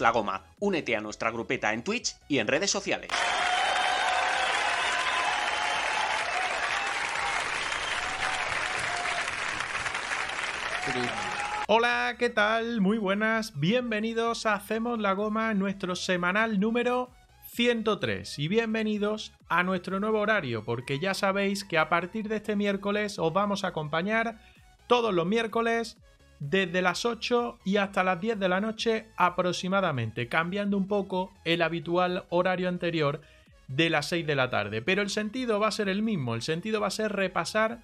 La goma. Únete a nuestra grupeta en Twitch y en redes sociales. Hola, ¿qué tal? Muy buenas. Bienvenidos a Hacemos la Goma, nuestro semanal número 103. Y bienvenidos a nuestro nuevo horario, porque ya sabéis que a partir de este miércoles os vamos a acompañar todos los miércoles desde las 8 y hasta las 10 de la noche aproximadamente, cambiando un poco el habitual horario anterior de las 6 de la tarde. Pero el sentido va a ser el mismo, el sentido va a ser repasar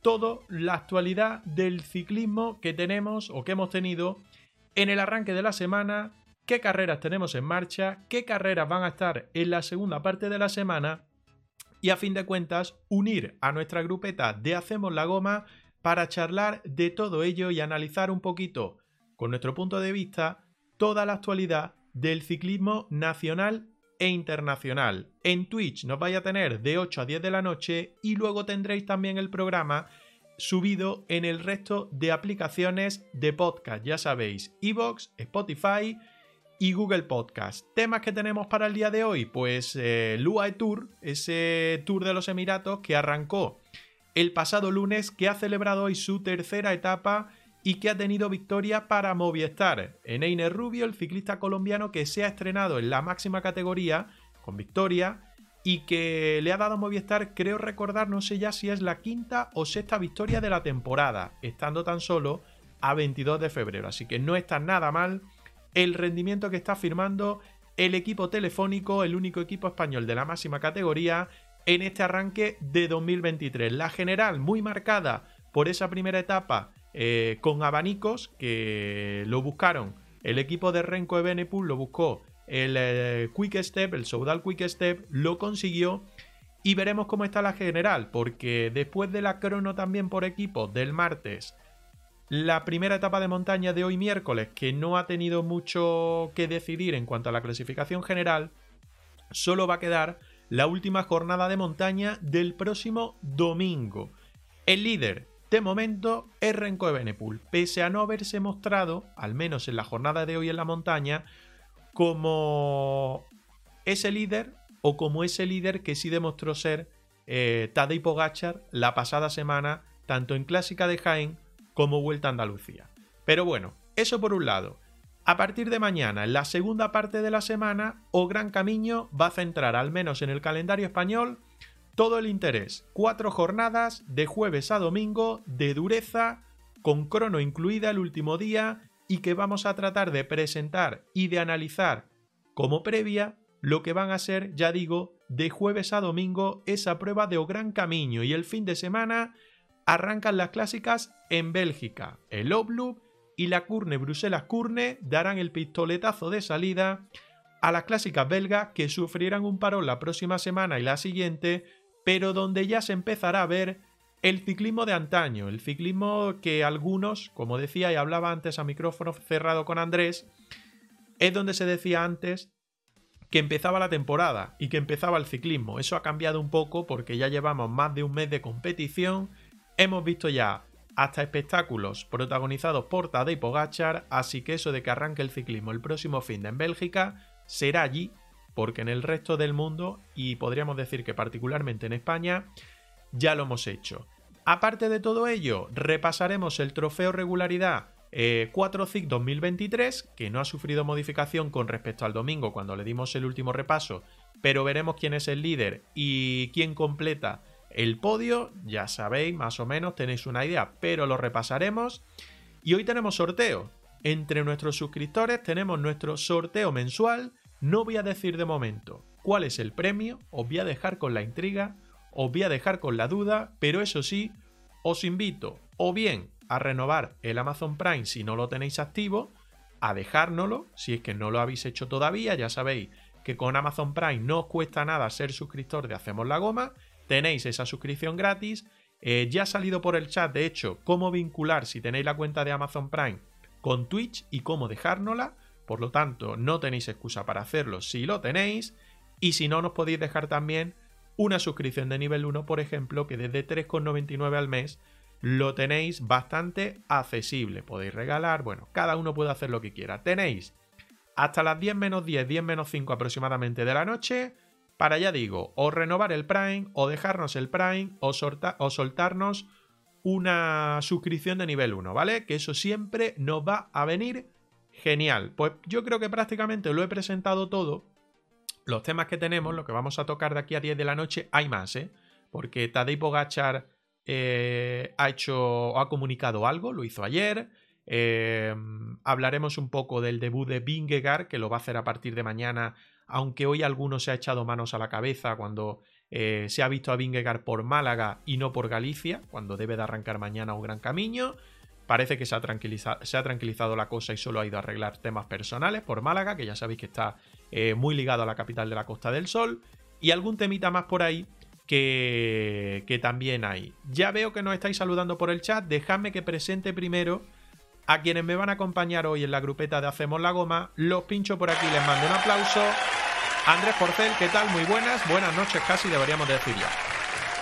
toda la actualidad del ciclismo que tenemos o que hemos tenido en el arranque de la semana, qué carreras tenemos en marcha, qué carreras van a estar en la segunda parte de la semana y a fin de cuentas unir a nuestra grupeta de Hacemos la Goma para charlar de todo ello y analizar un poquito, con nuestro punto de vista, toda la actualidad del ciclismo nacional e internacional. En Twitch nos vais a tener de 8 a 10 de la noche y luego tendréis también el programa subido en el resto de aplicaciones de podcast, ya sabéis, Evox, Spotify y Google Podcast. Temas que tenemos para el día de hoy, pues eh, Lua Tour, ese tour de los Emiratos que arrancó el pasado lunes, que ha celebrado hoy su tercera etapa y que ha tenido victoria para Movistar. Eneine Rubio, el ciclista colombiano que se ha estrenado en la máxima categoría con victoria y que le ha dado Movistar, creo recordar, no sé ya si es la quinta o sexta victoria de la temporada, estando tan solo a 22 de febrero. Así que no está nada mal el rendimiento que está firmando el equipo telefónico, el único equipo español de la máxima categoría, en este arranque de 2023. La general muy marcada por esa primera etapa eh, con abanicos que lo buscaron. El equipo de Renko Evenepoel lo buscó el eh, Quick Step, el Soudal Quick Step, lo consiguió. Y veremos cómo está la general, porque después de la crono también por equipo del martes, la primera etapa de montaña de hoy miércoles, que no ha tenido mucho que decidir en cuanto a la clasificación general, solo va a quedar la última jornada de montaña del próximo domingo. El líder de momento es Renko Evenepoel, pese a no haberse mostrado, al menos en la jornada de hoy en la montaña, como ese líder o como ese líder que sí demostró ser eh, Tadej Pogachar la pasada semana, tanto en Clásica de Jaén como Vuelta a Andalucía. Pero bueno, eso por un lado. A partir de mañana, en la segunda parte de la semana, O Gran Camino va a centrar, al menos en el calendario español, todo el interés. Cuatro jornadas de jueves a domingo de dureza, con crono incluida el último día, y que vamos a tratar de presentar y de analizar como previa lo que van a ser, ya digo, de jueves a domingo esa prueba de O Gran Camino y el fin de semana arrancan las clásicas en Bélgica, el Obloop y la Curne Bruselas-Curne darán el pistoletazo de salida a las clásicas belgas que sufrirán un parón la próxima semana y la siguiente, pero donde ya se empezará a ver el ciclismo de antaño, el ciclismo que algunos, como decía y hablaba antes a micrófono cerrado con Andrés, es donde se decía antes que empezaba la temporada y que empezaba el ciclismo. Eso ha cambiado un poco porque ya llevamos más de un mes de competición, hemos visto ya hasta espectáculos protagonizados por Tadej Pogachar, así que eso de que arranque el ciclismo el próximo fin de en Bélgica será allí, porque en el resto del mundo, y podríamos decir que particularmente en España, ya lo hemos hecho. Aparte de todo ello, repasaremos el trofeo regularidad 4 CIC 2023, que no ha sufrido modificación con respecto al domingo cuando le dimos el último repaso, pero veremos quién es el líder y quién completa el podio, ya sabéis, más o menos tenéis una idea, pero lo repasaremos. Y hoy tenemos sorteo. Entre nuestros suscriptores tenemos nuestro sorteo mensual. No voy a decir de momento cuál es el premio, os voy a dejar con la intriga, os voy a dejar con la duda, pero eso sí, os invito o bien a renovar el Amazon Prime si no lo tenéis activo, a dejárnoslo si es que no lo habéis hecho todavía, ya sabéis que con Amazon Prime no os cuesta nada ser suscriptor de Hacemos la Goma, tenéis esa suscripción gratis, eh, ya ha salido por el chat de hecho cómo vincular si tenéis la cuenta de Amazon Prime con Twitch y cómo dejárnosla, por lo tanto no tenéis excusa para hacerlo si lo tenéis, y si no nos podéis dejar también una suscripción de nivel 1, por ejemplo, que desde 3,99 al mes lo tenéis bastante accesible. Podéis regalar, bueno, cada uno puede hacer lo que quiera. Tenéis hasta las 10 menos 10, 10 menos 5 aproximadamente de la noche para, ya digo, o renovar el Prime, o dejarnos el Prime, o, o soltarnos una suscripción de nivel 1, ¿vale? Que eso siempre nos va a venir genial. Pues yo creo que prácticamente lo he presentado todo. Los temas que tenemos, lo que vamos a tocar de aquí a 10 de la noche, hay más, ¿eh? Porque Tadej Pogachar eh, ha hecho ha comunicado algo, lo hizo ayer. Eh, hablaremos un poco del debut de Vingegaard, que lo va a hacer a partir de mañana, aunque hoy alguno se ha echado manos a la cabeza cuando eh, se ha visto a Vingegaard por Málaga y no por Galicia, cuando debe de arrancar mañana un gran camino. Parece que se ha, tranquilizado, la cosa y solo ha ido a arreglar temas personales por Málaga, que ya sabéis que está muy ligado a la capital de la Costa del Sol. Y algún temita más por ahí que, también hay. Ya veo que nos estáis saludando por el chat. Dejadme que presente primero a quienes me van a acompañar hoy en la grupeta de Hacemos la Goma. Los pincho por aquí, les mando un aplauso. Andrés Porcel, ¿qué tal? Muy buenas. Buenas noches casi, deberíamos decir ya.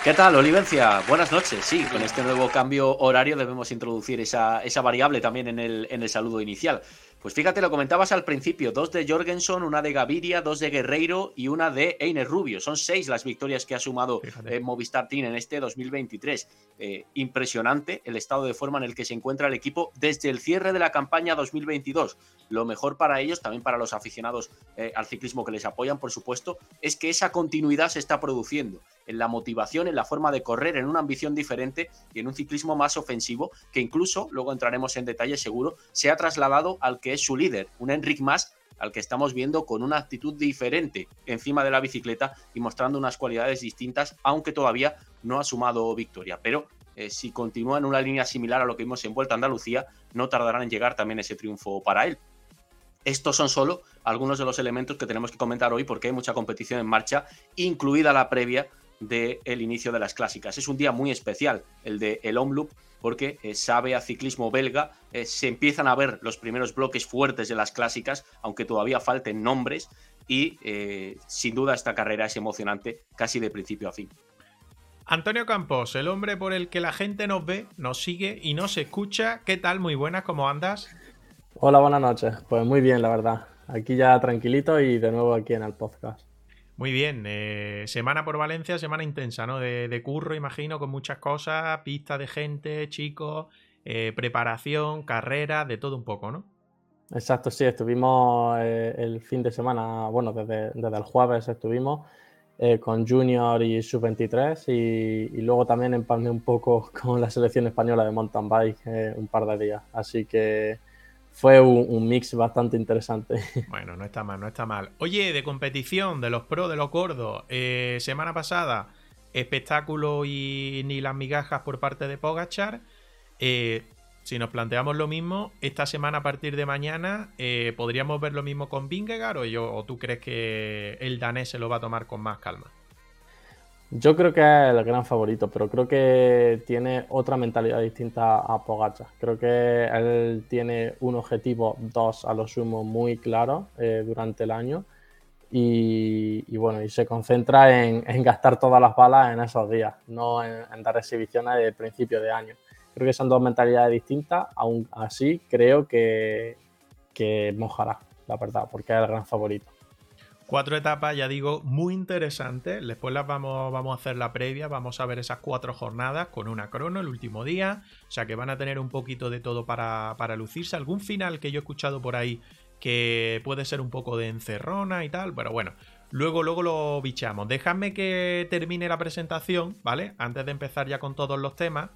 ¿Qué tal, Olivencia? Buenas noches. Sí, con este nuevo cambio horario debemos introducir esa, esa variable también en el, en el saludo inicial. Pues fíjate, lo comentabas al principio, dos de Jorgensen, una de Gaviria, dos de Guerreiro y una de Einer Rubio. Son seis las victorias que ha sumado eh, Movistar Team en este 2023. Eh, impresionante el estado de forma en el que se encuentra el equipo desde el cierre de la campaña 2022. Lo mejor para ellos, también para los aficionados eh, al ciclismo que les apoyan, por supuesto, es que esa continuidad se está produciendo en la motivación, en la forma de correr, en una ambición diferente y en un ciclismo más ofensivo que incluso, luego entraremos en detalle seguro, se ha trasladado al que es su líder, un Enric Mas al que estamos viendo con una actitud diferente encima de la bicicleta y mostrando unas cualidades distintas, aunque todavía no ha sumado victoria. Pero eh, si continúa en una línea similar a lo que vimos en Vuelta a Andalucía, no tardarán en llegar también ese triunfo para él. Estos son solo algunos de los elementos que tenemos que comentar hoy porque hay mucha competición en marcha, incluida la previa del inicio de las clásicas. Es un día muy especial, el de el Omloop, porque eh, sabe a ciclismo belga, eh, se empiezan a ver los primeros bloques fuertes de las clásicas, aunque todavía falten nombres, y eh, sin duda esta carrera es emocionante casi de principio a fin. Antonio Campos, el hombre por el que la gente nos ve, nos sigue y nos escucha. ¿Qué tal? Muy buenas, ¿cómo andas? Hola, buenas noches. Pues muy bien, la verdad. Aquí ya tranquilito y de nuevo aquí en el podcast. Muy bien, eh, semana por Valencia, semana intensa, ¿no? De, curro, imagino, con muchas cosas, pista de gente, chicos, eh, preparación, carrera, de todo un poco, ¿no? Exacto, sí, estuvimos eh, el fin de semana, bueno, desde, el jueves estuvimos con Junior y Sub-23 y, luego también empalmé un poco con la selección española de mountain bike un par de días. Así que fue un, mix bastante interesante. Bueno, no está mal, no está mal. Oye, de competición, de los pros, de los gordos, eh, semana pasada, espectáculo y ni las migajas por parte de Pogachar. Eh, si nos planteamos lo mismo, esta semana a partir de mañana, eh, ¿podríamos ver lo mismo con Vingegaard o, yo, o tú crees que el danés se lo va a tomar con más calma? Yo creo que es el gran favorito, pero creo que tiene otra mentalidad distinta a Pogacar. Creo que él tiene un objetivo, dos a lo sumo, muy claro eh, durante el año. Y, bueno, y se concentra en, gastar todas las balas en esos días, no en, dar exhibiciones de principio de año. Creo que son dos mentalidades distintas, aún así creo que, que mojará, la verdad, porque es el gran favorito. Cuatro etapas, ya digo, muy interesantes. Después las vamos, vamos a hacer la previa, vamos a ver esas cuatro jornadas con una crono el último día. O sea que van a tener un poquito de todo para, para lucirse. Algún final que yo he escuchado por ahí que puede ser un poco de encerrona y tal. Pero bueno, luego, luego lo bichamos. Dejadme que termine la presentación, ¿vale? Antes de empezar ya con todos los temas.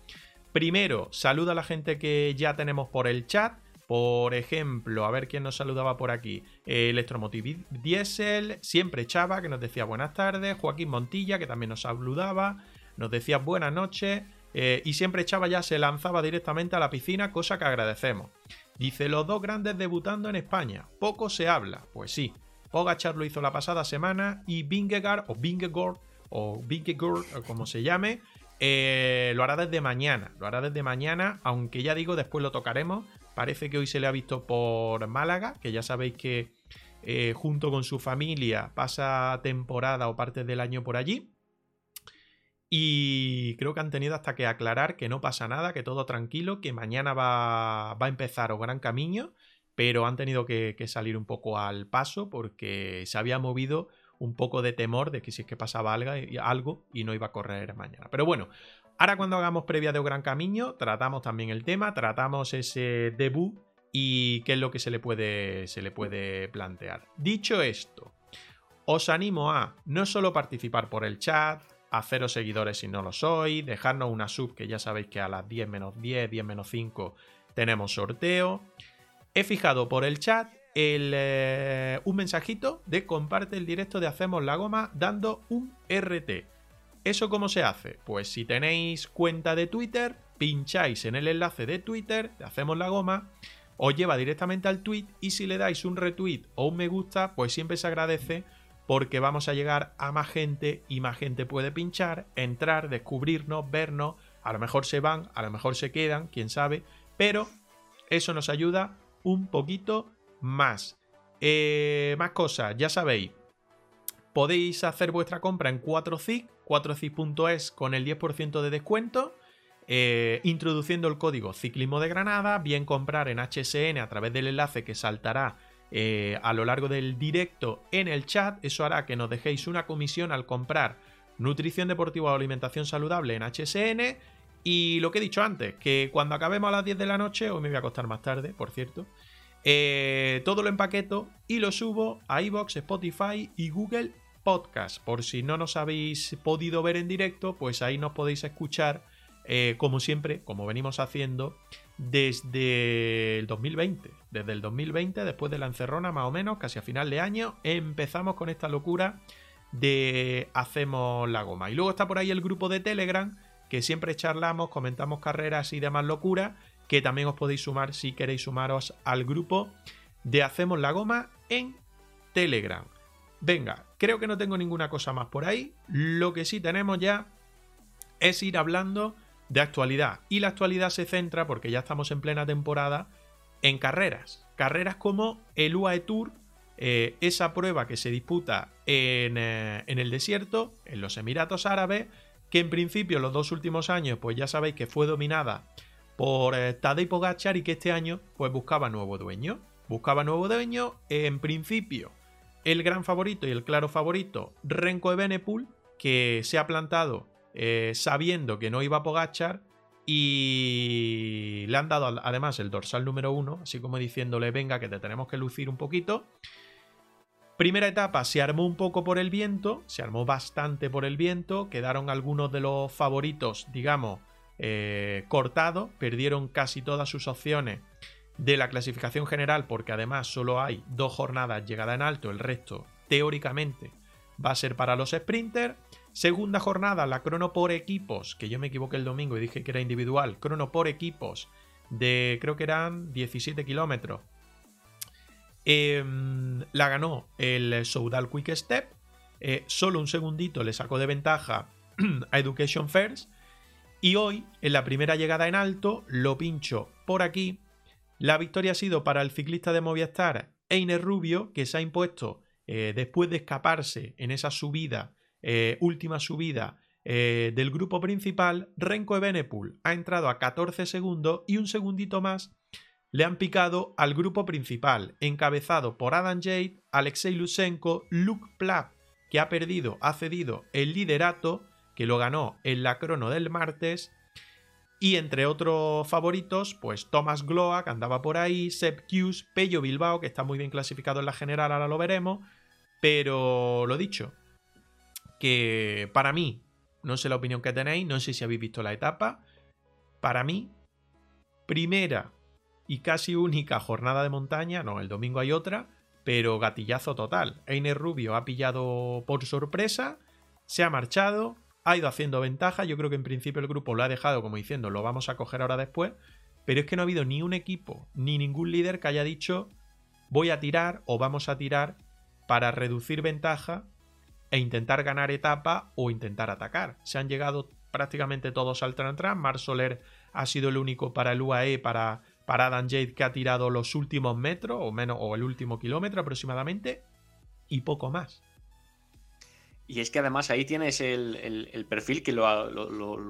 Primero, saluda a la gente que ya tenemos por el chat. Por ejemplo, a ver quién nos saludaba por aquí. Electromotive Diesel, siempre Chava, que nos decía buenas tardes. Joaquín Montilla, que también nos saludaba. Nos decía buenas noches. Eh, y siempre Chava ya se lanzaba directamente a la piscina, cosa que agradecemos. Dice, los dos grandes debutando en España. Poco se habla. Pues sí, Pogachar lo hizo la pasada semana y Vingegaard o Vingegaard o Vingegaard o como se llame, eh, lo hará desde mañana. Lo hará desde mañana, aunque ya digo, después lo tocaremos. Parece que hoy se le ha visto por Málaga, que ya sabéis que eh, junto con su familia pasa temporada o parte del año por allí. Y creo que han tenido hasta que aclarar que no pasa nada, que todo tranquilo, que mañana va, va a empezar o gran camino, pero han tenido que, salir un poco al paso porque se había movido un poco de temor de que si es que pasaba algo y no iba a correr mañana. Pero bueno, ahora cuando hagamos previa de Gran Camino, tratamos también el tema, tratamos ese debut y qué es lo que se le puede, se le puede plantear. Dicho esto, os animo a no solo participar por el chat, haceros seguidores si no lo sois, dejarnos una sub que ya sabéis que a las 10 menos 10, 10 menos 5 tenemos sorteo. He fijado por el chat eh, un mensajito de comparte el directo de Hacemos la Goma dando un RT. ¿Eso cómo se hace? Pues si tenéis cuenta de Twitter, pincháis en el enlace de Twitter Hacemos la Goma, os lleva directamente al tweet y si le dais un retweet o un me gusta, pues siempre se agradece porque vamos a llegar a más gente y más gente puede pinchar, entrar, descubrirnos, vernos, a lo mejor se van, a lo mejor se quedan, quién sabe, pero eso nos ayuda un poquito más. Eh, más cosas, ya sabéis, podéis hacer vuestra compra en 4CIC, 4CIC.es con el 10% de descuento. Eh, introduciendo el código Ciclismo de Granada, bien comprar en HSN a través del enlace que saltará eh, a lo largo del directo en el chat. Eso hará que nos dejéis una comisión al comprar nutrición deportiva o alimentación saludable en HSN. Y lo que he dicho antes, que cuando acabemos a las 10 de la noche, hoy me voy a acostar más tarde, por cierto, eh, todo lo empaqueto y lo subo a iBox, Spotify y Google Podcast. Por si no nos habéis podido ver en directo, pues ahí nos podéis escuchar, eh, como siempre, como venimos haciendo, desde el 2020. Desde el 2020, después de la encerrona más o menos, casi a final de año, empezamos con esta locura de hacemos la goma. Y luego está por ahí el grupo de Telegram, que siempre charlamos, comentamos carreras y demás locura, que también os podéis sumar si queréis sumaros al grupo de Hacemos la goma en Telegram. Venga, creo que no tengo ninguna cosa más por ahí. Lo que sí tenemos ya es ir hablando de actualidad. Y la actualidad se centra, porque ya estamos en plena temporada, en carreras. Carreras como el UAE Tour, eh, esa prueba que se disputa en, eh, en, el desierto, en los Emiratos Árabes, que en principio los dos últimos años, pues ya sabéis que fue dominada por eh, Tadej y que este año, pues buscaba nuevo dueño. Buscaba nuevo dueño, en principio, el gran favorito y el claro favorito, Renko Evenepoel, que se ha plantado eh, sabiendo que no iba a Pogachar y le han dado además el dorsal número uno, así como diciéndole, venga, que te tenemos que lucir un poquito. Primera etapa se armó un poco por el viento, se armó bastante por el viento, quedaron algunos de los favoritos, digamos, eh, cortados, perdieron casi todas sus opciones de la clasificación general porque además solo hay dos jornadas llegada en alto, el resto teóricamente va a ser para los sprinters. Segunda jornada, la crono por equipos, que yo me equivoqué el domingo y dije que era individual, crono por equipos de creo que eran 17 kilómetros. Em, la ganó el Soudal Quick Step. Eh, solo un segundito le sacó de ventaja a Education First. Y hoy, en la primera llegada en alto, lo pincho por aquí. La victoria ha sido para el ciclista de Movistar, Einer Rubio, que se ha impuesto eh, después de escaparse en esa subida eh, última subida eh, del grupo principal, Renko Evenepoel. Ha entrado a 14 segundos y un segundito más le han picado al grupo principal, encabezado por Adam Jade, Alexei Lusenko, Luke Platt, que ha perdido, ha cedido el liderato, que lo ganó en la crono del martes, y entre otros favoritos, pues Thomas Gloa, que andaba por ahí, Seb Hughes, Pello Bilbao, que está muy bien clasificado en la general, ahora lo veremos, pero lo dicho, que para mí, no sé la opinión que tenéis, no sé si habéis visto la etapa, para mí, primera y casi única jornada de montaña, no, el domingo hay otra, pero gatillazo total. Einer Rubio ha pillado por sorpresa, se ha marchado, ha ido haciendo ventaja, yo creo que en principio el grupo lo ha dejado como diciendo, lo vamos a coger ahora después, pero es que no ha habido ni un equipo, ni ningún líder que haya dicho, voy a tirar o vamos a tirar para reducir ventaja e intentar ganar etapa o intentar atacar. Se han llegado prácticamente todos al tran tran. Mar Soler ha sido el único para el UAE, para, para Adam Jade, que ha tirado los últimos metros, o menos, o el último kilómetro aproximadamente, y poco más. Y es que además ahí tienes el, perfil que lo,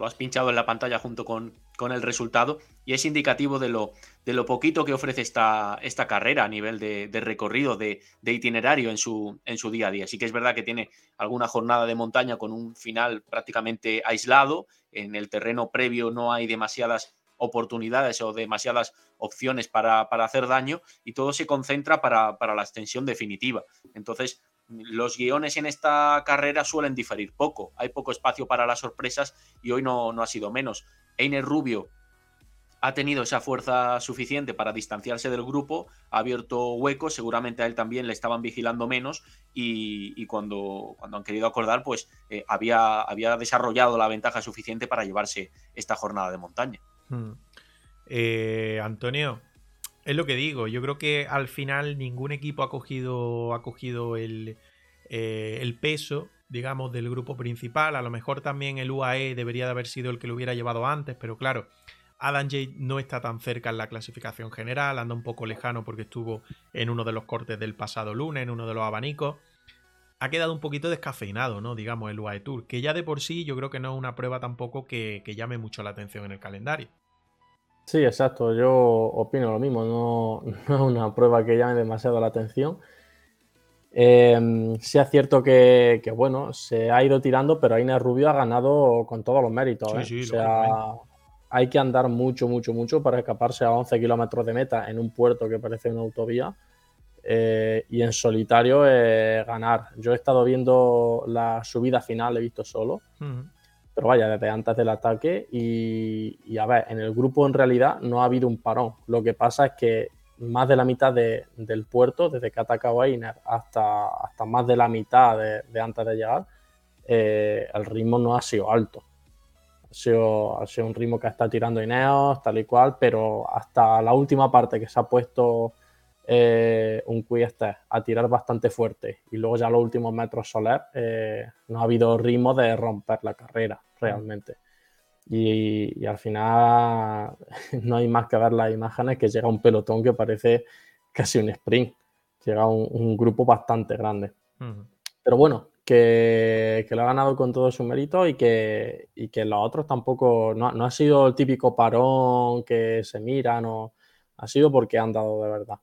has pinchado en la pantalla junto con, con, el resultado y es indicativo de lo, de lo poquito que ofrece esta, esta carrera a nivel de, recorrido, de, itinerario en su, en su día a día. Sí que es verdad que tiene alguna jornada de montaña con un final prácticamente aislado. En el terreno previo no hay demasiadas oportunidades o demasiadas opciones para, hacer daño y todo se concentra para, para la extensión definitiva. Entonces, los guiones en esta carrera suelen diferir poco. Hay poco espacio para las sorpresas y hoy no, no ha sido menos. Einer Rubio ha tenido esa fuerza suficiente para distanciarse del grupo, ha abierto huecos, seguramente a él también le estaban vigilando menos y, cuando, cuando, han querido acordar, pues eh, había, había, desarrollado la ventaja suficiente para llevarse esta jornada de montaña. Hmm. Eh, Antonio, es lo que digo, yo creo que al final ningún equipo ha cogido, ha cogido el, eh, peso, digamos, del grupo principal. A lo mejor también el UAE debería de haber sido el que lo hubiera llevado antes, pero claro, Adam Jade no está tan cerca en la clasificación general, anda un poco lejano porque estuvo en uno de los cortes del pasado lunes, en uno de los abanicos. Ha quedado un poquito descafeinado, ¿no? Digamos, el UAE Tour, que ya de por sí yo creo que no es una prueba tampoco que llame mucho la atención en el calendario. Sí, exacto. Yo opino lo mismo. No, es una prueba que llame demasiado la atención. Eh, sí es cierto que, bueno, se ha ido tirando, pero Aina Rubio ha ganado con todos los méritos. ¿eh? o sea, hay que andar mucho, mucho, mucho para escaparse a 11 kilómetros de meta en un puerto que parece una autovía. Eh, y en solitario ganar. Yo he estado viendo la subida final, he visto solo pero vaya, desde antes del ataque. Y, a ver, en el grupo en realidad no ha habido un parón. Lo que pasa es que más de la mitad del puerto, desde que ha atacado Einer hasta, hasta más de la mitad de, antes de llegar, eh, el ritmo no ha sido alto. Ha sido, ha sido un ritmo que está tirando Ineos, tal y cual, pero hasta la última parte que se ha puesto eh, un Quieste a tirar bastante fuerte y luego ya los últimos metros Soler eh, no ha habido ritmo de romper la carrera realmente. Y, al final no hay más que ver las imágenes que llega un pelotón que parece casi un sprint. Llega un, grupo bastante grande. Pero bueno, que, lo ha ganado con todo su mérito y que, y que los otros tampoco, no, no, ha sido el típico parón que se mira, no, ha sido porque han dado de verdad.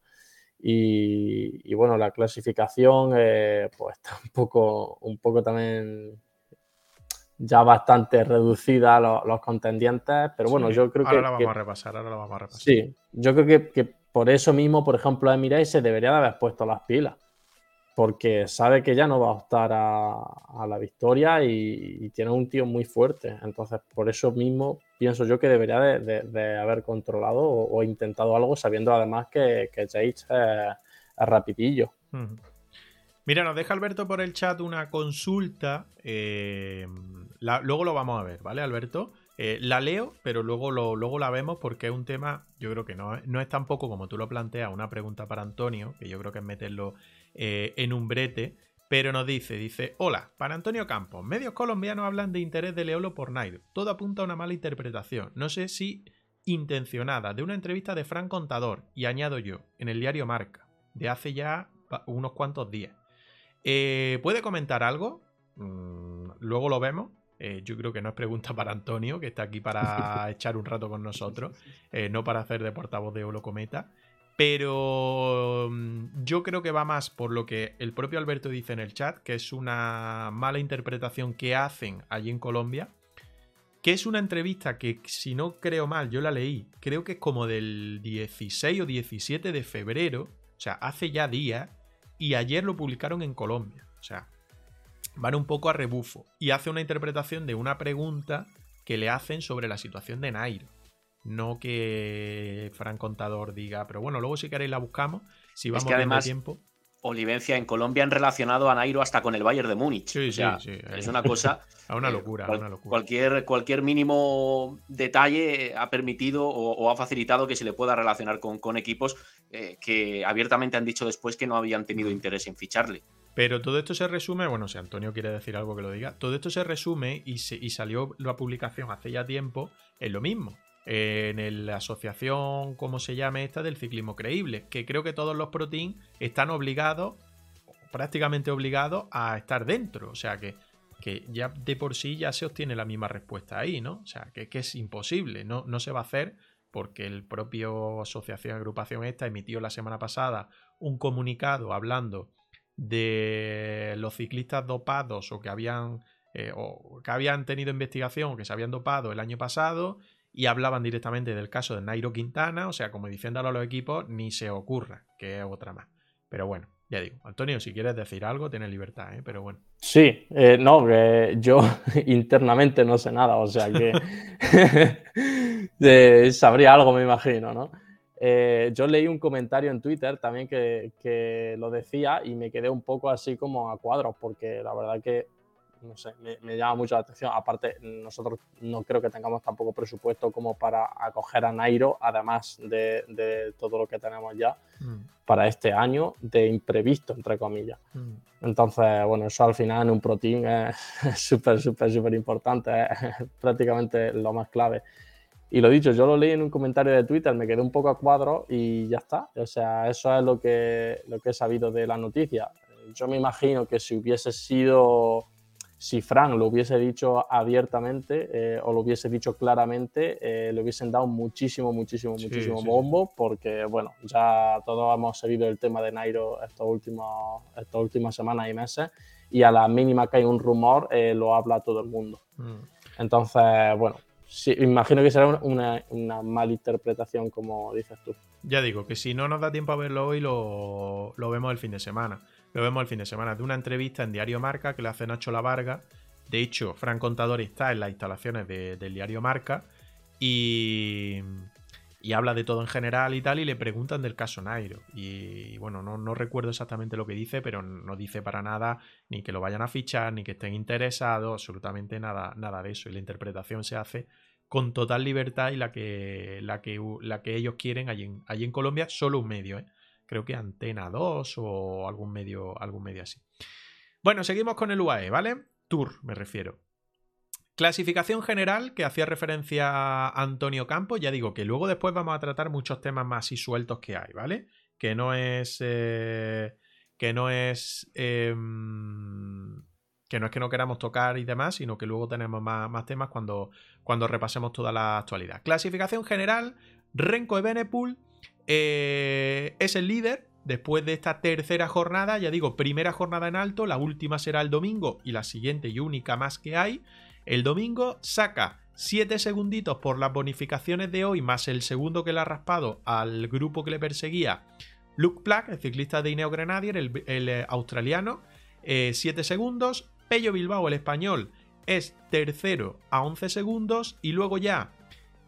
Y, bueno, la clasificación, eh, pues está un poco, un poco también ya bastante reducida los, los contendientes, pero bueno, yo creo que... Ahora la vamos a repasar, ahora la vamos a repasar. Sí, yo creo que, que por eso mismo, por ejemplo, Emirates se debería de haber puesto las pilas porque sabe que ya no va a optar a, la victoria y, tiene un tío muy fuerte. Entonces, por eso mismo pienso yo que debería de, haber controlado o, intentado algo, sabiendo además que, que es, rapidillo. Mira, nos deja Alberto por el chat una consulta. Eh, luego lo vamos a ver, ¿vale, Alberto? Eh, la leo, pero luego, luego la vemos porque es un tema, yo creo que no, no es tampoco como tú lo planteas, una pregunta para Antonio, que yo creo que es meterlo eh, en un brete, pero nos dice, dice, hola, para Antonio Campos, medios colombianos hablan de interés de Leolo por Nairo, todo apunta a una mala interpretación, no sé si intencionada, de una entrevista de Fran Contador, y añado yo, en el diario Marca, de hace ya unos cuantos días. Eh, ¿Puede comentar algo? Mm, luego lo vemos. Eh, yo creo que no es pregunta para Antonio, que está aquí para echar un rato con nosotros, no para hacer de portavoz de Olo Cometa. Pero mm, yo creo que va más por lo que el propio Alberto dice en el chat, que es una mala interpretación que hacen allí en Colombia, que es una entrevista que, si no creo mal, yo la leí, creo que es como del 16 o 17 de febrero, o sea, hace ya días, y ayer lo publicaron en Colombia. O sea, van un poco a rebufo y hace una interpretación de una pregunta que le hacen sobre la situación de Nairo. No que Fran Contador diga, pero bueno, luego si queréis la buscamos, si vamos que además, tiempo. Olivencia en Colombia han relacionado a Nairo hasta con el Bayern de Múnich. Sí, sí, sí. Es una cosa. a una locura, una locura. Cualquier, cualquier mínimo detalle ha permitido o, ha facilitado que se le pueda relacionar con, con equipos eh, que abiertamente han dicho después que no habían tenido interés en ficharle. Pero todo esto se resume, bueno, si Antonio quiere decir algo que lo diga, todo esto se resume y, y salió la publicación hace ya tiempo en lo mismo en la asociación, como se llame esta, del ciclismo creíble, que creo que todos los pro están obligados, prácticamente obligados, a estar dentro. O sea que, que ya de por sí ya se obtiene la misma respuesta ahí, ¿no? O sea que, que es imposible, no, no se va a hacer porque el propio asociación, agrupación esta, emitió la semana pasada un comunicado hablando de los ciclistas dopados o que habían, eh, o que habían tenido investigación o que se habían dopado el año pasado y hablaban directamente del caso de Nairo Quintana, o sea, como diciéndolo a los equipos, ni se ocurra, que es otra más. Pero bueno, ya digo, Antonio, si quieres decir algo, tienes libertad, ¿eh? pero bueno. Sí, eh, no, yo internamente no sé nada, o sea que sabría algo, me imagino, ¿no? Eh, yo leí un comentario en Twitter también que, que, lo decía y me quedé un poco así como a cuadros, porque la verdad que no sé, me, llama mucho la atención. Aparte, nosotros no creo que tengamos tampoco presupuesto como para acoger a Nairo, además de, todo lo que tenemos ya mm. para este año de imprevisto, entre comillas. Mm. Entonces, bueno, eso al final en un pro team es súper, súper, súper importante, es prácticamente lo más clave. Y lo dicho, yo lo leí en un comentario de Twitter, me quedé un poco a cuadro y ya está. O sea, eso es lo que, lo que he sabido de la noticia. Yo me imagino que si hubiese sido si Frank lo hubiese dicho abiertamente eh, o lo hubiese dicho claramente, eh, le hubiesen dado muchísimo, muchísimo, muchísimo bombo, porque bueno, ya todos hemos seguido el tema de Nairo estos últimos, estas últimas semanas y meses, y a la mínima que hay un rumor, eh, lo habla todo el mundo. Mm. Entonces, bueno, sí, imagino que será una, una mala interpretación, como dices tú. Ya digo, que si no nos da tiempo a verlo hoy, lo, lo vemos el fin de semana. Lo vemos el fin de semana de una entrevista en Diario Marca que le hace Nacho La Varga. De hecho, Fran Contador está en las instalaciones del Diario Marca y, habla de todo en general y tal, y le preguntan del caso Nairo. Y, bueno, no, no, recuerdo exactamente lo que dice, pero no dice para nada ni que lo vayan a fichar, ni que estén interesados, absolutamente nada, nada de eso. Y la interpretación se hace con total libertad y la que, la que, la que ellos quieren allí en, allí en Colombia, solo un medio, ¿eh? Creo que Antena 2 o algún medio, algún medio así. Bueno, seguimos con el UAE, ¿vale? Tour, me refiero. Clasificación general que hacía referencia a Antonio Campos. Ya digo que luego después vamos a tratar muchos temas más y sueltos que hay, ¿vale? Que no es. Eh, que no es. Em, que no es que no queramos tocar y demás, sino que luego tenemos más, temas cuando, cuando repasemos toda la actualidad. Clasificación general: Renko Ebenepool eh, es el líder después de esta tercera jornada. Ya digo, primera jornada en alto, la última será el domingo y la siguiente y única más que hay. El domingo saca 7 segunditos por las bonificaciones de hoy, más el segundo que le ha raspado al grupo que le perseguía. Luke Plack, el ciclista de Ineo Grenadier, el, eh, australiano, 7 eh, segundos. Pello Bilbao, el español, es tercero a 11 segundos. Y luego ya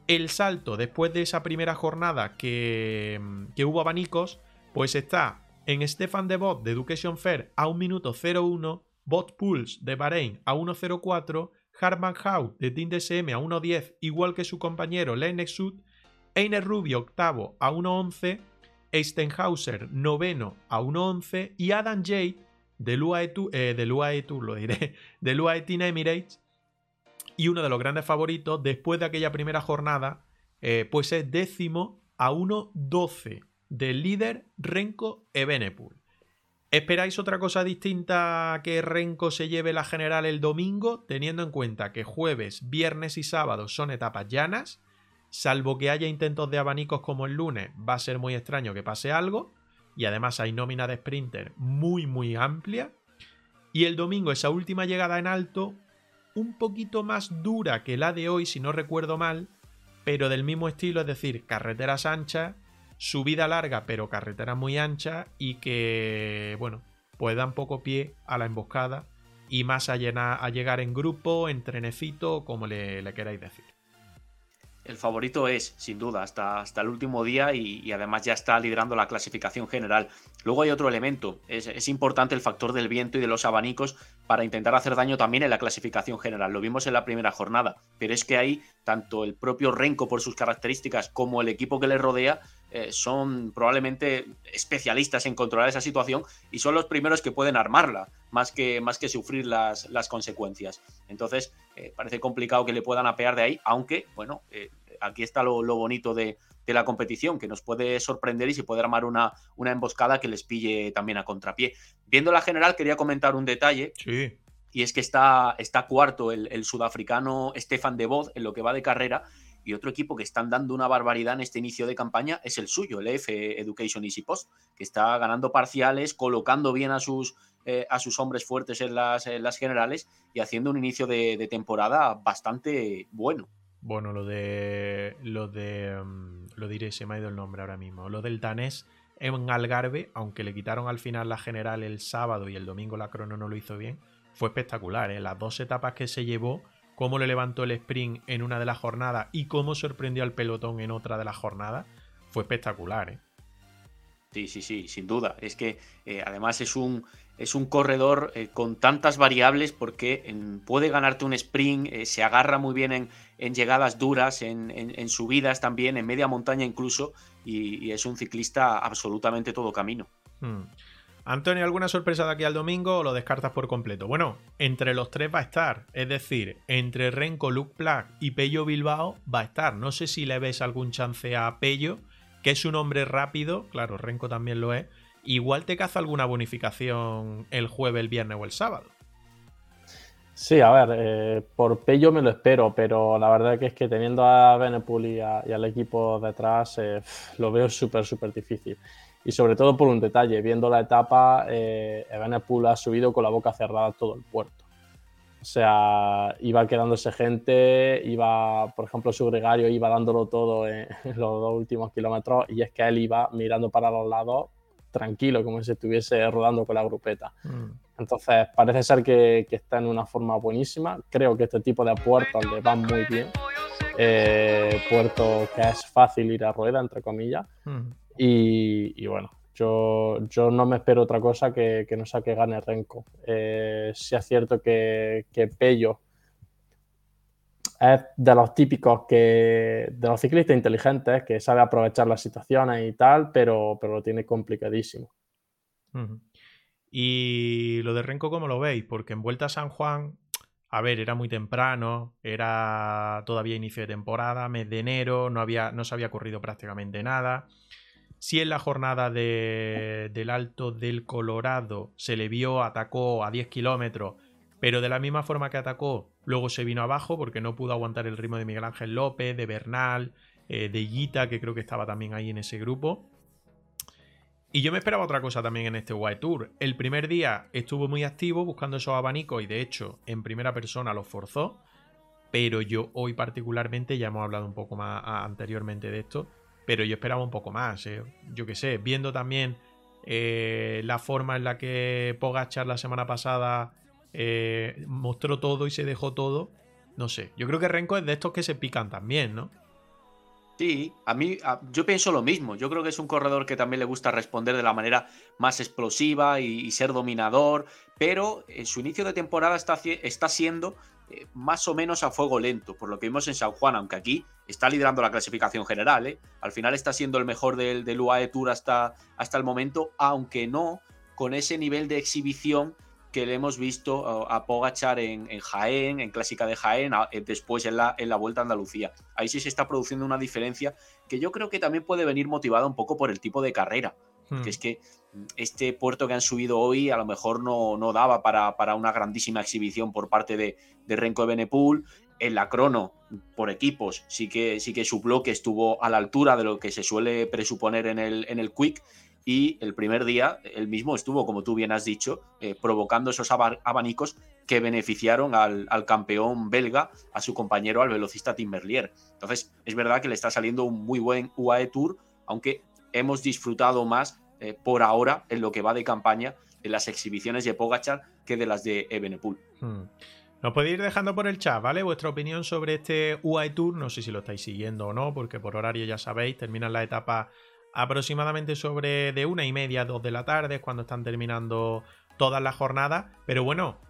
el salto después de esa primera jornada que, hubo abanicos, pues está en Stefan de Bot de Education Fair a 1 minuto 01, Bot Pulse de Bahrein a 1.04, Harman Howe de Team DSM a 1.10, igual que su compañero Lennox Sud, Einer Rubio octavo a 1.11, Eistenhauser noveno a 1.11 y Adam Jade de UAE, eh, lo diré, de UAE Team Emirates y uno de los grandes favoritos después de aquella primera jornada, eh, pues es décimo a 1.12 del líder Renko Ebenepool. ¿Esperáis otra cosa distinta que Renko se lleve la general el domingo, teniendo en cuenta que jueves, viernes y sábado son etapas llanas? Salvo que haya intentos de abanicos como el lunes, va a ser muy extraño que pase algo. Y además hay nómina de sprinter muy muy amplia. Y el domingo esa última llegada en alto un poquito más dura que la de hoy, si no recuerdo mal, pero del mismo estilo, es decir, carreteras anchas, subida larga, pero carretera muy ancha y que, bueno, pues dan poco pie a la emboscada y más a, a llegar en grupo, en trenecito, como le, queráis decir. el favorito es, sin duda, hasta, hasta el último día y, además ya está liderando la clasificación general. Luego hay otro elemento, es, importante el factor del viento y de los abanicos para intentar hacer daño también en la clasificación general. Lo vimos en la primera jornada, pero es que ahí tanto el propio Renko por sus características como el equipo que le rodea eh, son probablemente especialistas en controlar esa situación y son los primeros que pueden armarla, más que, más que sufrir las, las consecuencias. Entonces, eh, parece complicado que le puedan apear de ahí, aunque, bueno, eh, aquí está lo, bonito de, la competición, que nos puede sorprender y se puede armar una, una emboscada que les pille también a contrapié. Viendo la general, quería comentar un detalle. Sí. Y es que está, está cuarto el, el sudafricano Stefan de en lo que va de carrera y otro equipo que están dando una barbaridad en este inicio de campaña es el suyo, el EF Education Easy Post, que está ganando parciales, colocando bien a sus, eh, a sus hombres fuertes en las, las, generales y haciendo un inicio de, temporada bastante bueno. Bueno, lo de. Lo de. Mm, lo diré, se me ha ido el nombre ahora mismo. Lo del danés en Algarve, aunque le quitaron al final la general el sábado y el domingo la crono no lo hizo bien, fue espectacular. ¿eh? Las dos etapas que se llevó cómo le levantó el sprint en una de las jornadas y cómo sorprendió al pelotón en otra de las jornadas, fue espectacular. ¿eh? Sí, sí, sí, sin duda. Es que eh, además es un, es un corredor eh, con tantas variables porque puede ganarte un sprint, eh, se agarra muy bien en, llegadas duras, en, subidas también, en media montaña incluso, y, es un ciclista absolutamente todo camino. Hmm. Antonio, ¿alguna sorpresa de aquí al domingo o lo descartas por completo? Bueno, entre los tres va a estar. Es decir, entre Renko, Luke Plag y Pello Bilbao va a estar. No sé si le ves algún chance a Pello, que es un hombre rápido. Claro, Renko también lo es. Igual te caza alguna bonificación el jueves, el viernes o el sábado. Sí, a ver, eh, por Pello me lo espero, pero la verdad que es que teniendo a Benepool y, al equipo detrás, eh, lo veo súper, súper difícil y sobre todo por un detalle, viendo la etapa, eh, ha subido con la boca cerrada todo el puerto. O sea, iba quedándose gente, iba, por ejemplo, su gregario iba dándolo todo en, los dos últimos kilómetros y es que él iba mirando para los lados tranquilo, como si estuviese rodando con la grupeta. Mm. Entonces, parece ser que, que, está en una forma buenísima. Creo que este tipo de puertos le van muy bien. Eh, puerto que es fácil ir a rueda, entre comillas. Mm. Y, bueno, yo, yo, no me espero otra cosa que, que no sea que gane Renko. Eh, si es cierto que, que Pello es de los típicos que de los ciclistas inteligentes que sabe aprovechar las situaciones y tal, pero, pero lo tiene complicadísimo. Y lo de Renko, ¿cómo lo veis? Porque en Vuelta a San Juan, a ver, era muy temprano, era todavía inicio de temporada, mes de enero, no, había, no se había ocurrido prácticamente nada. Si en la jornada del Alto del Colorado se le vio, atacó a 10 kilómetros, pero de la misma forma que atacó, luego se vino abajo porque no pudo aguantar el ritmo de Miguel Ángel López, de Bernal, eh, de Guita, que creo que estaba también ahí en ese grupo. Y yo me esperaba otra cosa también en este White Tour. El primer día estuvo muy activo buscando esos abanicos y de hecho en primera persona los forzó. Pero yo hoy particularmente, ya hemos hablado un poco más anteriormente de esto, pero yo esperaba un poco más. Eh. Yo qué sé, viendo también eh, la forma en la que Pogachar la semana pasada eh, mostró todo y se dejó todo. No sé, yo creo que Renko es de estos que se pican también, ¿no? Sí, a mí yo pienso lo mismo. Yo creo que es un corredor que también le gusta responder de la manera más explosiva y, ser dominador, pero en su inicio de temporada está, está siendo eh, más o menos a fuego lento, por lo que vimos en San Juan, aunque aquí está liderando la clasificación general. ¿eh? Al final está siendo el mejor del, del UAE Tour hasta, hasta el momento, aunque no con ese nivel de exhibición que le hemos visto a Pogachar en, Jaén, en Clásica de Jaén, eh, después en la, en la Vuelta a Andalucía. Ahí sí se está produciendo una diferencia que yo creo que también puede venir motivada un poco por el tipo de carrera. Hmm. Que es que este puerto que han subido hoy a lo mejor no, no daba para, para, una grandísima exhibición por parte de, de Renko Benepool. En la crono, por equipos, sí que, sí que su bloque estuvo a la altura de lo que se suele presuponer en el, en el Quick. Y el primer día, él mismo estuvo, como tú bien has dicho, eh, provocando esos abanicos que beneficiaron al, campeón belga, a su compañero, al velocista Tim Merlier. Entonces, es verdad que le está saliendo un muy buen UAE Tour, aunque hemos disfrutado más eh, por ahora en lo que va de campaña de las exhibiciones de Pogachar que de las de Ebenepool. Hmm. Nos podéis ir dejando por el chat, ¿vale? Vuestra opinión sobre este UAE Tour. No sé si lo estáis siguiendo o no, porque por horario ya sabéis, terminan la etapa aproximadamente sobre de una y media, dos de la tarde, cuando están terminando todas las jornadas. Pero bueno,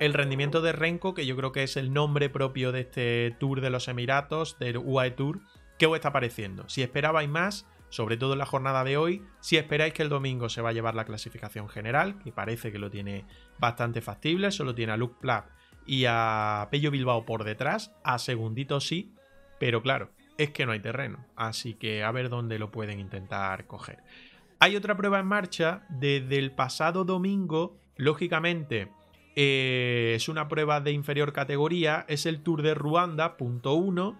el rendimiento de Renko, que yo creo que es el nombre propio de este Tour de los Emiratos, del UAE Tour, ¿qué os está pareciendo? Si esperabais más, sobre todo en la jornada de hoy, si esperáis que el domingo se va a llevar la clasificación general, que parece que lo tiene bastante factible, solo tiene a Luke Platt y a Pello Bilbao por detrás, a segundito sí, pero claro, es que no hay terreno, así que a ver dónde lo pueden intentar coger. Hay otra prueba en marcha desde el pasado domingo, lógicamente eh, es una prueba de inferior categoría, es el Tour de Ruanda, punto 1.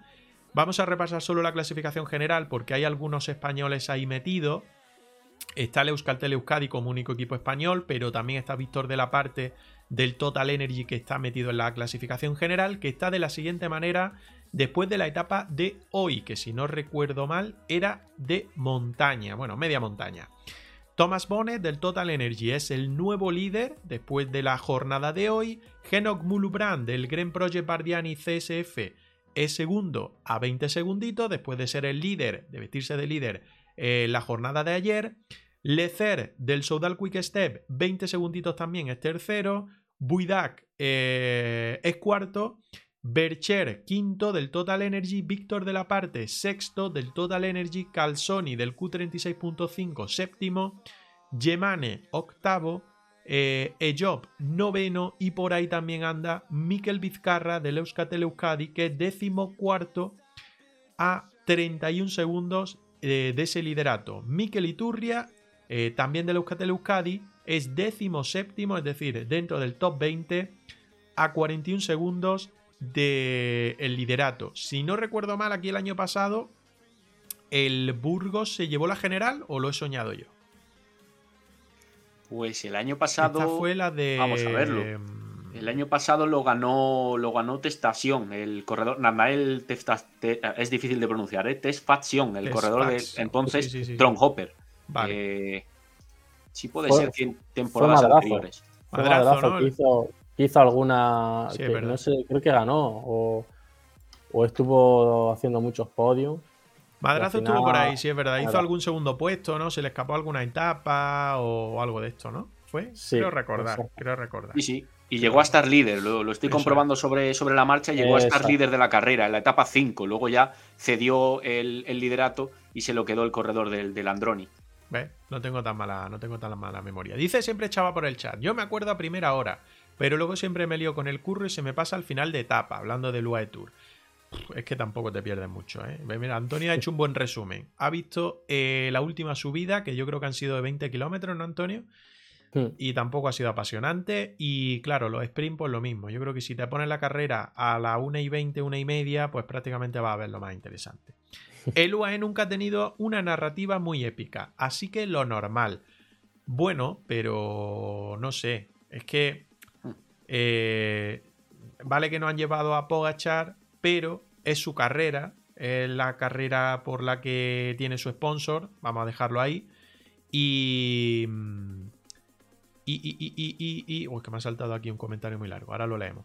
Vamos a repasar solo la clasificación general porque hay algunos españoles ahí metidos. Está el Euskaltel Euskadi como único equipo español, pero también está Víctor de la parte del Total Energy que está metido en la clasificación general, que está de la siguiente manera después de la etapa de hoy, que si no recuerdo mal era de montaña, bueno, media montaña. Thomas Bonnet del Total Energy es el nuevo líder después de la jornada de hoy. Genok Mulubrand del Green Project Bardiani CSF es segundo a 20 segunditos después de ser el líder, de vestirse de líder en la jornada de ayer. Lecer del Soudal Quick Step 20 segunditos también es tercero. Buidak eh, es cuarto. Bercher, quinto del Total Energy, Víctor de la parte, sexto del Total Energy, Calzoni del Q36.5, séptimo, Gemane, octavo, eh, Ejob, noveno, y por ahí también anda Mikel Vizcarra del Euskatel Euskadi, que es décimo cuarto a 31 segundos eh, de ese liderato. Mikel Iturria, también del Euskatel Euskadi, es décimo séptimo, es decir, dentro del top 20, a 41 segundos del el liderato. Si no recuerdo mal, aquí el año pasado, ¿el Burgos se llevó la general o lo he soñado yo? Pues el año pasado. Esta fue la de. Vamos a verlo. El año pasado lo ganó, lo ganó Testación, el corredor. Namael es difícil de pronunciar, ¿eh? Testfaction, el corredor de entonces sí, Hopper. Vale. Eh, sí puede ser ser temporadas anteriores. Madrazo, hizo, hizo alguna. no sé, creo que ganó. O, o estuvo haciendo muchos podios. Madrazo estuvo por ahí, sí, es verdad. Hizo algún segundo puesto, ¿no? Se le escapó alguna etapa o algo de esto, ¿no? ¿Fue? Sí, creo recordar, creo recordar. Sí, sí. Y llegó a estar líder, lo, estoy comprobando sobre, sobre la marcha, llegó a estar líder de la carrera en la etapa 5. Luego ya cedió el, liderato y se lo quedó el corredor del, del Androni. ¿Ves? No tengo tan mala, no tengo tan mala memoria. Dice siempre echaba por el chat. Yo me acuerdo a primera hora. Pero luego siempre me lío con el curro y se me pasa al final de etapa, hablando del UAE Tour. Es que tampoco te pierdes mucho, ¿eh? Mira, Antonio ha hecho un buen resumen. Ha visto eh, la última subida, que yo creo que han sido de 20 kilómetros, ¿no, Antonio? Y tampoco ha sido apasionante. Y claro, los sprint, pues lo mismo. Yo creo que si te pones la carrera a la 1 y 20, 1 y media, pues prácticamente va a ver lo más interesante. El UAE nunca ha tenido una narrativa muy épica, así que lo normal. Bueno, pero no sé. Es que eh, vale que no han llevado a Pogachar, pero es su carrera, es la carrera por la que tiene su sponsor, vamos a dejarlo ahí. Y. Y. Y. Y. Y. y uy, que me ha saltado aquí un comentario muy largo, ahora lo leemos.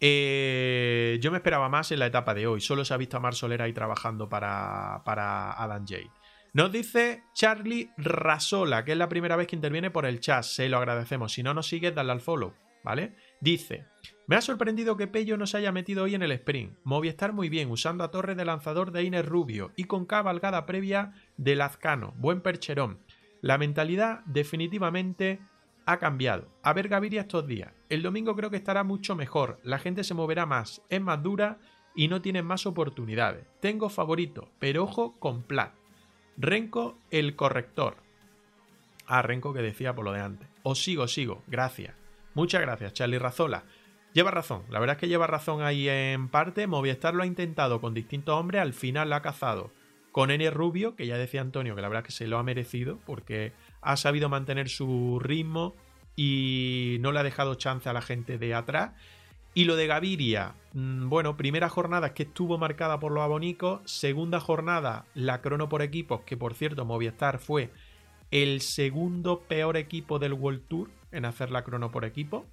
Eh, yo me esperaba más en la etapa de hoy. Solo se ha visto a Mar Solera ahí trabajando para, para Adam Jade. Nos dice Charlie Rasola, que es la primera vez que interviene por el chat. Se lo agradecemos. Si no nos sigues, dale al follow, ¿vale? Dice, me ha sorprendido que Pello no se haya metido hoy en el sprint. Movistar muy bien, usando a torre de lanzador de Iner Rubio y con cabalgada previa de Lazcano. Buen percherón. La mentalidad definitivamente ha cambiado. A ver Gaviria estos días. El domingo creo que estará mucho mejor. La gente se moverá más, es más dura y no tiene más oportunidades. Tengo favorito, pero ojo con Plat. Renko el corrector. Ah, Renko que decía por lo de antes. Os sigo, sigo. Gracias. Muchas gracias, Charlie Razola. Lleva razón, la verdad es que lleva razón ahí en parte. Movistar lo ha intentado con distintos hombres, al final lo ha cazado con N Rubio, que ya decía Antonio que la verdad es que se lo ha merecido porque ha sabido mantener su ritmo y no le ha dejado chance a la gente de atrás. Y lo de Gaviria, mm, bueno, primera jornada que estuvo marcada por los abonicos, segunda jornada la crono por equipos, que por cierto Movistar fue el segundo peor equipo del World Tour en hacer la crono por equipo.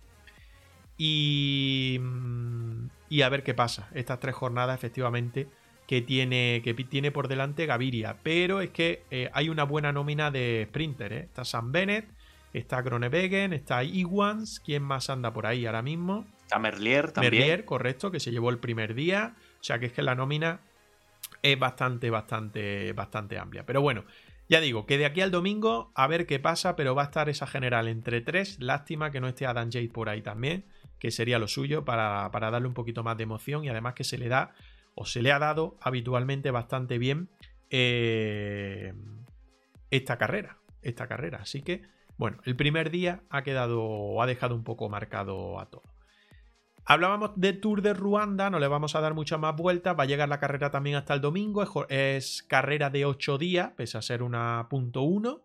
Y, mm, y a ver qué pasa. Estas tres jornadas, efectivamente, que tiene, que tiene por delante Gaviria. Pero es que eh, hay una buena nómina de sprinter. ¿eh? Está Sam Bennett, está Kronewegen, está Iwans. ¿Quién más anda por ahí ahora mismo? Está Merlier también. Merlier, correcto, que se llevó el primer día. O sea que es que la nómina es bastante, bastante, bastante amplia. Pero bueno, ya digo, que de aquí al domingo a ver qué pasa, pero va a estar esa general entre tres. Lástima que no esté Adam Jade por ahí también, que sería lo suyo para, darle un poquito más de emoción y además que se le da o se le ha dado habitualmente bastante bien eh, esta carrera. Esta carrera. Así que, bueno, el primer día ha quedado, ha dejado un poco marcado a todo. Hablábamos de Tour de Ruanda, no le vamos a dar muchas más vueltas, va a llegar la carrera también hasta el domingo, es, carrera de 8 días, pese a ser una punto .1.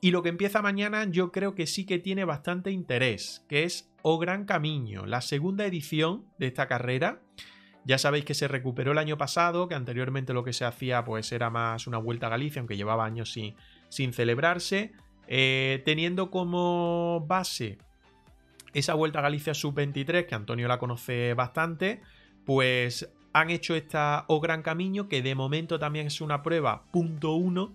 Y lo que empieza mañana yo creo que sí que tiene bastante interés, que es O Gran Camino, la segunda edición de esta carrera. Ya sabéis que se recuperó el año pasado, que anteriormente lo que se hacía pues era más una vuelta a Galicia, aunque llevaba años sin, celebrarse, eh, teniendo como base esa Vuelta a Galicia Sub-23, que Antonio la conoce bastante, pues han hecho esta O Gran Camino, que de momento también es una prueba punto uno,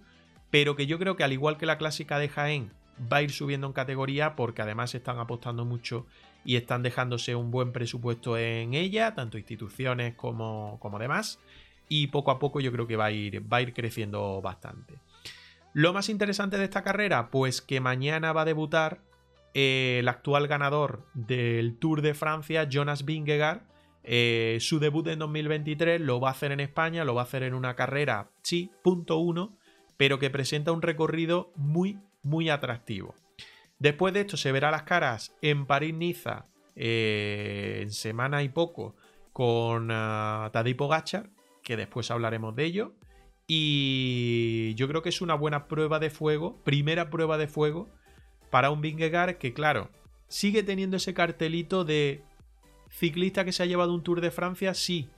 pero que yo creo que al igual que la clásica de Jaén, va a ir subiendo en categoría porque además están apostando mucho y están dejándose un buen presupuesto en ella, tanto instituciones como, como demás, y poco a poco yo creo que va a ir, va a ir creciendo bastante. Lo más interesante de esta carrera, pues que mañana va a debutar el actual ganador del Tour de Francia, Jonas Vingegaard. Eh, su debut en 2023 lo va a hacer en España, lo va a hacer en una carrera, sí, punto uno, pero que presenta un recorrido muy, muy atractivo. Después de esto se verá las caras en París-Niza eh, en semana y poco con uh, Tadej Pogacar, que después hablaremos de ello. Y yo creo que es una buena prueba de fuego, primera prueba de fuego para un Vingegaard que, claro, sigue teniendo ese cartelito de ciclista que se ha llevado un Tour de Francia, sí,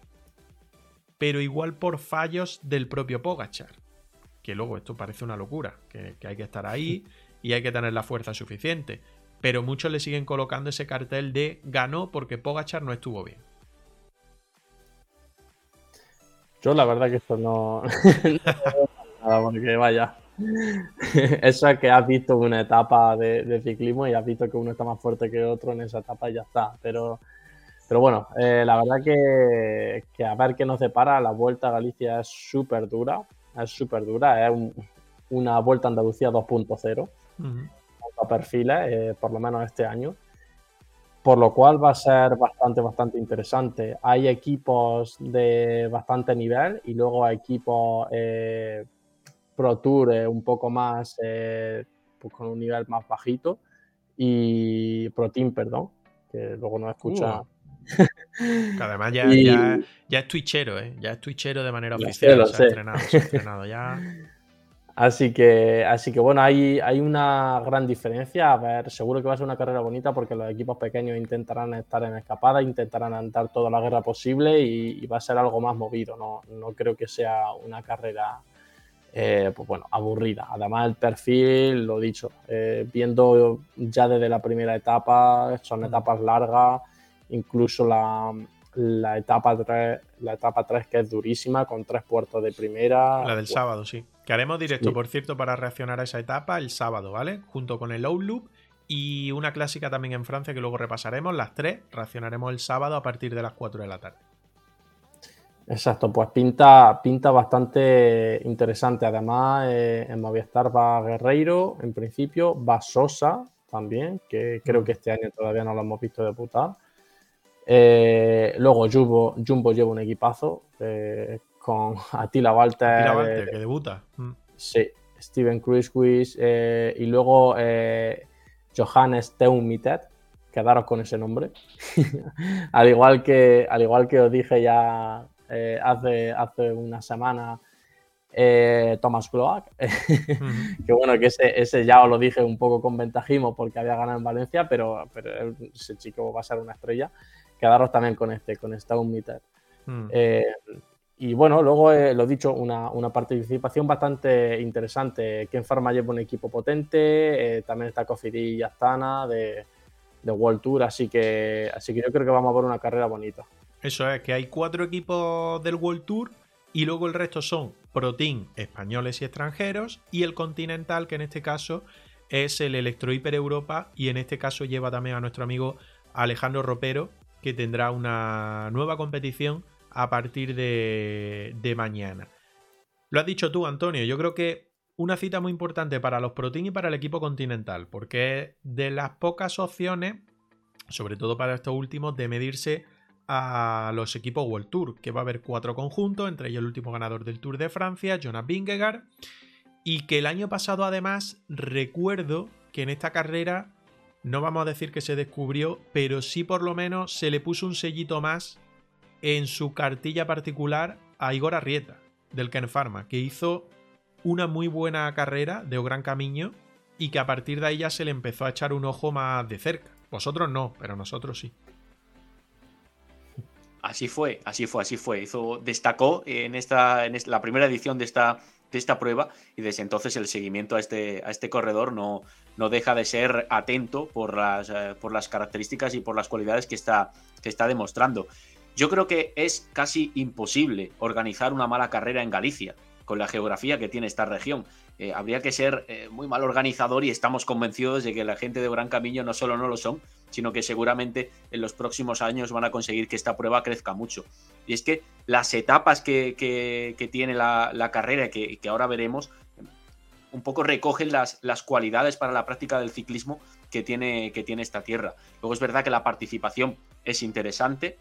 pero igual por fallos del propio Pogachar. Que luego esto parece una locura, que, hay que estar ahí y hay que tener la fuerza suficiente. Pero muchos le siguen colocando ese cartel de ganó porque Pogachar no estuvo bien. Yo la verdad que esto no... nada, porque vaya. Eso es que has visto una etapa de, ciclismo y has visto que uno está más fuerte que otro en esa etapa y ya está. Pero, pero bueno, eh, la verdad que, a ver qué nos depara, la Vuelta a Galicia es súper dura, es súper dura, es una Vuelta a Andalucía 2.0, a perfiles, eh, por lo menos este año. Por lo cual va a ser bastante, bastante interesante. Hay equipos de bastante nivel y luego hay equipos eh, Pro Tour un poco más, eh, pues con un nivel más bajito, y Pro Team, perdón, que luego no escucha. Uh. que además ya, ya, es twitchero, ¿eh? ya es twitchero de manera oficial, se, ha entrenado, se ha entrenado ya. Así que, así que bueno, hay, hay una gran diferencia. A ver, seguro que va a ser una carrera bonita porque los equipos pequeños intentarán estar en escapada, intentarán andar toda la guerra posible y, va a ser algo más movido. No, no creo que sea una carrera eh, pues bueno, aburrida. Además, el perfil, lo dicho, eh, viendo ya desde la primera etapa, son etapas largas, incluso la, la etapa 3, la etapa 3 que es durísima, con tres puertos de primera. La del sábado, sí. Que haremos directo, por cierto, para reaccionar a esa etapa el sábado, ¿vale? Junto con el Low Loop y una clásica también en Francia que luego repasaremos, las tres, reaccionaremos el sábado a partir de las 4 de la tarde. Exacto, pues pinta, pinta bastante interesante. Además, eh, en Movistar va Guerreiro, en principio, va Sosa también, que creo que este año todavía no lo hemos visto debutar. Eh, luego Jumbo, Jumbo lleva un equipazo eh, con Attila Walter. Attila Walter, que debuta. Mm. Sí, Steven Cruisewis y luego Johannes Teumiter, quedaros con ese nombre. al, igual que, al igual que os dije ya eh, hace, hace una semana eh, Thomas Gloak, que bueno, que ese, ese, ya os lo dije un poco con ventajismo porque había ganado en Valencia, pero, pero ese chico va a ser una estrella. Quedaros también con este, con Stone Meter. Mm. Eh, y bueno, luego lo he dicho, una, una, participación bastante interesante. Ken Farma lleva un equipo potente, también está Kofiri y Astana de, de World Tour, así que, así que yo creo que vamos a ver una carrera bonita. Eso es, que hay cuatro equipos del World Tour y luego el resto son Pro Team españoles y extranjeros y el Continental, que en este caso es el Electro Hiper Europa y en este caso lleva también a nuestro amigo Alejandro Ropero, que tendrá una nueva competición a partir de, mañana. Lo has dicho tú, Antonio, yo creo que una cita muy importante para los Pro Team y para el equipo continental, porque es de las pocas opciones, sobre todo para estos últimos, de medirse a los equipos World Tour, que va a haber cuatro conjuntos, entre ellos el último ganador del Tour de Francia, Jonas Vingegaard, y que el año pasado además recuerdo que en esta carrera, no vamos a decir que se descubrió, pero sí por lo menos se le puso un sellito más en su cartilla particular a Igor Arrieta, del Ken Pharma, que hizo una muy buena carrera de O Gran Camino y que a partir de ahí ya se le empezó a echar un ojo más de cerca. Vosotros no, pero nosotros sí. Así fue, así fue, así fue. Hizo, destacó en esta, en la primera edición de esta, de esta prueba y desde entonces el seguimiento a este, a este corredor no, no deja de ser atento por las, eh, por las características y por las cualidades que está, que está demostrando. Yo creo que es casi imposible organizar una mala carrera en Galicia con la geografía que tiene esta región. Eh, habría que ser eh, muy mal organizador y estamos convencidos de que la gente de Gran Camino no solo no lo son, sino que seguramente en los próximos años van a conseguir que esta prueba crezca mucho. Y es que las etapas que, tiene la, carrera, que, que, ahora veremos, un poco recogen las, las, cualidades para la práctica del ciclismo que tiene, que tiene esta tierra. Luego es verdad que la participación es interesante,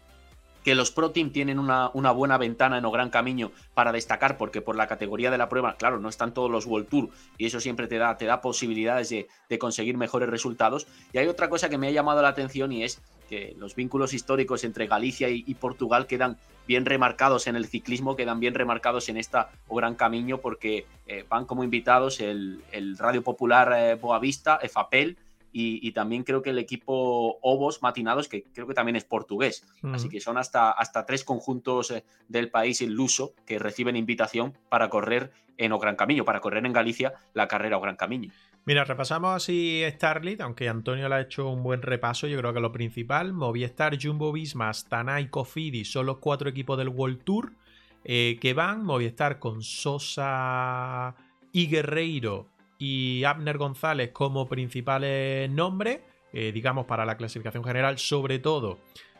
que los Pro Team tienen una, buena ventana en o gran camino para destacar, porque por la categoría de la prueba, claro, no están todos los World Tour y eso siempre te da, te da posibilidades de, conseguir mejores resultados. Y hay otra cosa que me ha llamado la atención y es que los vínculos históricos entre Galicia y, Portugal quedan bien remarcados en el ciclismo, quedan bien remarcados en esta o gran camino, porque eh, van como invitados el, Radio Popular eh, Boavista, EFAPEL, y, también creo que el equipo Obos Matinados, que creo que también es portugués. Así que son hasta, hasta tres conjuntos eh, del país iluso que reciben invitación para correr en O Gran Camino, para correr en Galicia la carrera O Gran Camino. Mira, repasamos así Starlit, aunque Antonio le ha hecho un buen repaso, yo creo que lo principal, Movistar, Jumbo Visma, Astana y Cofidi son los cuatro equipos del World Tour eh, que van, Movistar con Sosa y Guerreiro y Abner González como principales nombres, eh, digamos, para la clasificación general, sobre todo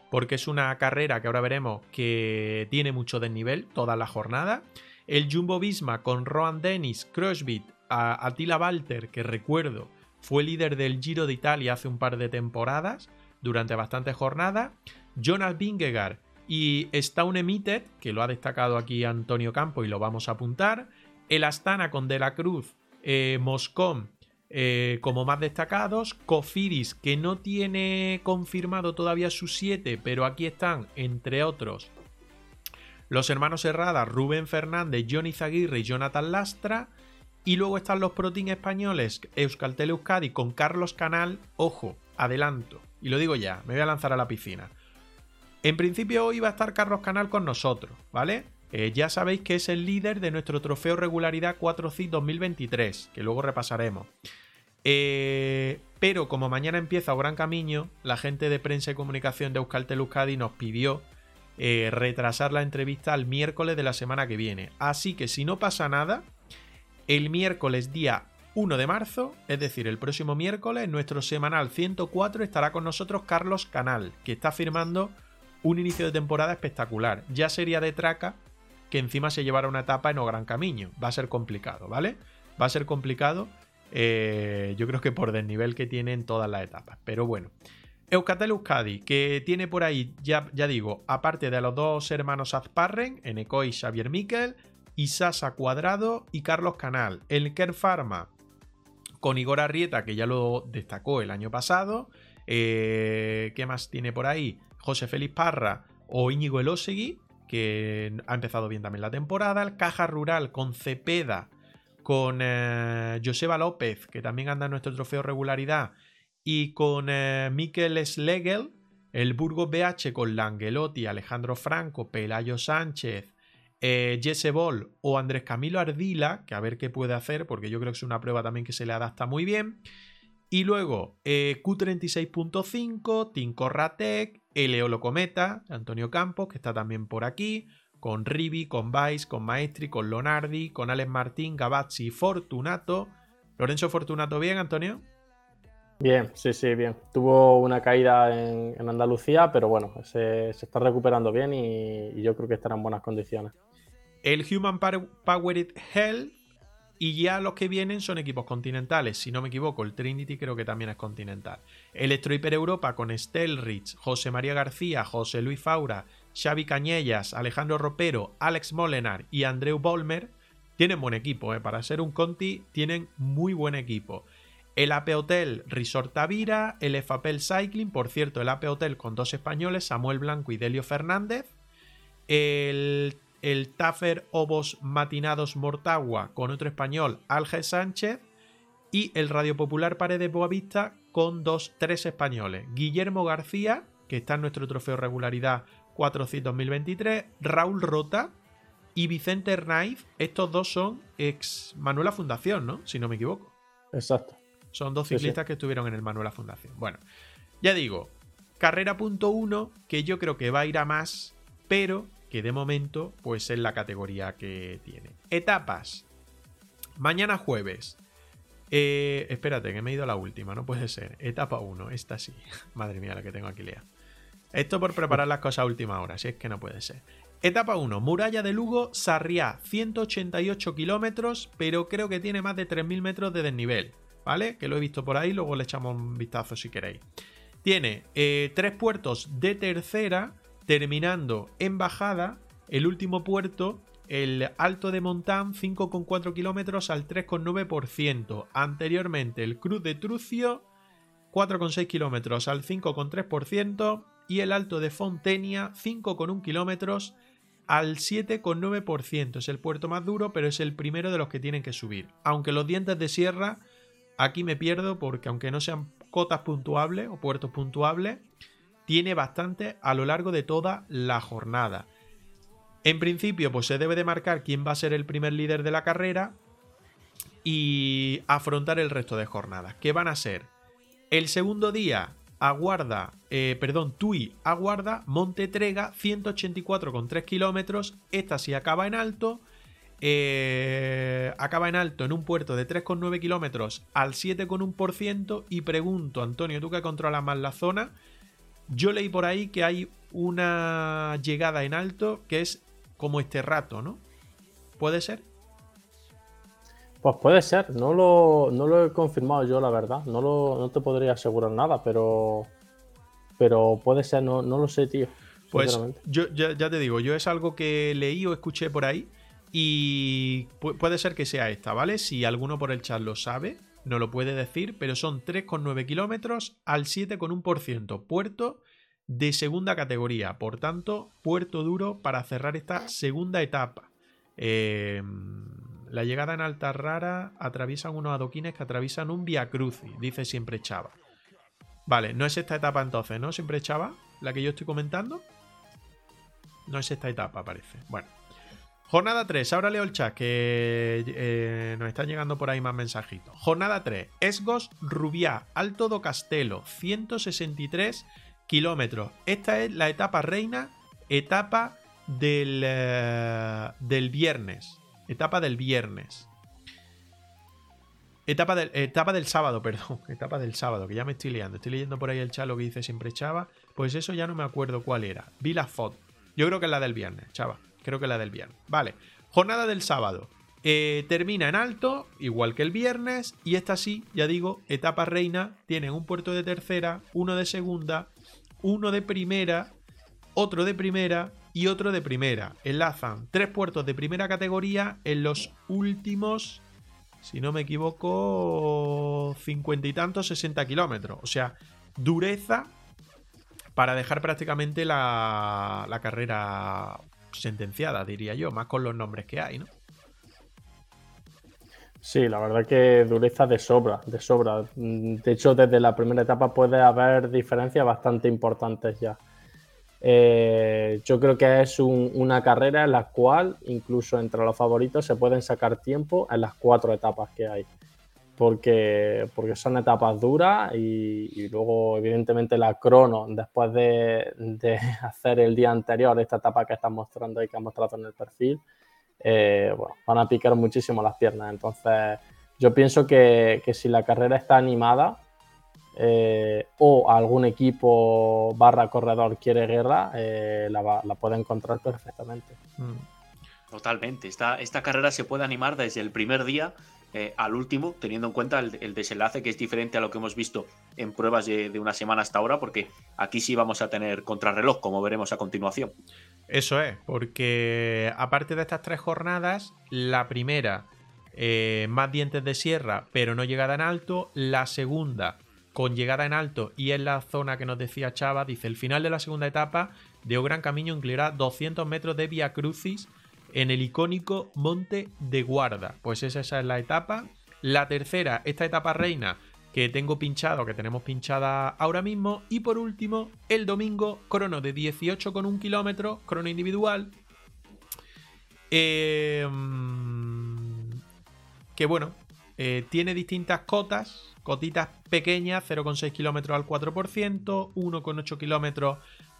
porque es una carrera que ahora veremos que tiene mucho desnivel toda la jornada. El Jumbo Visma con Rohan Dennis, Crushbit, Attila Walter, que recuerdo fue líder del Giro de Italia hace un par de temporadas, durante bastantes jornadas. Jonas Vingegaard y Stone Emited, que lo ha destacado aquí Antonio Campo y lo vamos a apuntar. El Astana con De la Cruz eh, Moscón eh, como más destacados, Cofidis que no tiene confirmado todavía sus 7, pero aquí están, entre otros, los hermanos Herrada, Rubén Fernández, Johnny Zaguirre y Jonathan Lastra. Y luego están los protein españoles, Euskaltel Euskadi con Carlos Canal. Ojo, adelanto. Y lo digo ya, me voy a lanzar a la piscina. En principio hoy va a estar Carlos Canal con nosotros, ¿vale? Eh, ya sabéis que es el líder de nuestro trofeo regularidad 4C 2023, que luego repasaremos. Eh, pero como mañana empieza Gran Camino, la gente de prensa y comunicación de Euskaltel Euskadi nos pidió eh, retrasar la entrevista al miércoles de la semana que viene. Así que si no pasa nada, el miércoles día 1 de marzo, es decir, el próximo miércoles, nuestro semanal 104 estará con nosotros Carlos Canal, que está firmando un inicio de temporada espectacular. Ya sería de traca que encima se llevara una etapa en O Gran Camino. Va a ser complicado, ¿vale? Va a ser complicado. Eh, yo creo que por desnivel que tiene en todas las etapas. Pero bueno. Euskatel Euskadi, que tiene por ahí, ya, ya digo, aparte de los dos hermanos Azparren, Eneco y Xavier Miquel, Isasa Cuadrado y Carlos Canal. El Ker Pharma, con Igor Arrieta, que ya lo destacó el año pasado. Eh, ¿Qué más tiene por ahí? José Félix Parra o Íñigo Elosegui que ha empezado bien también la temporada. El Caja Rural con Cepeda, con eh, Joseba López, que también anda en nuestro trofeo regularidad, y con eh, Mikel Slegel. El Burgos BH con Langelotti, Alejandro Franco, Pelayo Sánchez, eh, Jesse Ball o Andrés Camilo Ardila, que a ver qué puede hacer, porque yo creo que es una prueba también que se le adapta muy bien. Y luego eh, Q36.5, Tinko Ratec, Eleolo Cometa, Antonio Campos, que está también por aquí, con Rivi, con Vice, con Maestri, con Lonardi, con Alex Martín, Gavazzi, Fortunato. Lorenzo Fortunato, ¿bien, Antonio? Bien, sí, sí, bien. Tuvo una caída en, Andalucía, pero bueno, se, está recuperando bien y, yo creo que estará en buenas condiciones. El Human Powered Hell y ya los que vienen son equipos continentales. Si no me equivoco, el Trinity creo que también es continental. Electro Hiper Europa con Rich, José María García, José Luis Faura, Xavi Cañellas, Alejandro Ropero, Alex Molenar y Andreu Bolmer tienen buen equipo. ¿eh? Para ser un Conti, tienen muy buen equipo. El AP Hotel Resort Tavira, el FAPEL Cycling, por cierto, el AP Hotel con dos españoles, Samuel Blanco y Delio Fernández. El el Taffer Obos Matinados Mortagua con otro español, Alge Sánchez, y el Radio Popular Paredes Boavista con dos, tres españoles, Guillermo García, que está en nuestro trofeo regularidad 400 2023, Raúl Rota y Vicente Hernáiz. Estos dos son ex Manuela Fundación, ¿no? Si no me equivoco. Exacto. Son dos ciclistas que estuvieron en el Manuela Fundación. Bueno, ya digo, carrera punto uno, que yo creo que va a ir a más, pero que de momento pues es la categoría que tiene. Etapas. Mañana jueves. Eh, espérate, que me he ido a la última, no puede ser. Etapa 1, esta sí. Madre mía, la que tengo aquí lea. Esto por preparar las cosas a última hora, si es que no puede ser. Etapa 1, Muralla de Lugo, Sarriá, 188 kilómetros, pero creo que tiene más de 3.000 metros de desnivel, ¿vale? Que lo he visto por ahí, luego le echamos un vistazo si queréis. Tiene eh, tres puertos de tercera, terminando en bajada el último puerto, el Alto de Montán, 5,4 kilómetros al 3,9%. Anteriormente el Cruz de Trucio, 4,6 kilómetros al 5,3%. Y el Alto de Fontenia, 5,1 kilómetros al 7,9%. Es el puerto más duro, pero es el primero de los que tienen que subir. Aunque los dientes de sierra, aquí me pierdo porque aunque no sean cotas puntuables o puertos puntuables, tiene bastante a lo largo de toda la jornada. En principio, pues se debe de marcar quién va a ser el primer líder de la carrera y afrontar el resto de jornadas. ¿Qué van a ser? El segundo día aguarda, eh, perdón, Tui aguarda Monte Trega 184,3 kilómetros. Esta sí acaba en alto. Eh, acaba en alto en un puerto de 3,9 kilómetros al 7,1%. Y pregunto, Antonio, tú que controlas más la zona, yo leí por ahí que hay una llegada en alto que es como este rato, ¿no? ¿Puede ser? Pues puede ser, no lo, no lo he confirmado yo, la verdad. No, lo, no te podría asegurar nada, pero, pero puede ser, no, no lo sé, tío. Pues yo ya, ya, te digo, yo es algo que leí o escuché por ahí y puede ser que sea esta, ¿vale? Si alguno por el chat lo sabe, no lo puede decir, pero son 3,9 kilómetros al 7,1%. Puerto de segunda categoría, por tanto, puerto duro para cerrar esta segunda etapa. Em, la llegada en Alta Rara atraviesan unos adoquines que atraviesan un Via Crucis, dice siempre Chava. Vale, no es esta etapa entonces, ¿no? Siempre Chava, la que yo estoy comentando. No es esta etapa, parece. Bueno. Jornada 3, ahora leo el chat que eh, nos están llegando por ahí más mensajitos. Jornada 3, Esgos Rubiá, Alto do Castelo, 163 kilómetros. Esta es la etapa reina, etapa del, eh, del viernes. Etapa del viernes. Etapa del, etapa del sábado, perdón. Etapa del sábado, que ya me estoy liando. Estoy leyendo por ahí el chat lo que dice siempre Chava. Pues eso ya no me acuerdo cuál era. Vi la. Yo creo que es la del viernes, Chava creo que la del viernes. Vale, jornada del sábado. Eh, termina en alto, igual que el viernes, y esta sí, ya digo, etapa reina, tienen un puerto de tercera, uno de segunda, uno de primera, otro de primera y otro de primera. Enlazan tres puertos de primera categoría en los últimos, si no me equivoco, cincuenta y tantos, 60 kilómetros. O sea, dureza para dejar prácticamente la, la carrera sentenciada, diría yo, más con los nombres que hay, ¿no? Sí, la verdad que dureza de sobra, de sobra. De hecho, desde la primera etapa puede haber diferencias bastante importantes ya. Eh, yo creo que es una carrera en la cual, incluso entre los favoritos, se pueden sacar tiempo en las cuatro etapas que hay. Porque, porque son etapas duras y, luego evidentemente la crono, después de, de, hacer el día anterior esta etapa que estás mostrando y que has mostrado en el perfil, eh, bueno, van a picar muchísimo las piernas. Entonces yo pienso que, que si la carrera está animada eh, o algún equipo barra corredor quiere guerra, eh, la, la, puede encontrar perfectamente. Mm. Totalmente, esta, esta carrera se puede animar desde el primer día eh, al último, teniendo en cuenta el, desenlace que es diferente a lo que hemos visto en pruebas de, una semana hasta ahora, porque aquí sí vamos a tener contrarreloj, como veremos a continuación. Eso es, porque aparte de estas tres jornadas, la primera, eh, más dientes de sierra, pero no llegada en alto, la segunda, con llegada en alto y en la zona que nos decía Chava, dice, el final de la segunda etapa de Gran Camino incluirá 200 metros de Via Crucis en el icónico Monte de Guarda. Pues esa, es la etapa. La tercera, esta etapa reina que tengo pinchado, que tenemos pinchada ahora mismo. Y por último, el domingo, crono de 18,1 kilómetros, crono individual. Em, que bueno, eh, tiene distintas cotas, cotitas pequeñas, 0,6 kilómetros al 4%, 1,8 kilómetros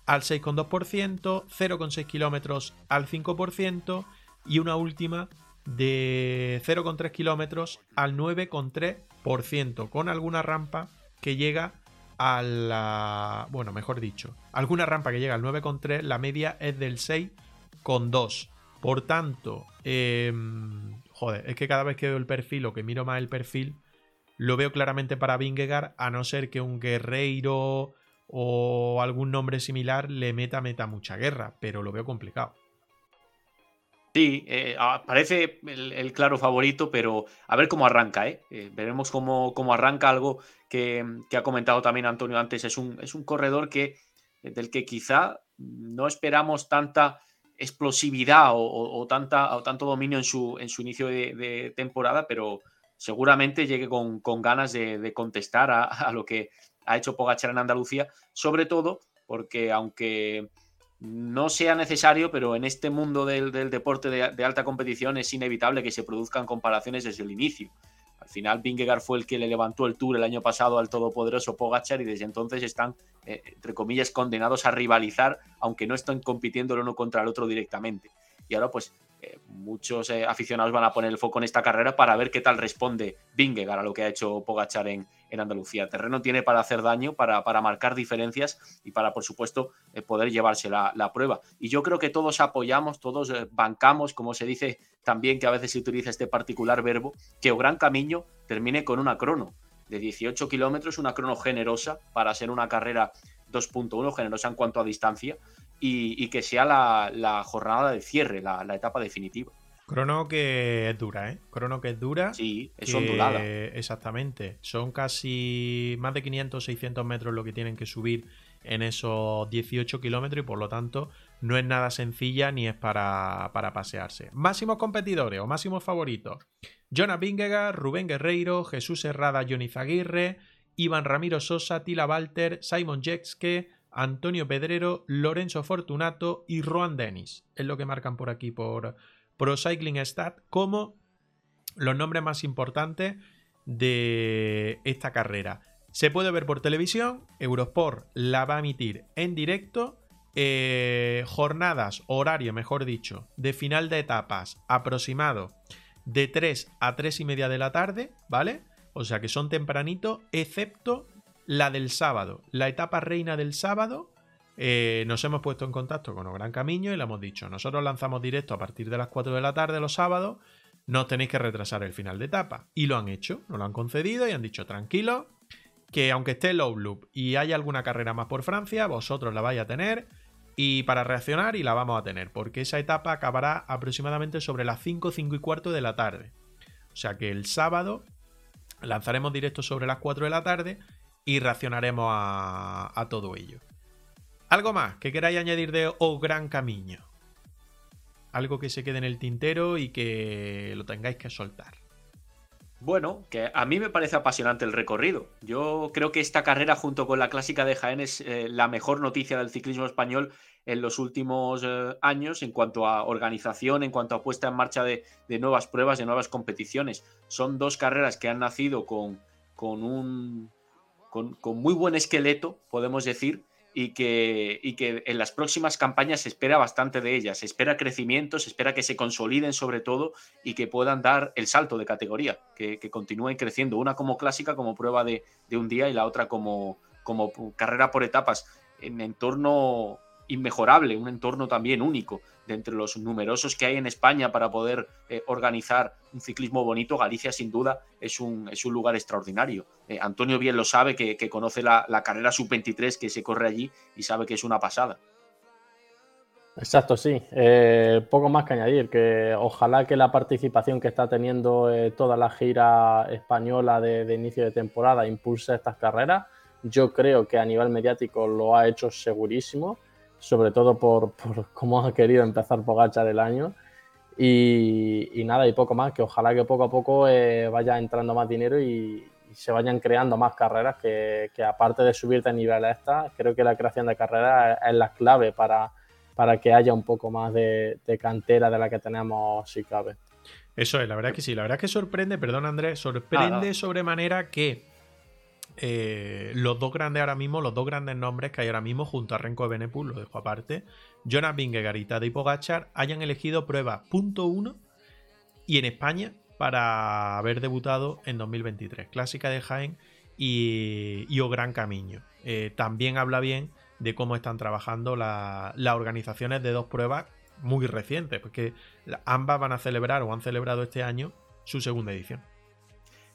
al 6,2%, 0,6 kilómetros al 5% y una última de 0,3 kilómetros al 9,3%, con alguna rampa que llega a la... Bueno, mejor dicho, alguna rampa que llega al 9,3, la media es del 6,2. Por tanto, em, joder, es que cada vez que veo el perfil o que miro más el perfil, lo veo claramente para Vingegaard, a no ser que un guerreiro o algún nombre similar le meta, meta mucha guerra, pero lo veo complicado. Sí, eh, ah, parece el, claro favorito, pero a ver cómo arranca, ¿eh? eh veremos cómo, cómo, arranca algo que, ha comentado también Antonio antes. Es un, es un corredor que, del que quizá no esperamos tanta explosividad o, tanta, o tanto dominio en su, en su inicio de, temporada, pero seguramente llegue con, ganas de, contestar a, lo que ha hecho Pogachar en Andalucía, sobre todo porque aunque no sea necesario, pero en este mundo del, deporte de, alta competición es inevitable que se produzcan comparaciones desde el inicio. Al final, Vingegaard fue el que le levantó el Tour el año pasado al todopoderoso Pogachar y desde entonces están, eh, entre comillas, condenados a rivalizar, aunque no están compitiendo el uno contra el otro directamente. Y ahora, pues, eh, muchos eh, aficionados van a poner el foco en esta carrera para ver qué tal responde Vingegaard a lo que ha hecho Pogachar en, en Andalucía. Terreno tiene para hacer daño, para, para marcar diferencias y para, por supuesto, eh, poder llevarse la, prueba. Y yo creo que todos apoyamos, todos bancamos, como se dice también que a veces se utiliza este particular verbo, que o Gran Camino termine con una crono de 18 kilómetros, una crono generosa para ser una carrera 2.1, generosa en cuanto a distancia, y, que sea la, jornada de cierre, la, etapa definitiva. Crono que es dura, ¿eh? Crono que es dura. Sí, es ondulada. Exactamente. Son casi más de 500, 600 metros lo que tienen que subir en esos 18 kilómetros y por lo tanto no es nada sencilla ni es para, para pasearse. Máximos competidores o máximos favoritos. Jonas Vingegaard, Rubén Guerreiro, Jesús Herrada, Johnny Zaguirre, Iván Ramiro Sosa, Tila Walter, Simon Jexke, Antonio Pedrero, Lorenzo Fortunato y Roan Dennis. Es lo que marcan por aquí por Pro Cycling Stat como los nombres más importantes de esta carrera. Se puede ver por televisión, Eurosport la va a emitir en directo. Eh, jornadas, horario, mejor dicho, de final de etapas aproximado de 3 a 3 y media de la tarde, ¿vale? O sea que son tempranito, excepto la del sábado. La etapa reina del sábado, eh, nos hemos puesto en contacto con Gran Camino y le hemos dicho, nosotros lanzamos directo a partir de las 4 de la tarde los sábados, no tenéis que retrasar el final de etapa. Y lo han hecho, nos lo han concedido y han dicho, tranquilo, que aunque esté Low Loop y haya alguna carrera más por Francia, vosotros la vais a tener y para reaccionar y la vamos a tener, porque esa etapa acabará aproximadamente sobre las 5, 5 y cuarto de la tarde. O sea que el sábado lanzaremos directo sobre las 4 de la tarde y reaccionaremos a, todo ello. ¿Algo más que queráis añadir de O Gran Camino? Algo que se quede en el tintero y que lo tengáis que soltar. Bueno, que a mí me parece apasionante el recorrido. Yo creo que esta carrera junto con la clásica de Jaén es eh, la mejor noticia del ciclismo español en los últimos eh, años en cuanto a organización, en cuanto a puesta en marcha de, nuevas pruebas, de nuevas competiciones. Son dos carreras que han nacido con, con un con, muy buen esqueleto, podemos decir, y que, y que en las próximas campañas se espera bastante de ellas. Se espera crecimiento, se espera que se consoliden sobre todo y que puedan dar el salto de categoría, que, continúen creciendo, una como clásica, como prueba de, de, un día y la otra como, como carrera por etapas, en entorno inmejorable, un entorno también único de entre los numerosos que hay en España para poder eh, organizar un ciclismo bonito, Galicia sin duda es un, es un lugar extraordinario. Eh, Antonio bien lo sabe, que, conoce la, carrera sub-23 que se corre allí y sabe que es una pasada. Exacto, sí. Eh, poco más que añadir, que ojalá que la participación que está teniendo toda la gira española de inicio de temporada impulse estas carreras. Yo creo que a nivel mediático lo ha hecho segurísimo sobre todo por, cómo ha querido empezar Pogachar el año. Y, nada, y poco más, que ojalá que poco a poco eh, vaya entrando más dinero y, se vayan creando más carreras, que, aparte de subir de nivel a esta, creo que la creación de carreras es, la clave para, para que haya un poco más de, cantera de la que tenemos, si cabe. Eso es, la verdad que sí, la verdad que sorprende, perdón Andrés, sorprende sobremanera que eh, los dos grandes ahora mismo, los dos grandes nombres que hay ahora mismo junto a Renko Benepul, lo dejo aparte, Jonas Vingegaard y Tadej Pogachar hayan elegido prueba punto uno y en España para haber debutado en 2023. Clásica de Jaén y, O Gran Camino. Eh, también habla bien de cómo están trabajando las organizaciones de dos pruebas muy recientes, porque ambas van a celebrar o han celebrado este año su segunda edición.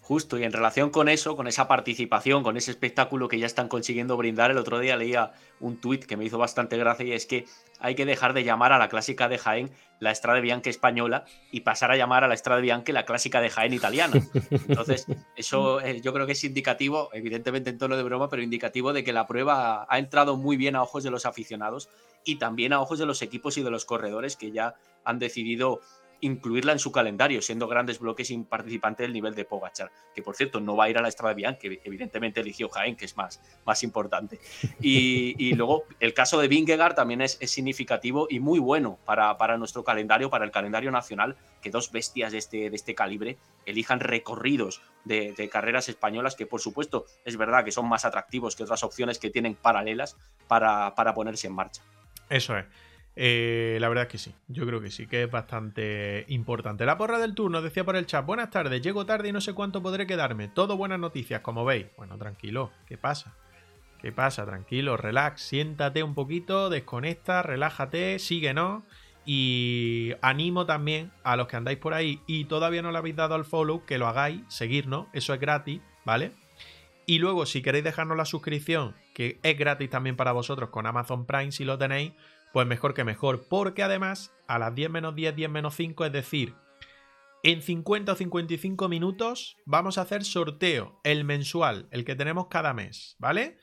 Justo, y en relación con eso, con esa participación, con ese espectáculo que ya están consiguiendo brindar, el otro día leía un tuit que me hizo bastante gracia y es que hay que dejar de llamar a la clásica de Jaén la Estrada Bianche española y pasar a llamar a la Estrada Bianche la clásica de Jaén italiana. Entonces, eso eh, yo creo que es indicativo, evidentemente en tono de broma, pero indicativo de que la prueba ha entrado muy bien a ojos de los aficionados y también a ojos de los equipos y de los corredores que ya han decidido incluirla en su calendario, siendo grandes bloques sin participante del nivel de Pogachar, que por cierto no va a ir a la Estrada Bian, que evidentemente eligió Jaén, que es más, más importante. Y, luego el caso de Vingegaard también es, significativo y muy bueno para, para, nuestro calendario, para el calendario nacional, que dos bestias de este, de este calibre elijan recorridos de, carreras españolas, que por supuesto es verdad que son más atractivos que otras opciones que tienen paralelas para, para ponerse en marcha. Eso es. Eh, la verdad es que sí, yo creo que sí, que es bastante importante. La porra del turno decía por el chat, buenas tardes, llego tarde y no sé cuánto podré quedarme. Todo buenas noticias, como veis. Bueno, tranquilo, ¿qué pasa? ¿Qué pasa? Tranquilo, relax, siéntate un poquito, desconecta, relájate, síguenos. Y animo también a los que andáis por ahí y todavía no le habéis dado al follow, que lo hagáis, seguirnos, eso es gratis, ¿vale? Y luego, si queréis dejarnos la suscripción, que es gratis también para vosotros con Amazon Prime si lo tenéis, pues mejor que mejor, porque además a las 10 menos 10, 10 menos 5, es decir, en 50 o 55 minutos vamos a hacer sorteo, el mensual, el que tenemos cada mes, ¿vale?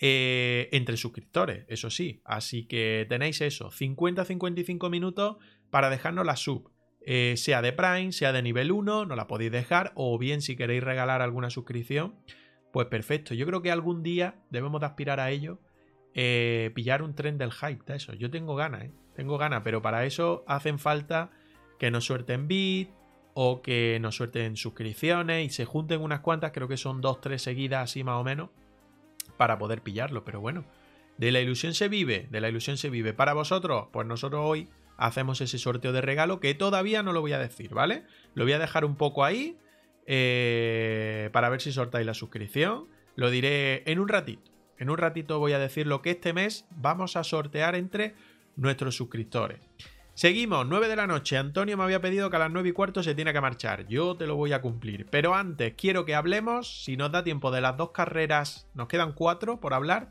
Eh, entre suscriptores, eso sí. Así que tenéis eso, 50 55 minutos para dejarnos la sub. Eh, sea de Prime, sea de nivel 1, no la podéis dejar. O bien si queréis regalar alguna suscripción, pues perfecto. Yo creo que algún día debemos de aspirar a ello eh, pillar un tren del hype eso. Yo tengo ganas, ¿eh? Tengo ganas, pero para eso hacen falta que nos suelten bit o que nos suelten suscripciones y se junten unas cuantas, creo que son dos, tres seguidas así más o menos, para poder pillarlo. Pero bueno, de la ilusión se vive, de la ilusión se vive. Para vosotros, pues nosotros hoy hacemos ese sorteo de regalo que todavía no lo voy a decir, ¿vale? Lo voy a dejar un poco ahí eh, para ver si sortáis la suscripción. Lo diré en un ratito. En un ratito voy a decir lo que este mes vamos a sortear entre nuestros suscriptores. Seguimos, 9 de la noche. Antonio me había pedido que a las 9 y cuarto se tiene que marchar. Yo te lo voy a cumplir. Pero antes quiero que hablemos, si nos da tiempo, de las dos carreras. Nos quedan cuatro por hablar.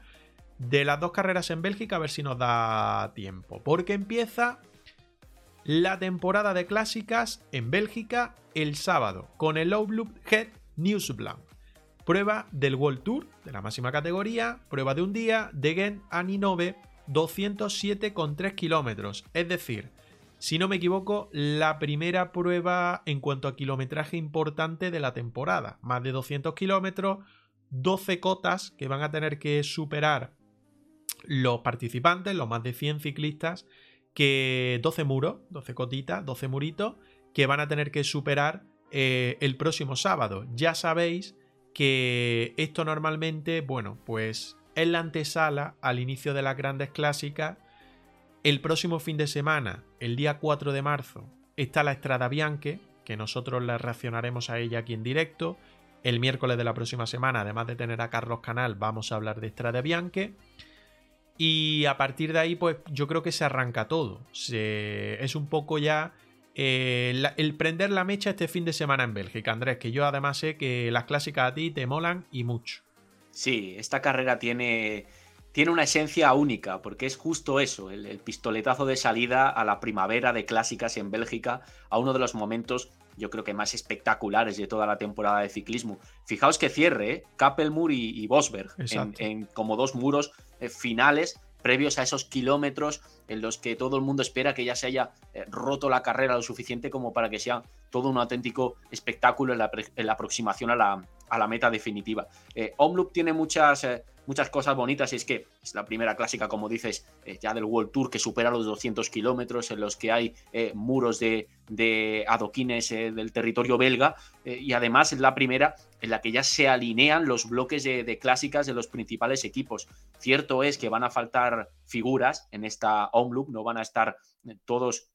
De las dos carreras en Bélgica, a ver si nos da tiempo. Porque empieza la temporada de clásicas en Bélgica el sábado con el Loop Head Newsblanc. Prueba del World Tour de la máxima categoría, prueba de un día, de Gen a Ninove, 207,3 kilómetros. Es decir, si no me equivoco, la primera prueba en cuanto a kilometraje importante de la temporada. Más de 200 kilómetros, 12 cotas que van a tener que superar los participantes, los más de 100 ciclistas, que 12 muros, 12 cotitas, 12 muritos, que van a tener que superar eh, el próximo sábado. Ya sabéis que esto normalmente, bueno, pues es la antesala al inicio de las grandes clásicas. El próximo fin de semana, el día 4 de marzo, está la Estrada Bianche, que nosotros la reaccionaremos a ella aquí en directo. El miércoles de la próxima semana, además de tener a Carlos Canal, vamos a hablar de Estrada Bianche. Y a partir de ahí, pues yo creo que se arranca todo. es un poco ya eh, el prender la mecha este fin de semana en Bélgica, Andrés, que yo además sé que las clásicas a ti te molan y mucho. Sí, esta carrera tiene, tiene una esencia única, porque es justo eso, el, pistoletazo de salida a la primavera de clásicas en Bélgica, a uno de los momentos, yo creo que más espectaculares de toda la temporada de ciclismo. Fijaos que cierre, ¿eh? Kappelmur y, Bosberg, en, como dos muros eh, finales previos a esos kilómetros en los que todo el mundo espera que ya se haya eh, roto la carrera lo suficiente como para que sea todo un auténtico espectáculo en la, aproximación a la, meta definitiva. Eh, Omloop tiene muchas, eh, muchas cosas bonitas y es que es la primera clásica, como dices, eh, ya del World Tour que supera los 200 kilómetros, en los que hay muros de, adoquines del territorio belga y además es la primera en la que ya se alinean los bloques de, de clásicas de los principales equipos. Cierto es que van a faltar figuras en esta Omloop, no van a estar todos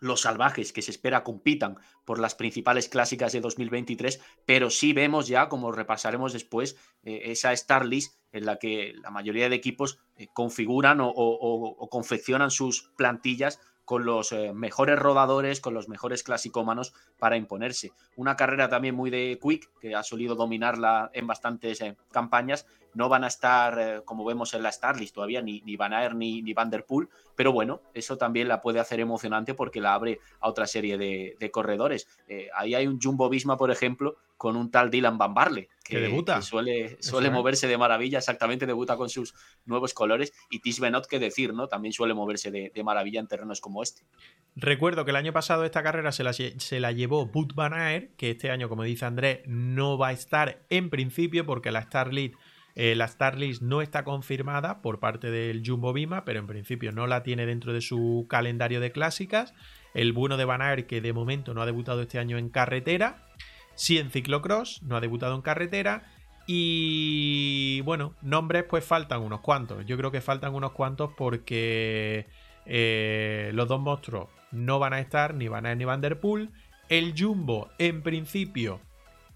los salvajes que se espera compitan por las principales clásicas de 2023, pero sí vemos ya, como repasaremos después, eh, esa Star List en la que la mayoría de equipos eh, configuran o, confeccionan sus plantillas con los eh, mejores rodadores, con los mejores clasicómanos para imponerse. Una carrera también muy de Quick, que ha solido dominarla en bastantes campañas, no van a estar, eh, como vemos en la Starlist todavía, ni, ni Van Aert ni, ni Van Der Poel, pero bueno, eso también la puede hacer emocionante porque la abre a otra serie de, corredores. Eh, ahí hay un Jumbo Visma, por ejemplo, con un tal Dylan Van Barle, que, debuta. suele, suele moverse de maravilla, exactamente, debuta con sus nuevos colores. Y Tis Benot, que decir, ¿no? También suele moverse de, maravilla en terrenos como este. Recuerdo que el año pasado esta carrera se la, se la llevó Bud Van Aert, que este año, como dice Andrés, no va a estar en principio porque la Starlit eh, la Starlist no está confirmada por parte del Jumbo Vima, pero en principio no la tiene dentro de su calendario de clásicas. El bueno de Van Aert, que de momento no ha debutado este año en carretera. Sí en ciclocross, no ha debutado en carretera. Y bueno, nombres pues faltan unos cuantos. Yo creo que faltan unos cuantos porque eh, los dos monstruos no van a estar, ni Van Aert ni Van Der Poel. El Jumbo, en principio,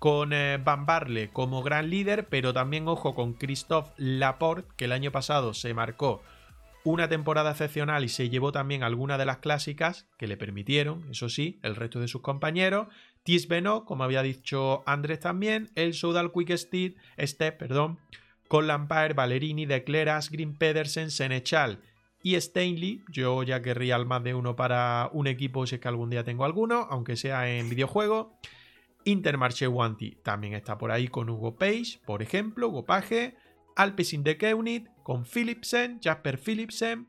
con eh, Van Barle como gran líder, pero también ojo con Christophe Laporte, que el año pasado se marcó una temporada excepcional y se llevó también algunas de las clásicas que le permitieron, eso sí, el resto de sus compañeros. Tis Benoit, como había dicho Andrés también, el Soudal Quick Step, perdón, con Lampard, Valerini, Decleras, Green Pedersen, Senechal y Stanley. Yo ya querría al más de uno para un equipo si es que algún día tengo alguno, aunque sea en videojuego. Intermarché Wanty también está por ahí con Hugo Page, por ejemplo, Hugo Page, Alpecin de Keunit, con Philipsen, Jasper Philipsen,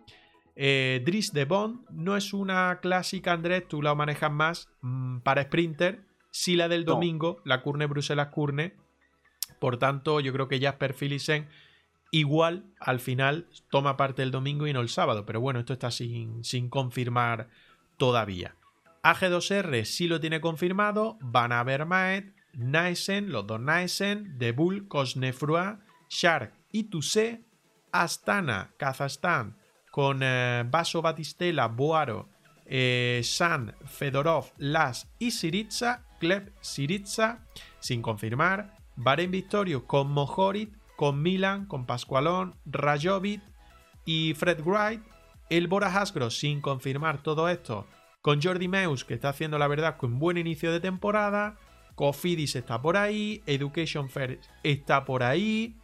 eh, Dries de Bond. No es una clásica, Andrés, tú la manejas más mm, para Sprinter. Si la del domingo, la Curne Bruselas Curne. Por tanto, yo creo que Jasper Philipsen igual al final toma parte el domingo y no el sábado. Pero bueno, esto está sin, sin confirmar todavía. AG2R sí lo tiene confirmado, Van Avermaet, Naisen, los dos Naisen, Bull, Cosnefrua, Shark y Tuse, Astana, Kazajstán, con eh, Baso Batistela, Boaro, eh, San, Fedorov, Las y Siritza, Kleb Siritza, sin confirmar, Baren Victorio con Mohorit, con Milan, con Pascualón, Rajovic y Fred Wright, el Bora Hasgro sin confirmar todo esto, con Jordi Meus, que está haciendo la verdad con buen inicio de temporada. Cofidis está por ahí. Education Fair está por ahí.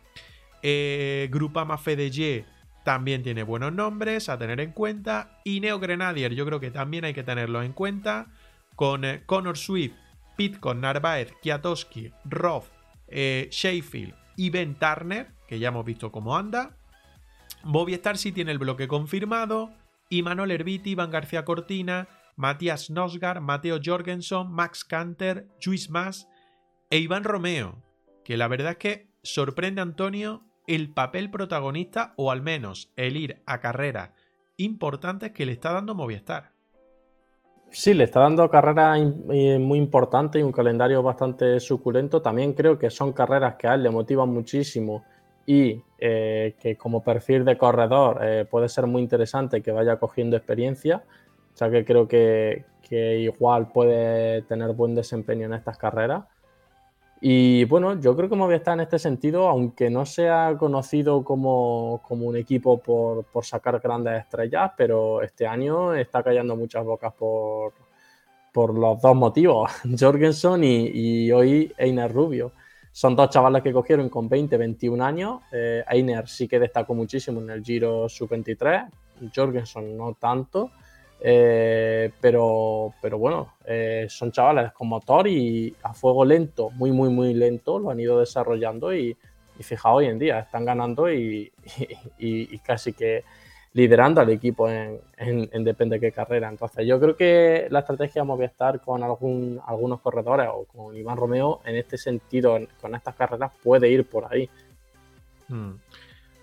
Eh, Grupama FDG también tiene buenos nombres a tener en cuenta. Y Neo Grenadier, yo creo que también hay que tenerlo en cuenta. Con eh, Connor Swift, Pitcon, Narváez, Kiatowski, Roth, eh, Sheffield y Ben Turner, que ya hemos visto cómo anda. Bobby Star sí tiene el bloque confirmado. Y Manuel Herbiti, Iván García Cortina, Matías Nosgar, Mateo Jorgensen, Max Canter, Luis Mas e Iván Romeo, que la verdad es que sorprende a Antonio el papel protagonista o al menos el ir a carreras importantes que le está dando Movistar. Sí, le está dando carreras eh, muy importantes y un calendario bastante suculento. También creo que son carreras que a él le motivan muchísimo y eh, que como perfil de corredor eh, puede ser muy interesante que vaya cogiendo experiencia. Sea que creo que, que igual puede tener buen desempeño en estas carreras. Y bueno, yo creo que Movistar en este sentido, aunque no sea conocido como, un equipo por, sacar grandes estrellas, pero este año está callando muchas bocas por, por los dos motivos, Jorgensen y, hoy Einer Rubio. Son dos chavales que cogieron con 20, 21 años. Eh, Einer sí que destacó muchísimo en el Giro Sub-23, Jorgensen no tanto. Eh, pero, pero bueno, eh, son chavales con motor y a fuego lento, muy, muy, muy lento, lo han ido desarrollando y, fijaos, hoy en día están ganando y, casi que liderando al equipo en, en, depende de qué carrera. Entonces, yo creo que la estrategia Movistar con algún, algunos corredores o con Iván Romeo, en este sentido, con estas carreras, puede ir por ahí. Hmm.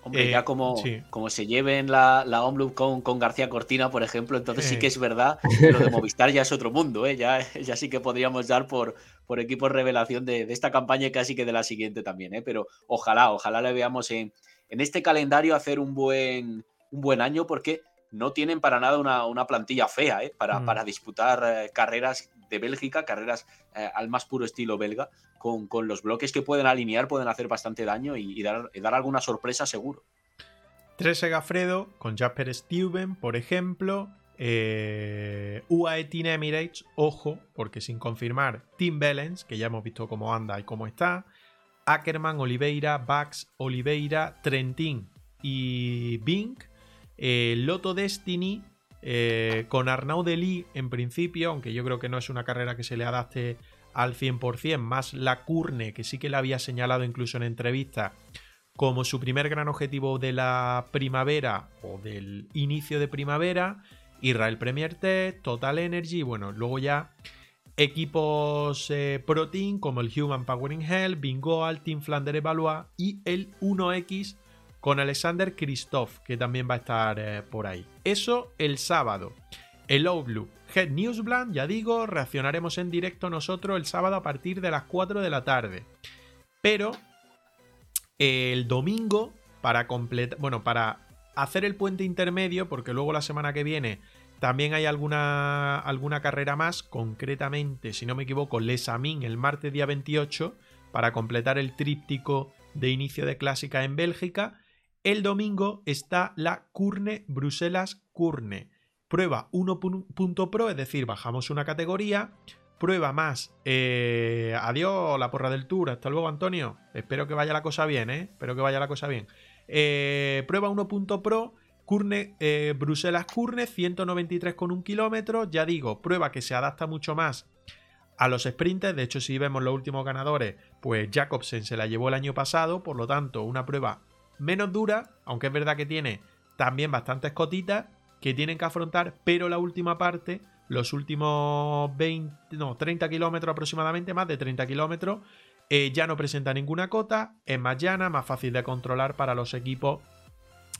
Hombre, ya eh, como, como se lleven la, la con, con, García Cortina, por ejemplo, entonces sí que es verdad lo de Movistar ya es otro mundo, ¿eh? ya, ya sí que podríamos dar por, por equipos revelación de, esta campaña y casi que de la siguiente también, ¿eh? pero ojalá, ojalá le veamos en, en este calendario hacer un buen, un buen año porque no tienen para nada una, plantilla fea ¿eh? para, mm. para disputar eh, carreras de Bélgica, carreras al más puro estilo belga, con, los bloques que pueden alinear pueden hacer bastante daño y, dar, alguna sorpresa seguro. 13 Gafredo con Jasper Steuben, por ejemplo. Eh, UAE Team Emirates, ojo, porque sin confirmar, Tim Bellens, que ya hemos visto cómo anda y cómo está. Ackerman, Oliveira, Bax, Oliveira, Trentin y Bink. Eh, Loto Destiny, eh, con Arnaud Delis en principio, aunque yo creo que no es una carrera que se le adapte al 100%, más la Curne, que sí que la había señalado incluso en entrevista como su primer gran objetivo de la primavera o del inicio de primavera, Israel Premier Tech, Total Energy, bueno, luego ya equipos eh, Pro Team como el Human Powering Hell, Bingo, Team Flanders Valois y el 1X con Alexander Christoph, que también va a estar eh, por ahí. Eso el sábado. El Outlook Head Newsbland, ya digo, reaccionaremos en directo nosotros el sábado a partir de las 4 de la tarde. Pero el domingo, para completar, bueno, para hacer el puente intermedio, porque luego la semana que viene también hay alguna, alguna carrera más, concretamente, si no me equivoco, Lesamin el martes día 28, para completar el tríptico de inicio de clásica en Bélgica. El domingo está la Curne Bruselas Curne prueba 1.pro, es decir, bajamos una categoría, prueba más, eh, adiós la porra del tour, hasta luego Antonio, espero que vaya la cosa bien, ¿eh? espero que vaya la cosa bien. Eh, prueba 1.pro, Curne, eh, Bruselas Curne, 193 con un kilómetro, ya digo, prueba que se adapta mucho más a los sprinters, de hecho si vemos los últimos ganadores, pues Jacobsen se la llevó el año pasado, por lo tanto una prueba menos dura, aunque es verdad que tiene también bastantes cotitas, que tienen que afrontar, pero la última parte, los últimos 20, no, 30 kilómetros aproximadamente, más de 30 kilómetros, eh, ya no presenta ninguna cota, es más llana, más fácil de controlar para los equipos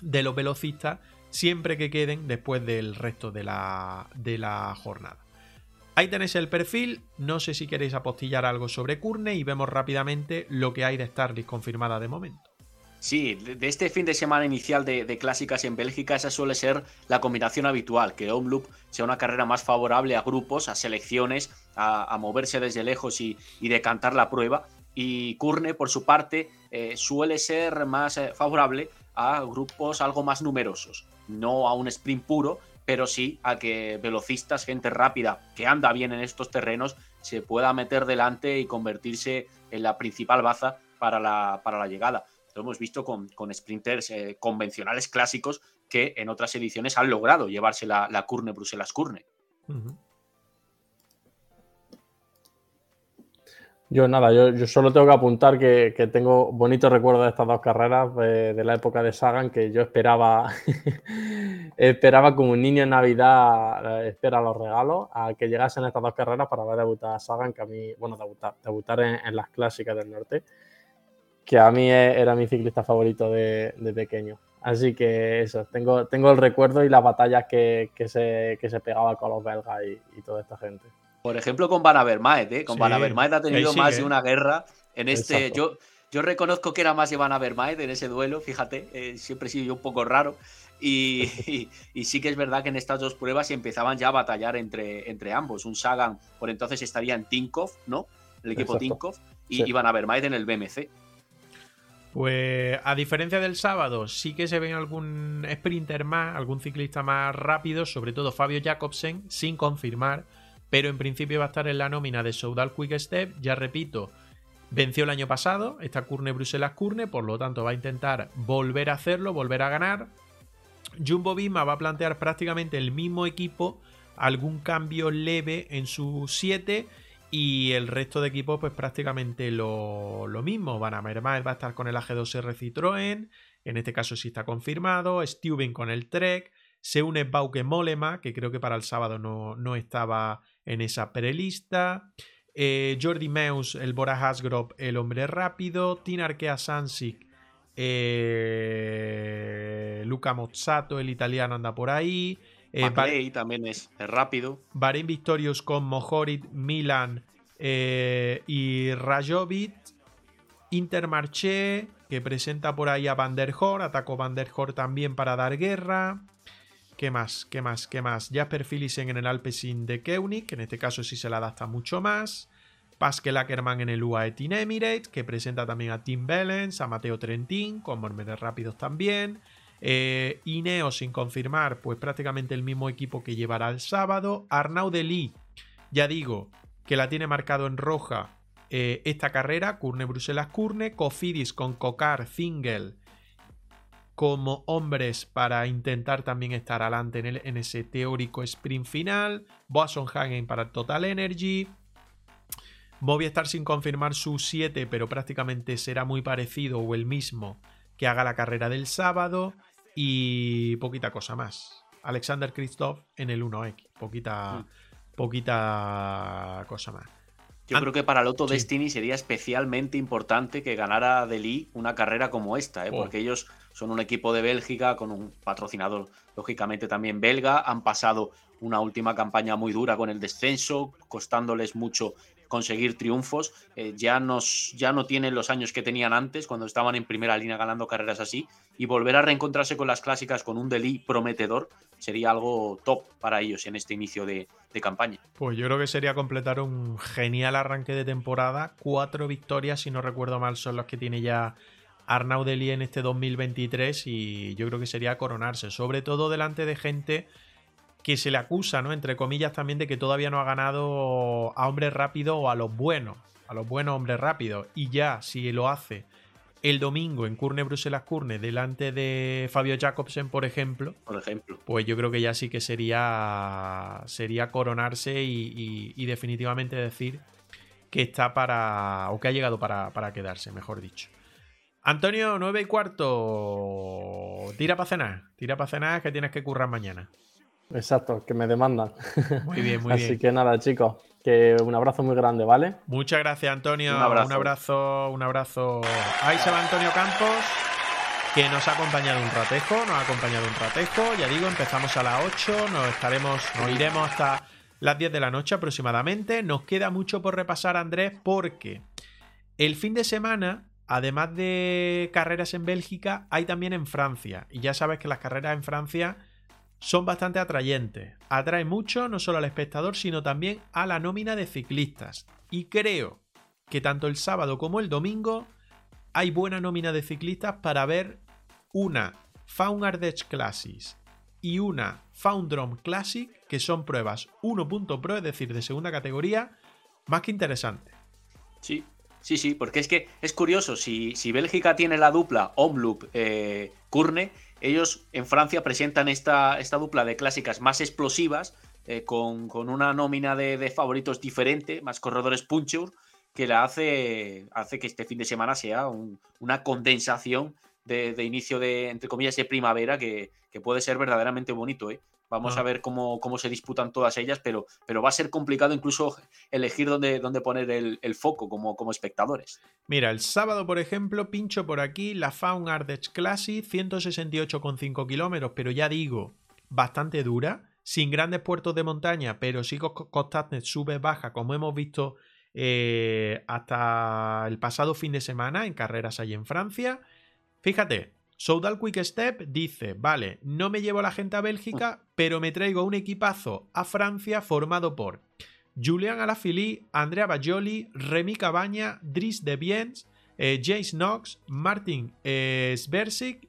de los velocistas, siempre que queden después del resto de la, de la jornada. Ahí tenéis el perfil, no sé si queréis apostillar algo sobre Curne y vemos rápidamente lo que hay de Starlist confirmada de momento. Sí, de este fin de semana inicial de, clásicas en Bélgica, esa suele ser la combinación habitual, que Omloop sea una carrera más favorable a grupos, a selecciones, a, moverse desde lejos y, decantar la prueba. Y Curne, por su parte, eh, suele ser más eh, favorable a grupos algo más numerosos, no a un sprint puro, pero sí a que velocistas, gente rápida que anda bien en estos terrenos, se pueda meter delante y convertirse en la principal baza para la llegada. Lo hemos visto con, sprinters eh, convencionales clásicos que en otras ediciones han logrado llevarse la, la Curne Bruselas Curne. Yo nada, yo, solo tengo que apuntar que, tengo bonitos recuerdos de estas dos carreras de, la época de Sagan, que yo esperaba, esperaba como un niño en Navidad eh, espera los regalos, a que llegasen estas dos carreras para ver debutar a Sagan, que a mí, bueno, debutar, debutar en, las clásicas del norte, que a mí e, era mi ciclista favorito de, pequeño. Así que eso, tengo, tengo el recuerdo y las batallas que, se, que se pegaba con los belgas y toda esta gente. Por ejemplo, con Van Avermaet, ¿eh? Con Van Avermaet ha tenido más de una guerra en este. Yo, yo reconozco que era más de Van Avermaet en ese duelo, fíjate, eh, siempre he sido yo un poco raro. Y, y, sí que es verdad que en estas dos pruebas empezaban ya a batallar entre, entre ambos. Un Sagan por entonces estaría en Tinkoff, ¿no? El equipo Tinkoff, y, Van Avermaet en el BMC. Pues a diferencia del sábado, sí que se ve algún sprinter más, algún ciclista más rápido, sobre todo Fabio Jacobsen, sin confirmar pero en principio va a estar en la nómina de Soudal Quick Step. Ya repito, venció el año pasado, esta Curne Bruselas Curne, por lo tanto va a intentar volver a hacerlo, volver a ganar. Jumbo Visma va a plantear prácticamente el mismo equipo, algún cambio leve en su 7 y el resto de equipos pues prácticamente lo, mismo. Van a Mermaid va a estar con el AG2R Citroën, en este caso sí está confirmado, Steuben con el Trek, se une Bauke Molema, que creo que para el sábado no, no estaba en esa prelista. Eh, Jordi Meus, el Bora Hasgrove, el hombre rápido. Tinarkea Sansik, eh, Luca Mozzato, el italiano, anda por ahí. Eh, también es, rápido. Bahrein Victorious con Mohorit, Milan eh, y Rajovic. Intermarché, que presenta por ahí a Van der Hoor. Atacó Van der Hoor también para dar guerra. ¿Qué más? ¿Qué más? ¿Qué más? Jasper Philipsen en el Alpecin de Keunig, que en este caso sí se le adapta mucho más. Pascal Ackermann en el UAE Team Emirates, que presenta también a Tim Bellens, a Mateo Trentin, con Mormedes rápidos también. Eh, Ineo sin confirmar, pues prácticamente el mismo equipo que llevará el sábado. Arnaud Delis, ya digo, que la tiene marcado en roja eh, esta carrera, Curne Bruselas Curne. Cofidis con Cocar, Zingel como hombres para intentar también estar adelante en, en ese teórico sprint final. Boasson Hagen para Total Energy. estar sin confirmar su 7, pero prácticamente será muy parecido o el mismo que haga la carrera del sábado. Y poquita cosa más. Alexander Christoph en el 1X. Poquita, mm. poquita cosa más. Yo creo que para Lotto Destiny sería especialmente importante que ganara Deli una carrera como esta, ¿eh? Oh. porque ellos son un equipo de Bélgica con un patrocinador, lógicamente también belga. Han pasado una última campaña muy dura con el descenso, costándoles mucho conseguir triunfos. Eh, ya, nos, ya no tienen los años que tenían antes, cuando estaban en primera línea ganando carreras así. Y volver a reencontrarse con las clásicas con un Delhi prometedor sería algo top para ellos en este inicio de, campaña. Pues yo creo que sería completar un genial arranque de temporada. Cuatro victorias, si no recuerdo mal, son las que tiene ya Arnaud en este 2023 y yo creo que sería coronarse, sobre todo delante de gente que se le acusa, ¿no? Entre comillas también de que todavía no ha ganado a hombres rápidos o a los buenos, a los buenos hombres rápidos. Y ya, si lo hace el domingo en Curne Bruselas Curne delante de Fabio Jacobsen, por ejemplo, por ejemplo, pues yo creo que ya sí que sería sería coronarse y, definitivamente decir que está para o que ha llegado para, para quedarse, mejor dicho. Antonio, 9 y cuarto. Tira para cenar. Tira para cenar que tienes que currar mañana. Exacto, que me demandan. Muy bien, muy bien. Así que nada, chicos, que un abrazo muy grande, ¿vale? Muchas gracias, Antonio. Un abrazo. Un abrazo, un abrazo. Ahí se va Antonio Campos, que nos ha acompañado un ratejo, nos ha acompañado un ratejo. Ya digo, empezamos a las 8, nos estaremos, nos iremos hasta las 10 de la noche aproximadamente. Nos queda mucho por repasar, Andrés, porque el fin de semana además de carreras en Bélgica, hay también en Francia. Y ya sabes que las carreras en Francia son bastante atrayentes. Atrae mucho no solo al espectador, sino también a la nómina de ciclistas. Y creo que tanto el sábado como el domingo hay buena nómina de ciclistas para ver una Faun Ardèche Classics y una Foundrom Classic, que son pruebas 1.pro, es decir, de segunda categoría, más que interesante. Sí, Sí, sí, porque es que es curioso, si, si Bélgica tiene la dupla Omloop eh, ellos en Francia presentan esta, esta dupla de clásicas más explosivas, eh, con, una nómina de, favoritos diferente, más corredores puncheur, que la hace, hace que este fin de semana sea una condensación de, inicio de, entre comillas, de primavera que, puede ser verdaderamente bonito. ¿eh? Vamos a ver cómo, cómo, se disputan todas ellas, pero, pero va a ser complicado incluso elegir dónde, dónde poner el, foco como, como espectadores. Mira, el sábado, por ejemplo, pincho por aquí la Faun Ardech Classic, 168,5 kilómetros, pero ya digo, bastante dura, sin grandes puertos de montaña, pero sí constantes sube baja, como hemos visto eh, hasta el pasado fin de semana en carreras allí en Francia. Fíjate, Soudal Quick Step dice, vale, no me llevo a la gente a Bélgica, pero me traigo un equipazo a Francia formado por Julian Alaphilippe, Andrea Bajoli, Remy Cabaña, Dries de Biens, eh, Jace Knox, Martin eh,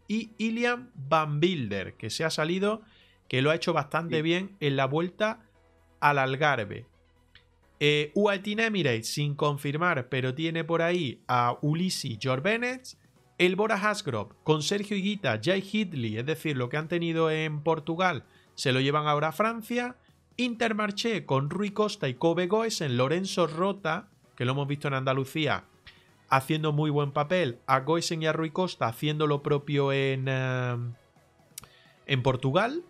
y Ilian Van Bilder, que se ha salido, que lo ha hecho bastante bien en la vuelta al Algarve. Eh, Emirates sin confirmar, pero tiene por ahí a Ulisi Jorbenets. El Bora Hasgrove con Sergio Higuita, Jay Hidley, es decir, lo que han tenido en Portugal, se lo llevan ahora a Francia. Intermarché con Rui Costa y Kobe en Lorenzo Rota, que lo hemos visto en Andalucía, haciendo muy buen papel. A Goesen y a Rui Costa haciendo lo propio en, eh, en Portugal.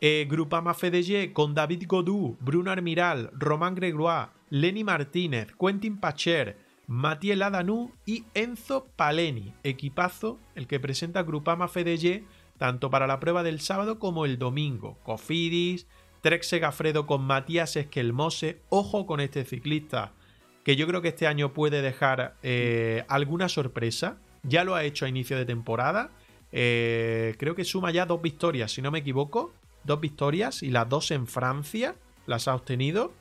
Eh, Grupama FDG con David Godú, Bruno Armiral, Román Gregoire, Lenny Martínez, Quentin Pacher, Mathieu Ladanu y Enzo Paleni. Equipazo el que presenta Grupama FDG tanto para la prueba del sábado como el domingo. Cofidis, Trek Segafredo con Matías Esquelmose. Ojo con este ciclista que yo creo que este año puede dejar eh, alguna sorpresa. Ya lo ha hecho a inicio de temporada. Eh, creo que suma ya dos victorias, si no me equivoco dos victorias y las dos en Francia las ha obtenido.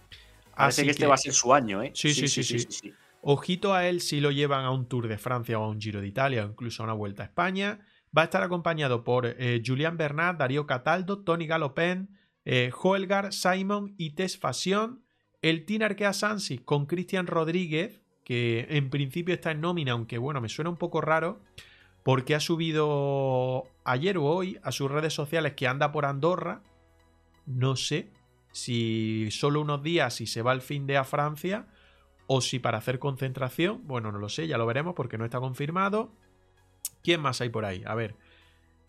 Parece que este va a ser su año, ¿eh? Sí sí sí, sí Ojito a él si lo llevan a un Tour de Francia o a un Giro de Italia o incluso a una Vuelta a España. Va a estar acompañado por eh, Julián Bernat, Darío Cataldo, Tony Galopin, eh, Joelgar, Simon y Tess Fashion. El Team Arkea Sansi con Cristian Rodríguez, que en principio está en nómina, aunque bueno, me suena un poco raro porque ha subido ayer o hoy a sus redes sociales que anda por Andorra. No sé si solo unos días y se va al fin de a Francia o si para hacer concentración. Bueno, no lo sé, ya lo veremos porque no está confirmado. ¿Quién más hay por ahí? A ver.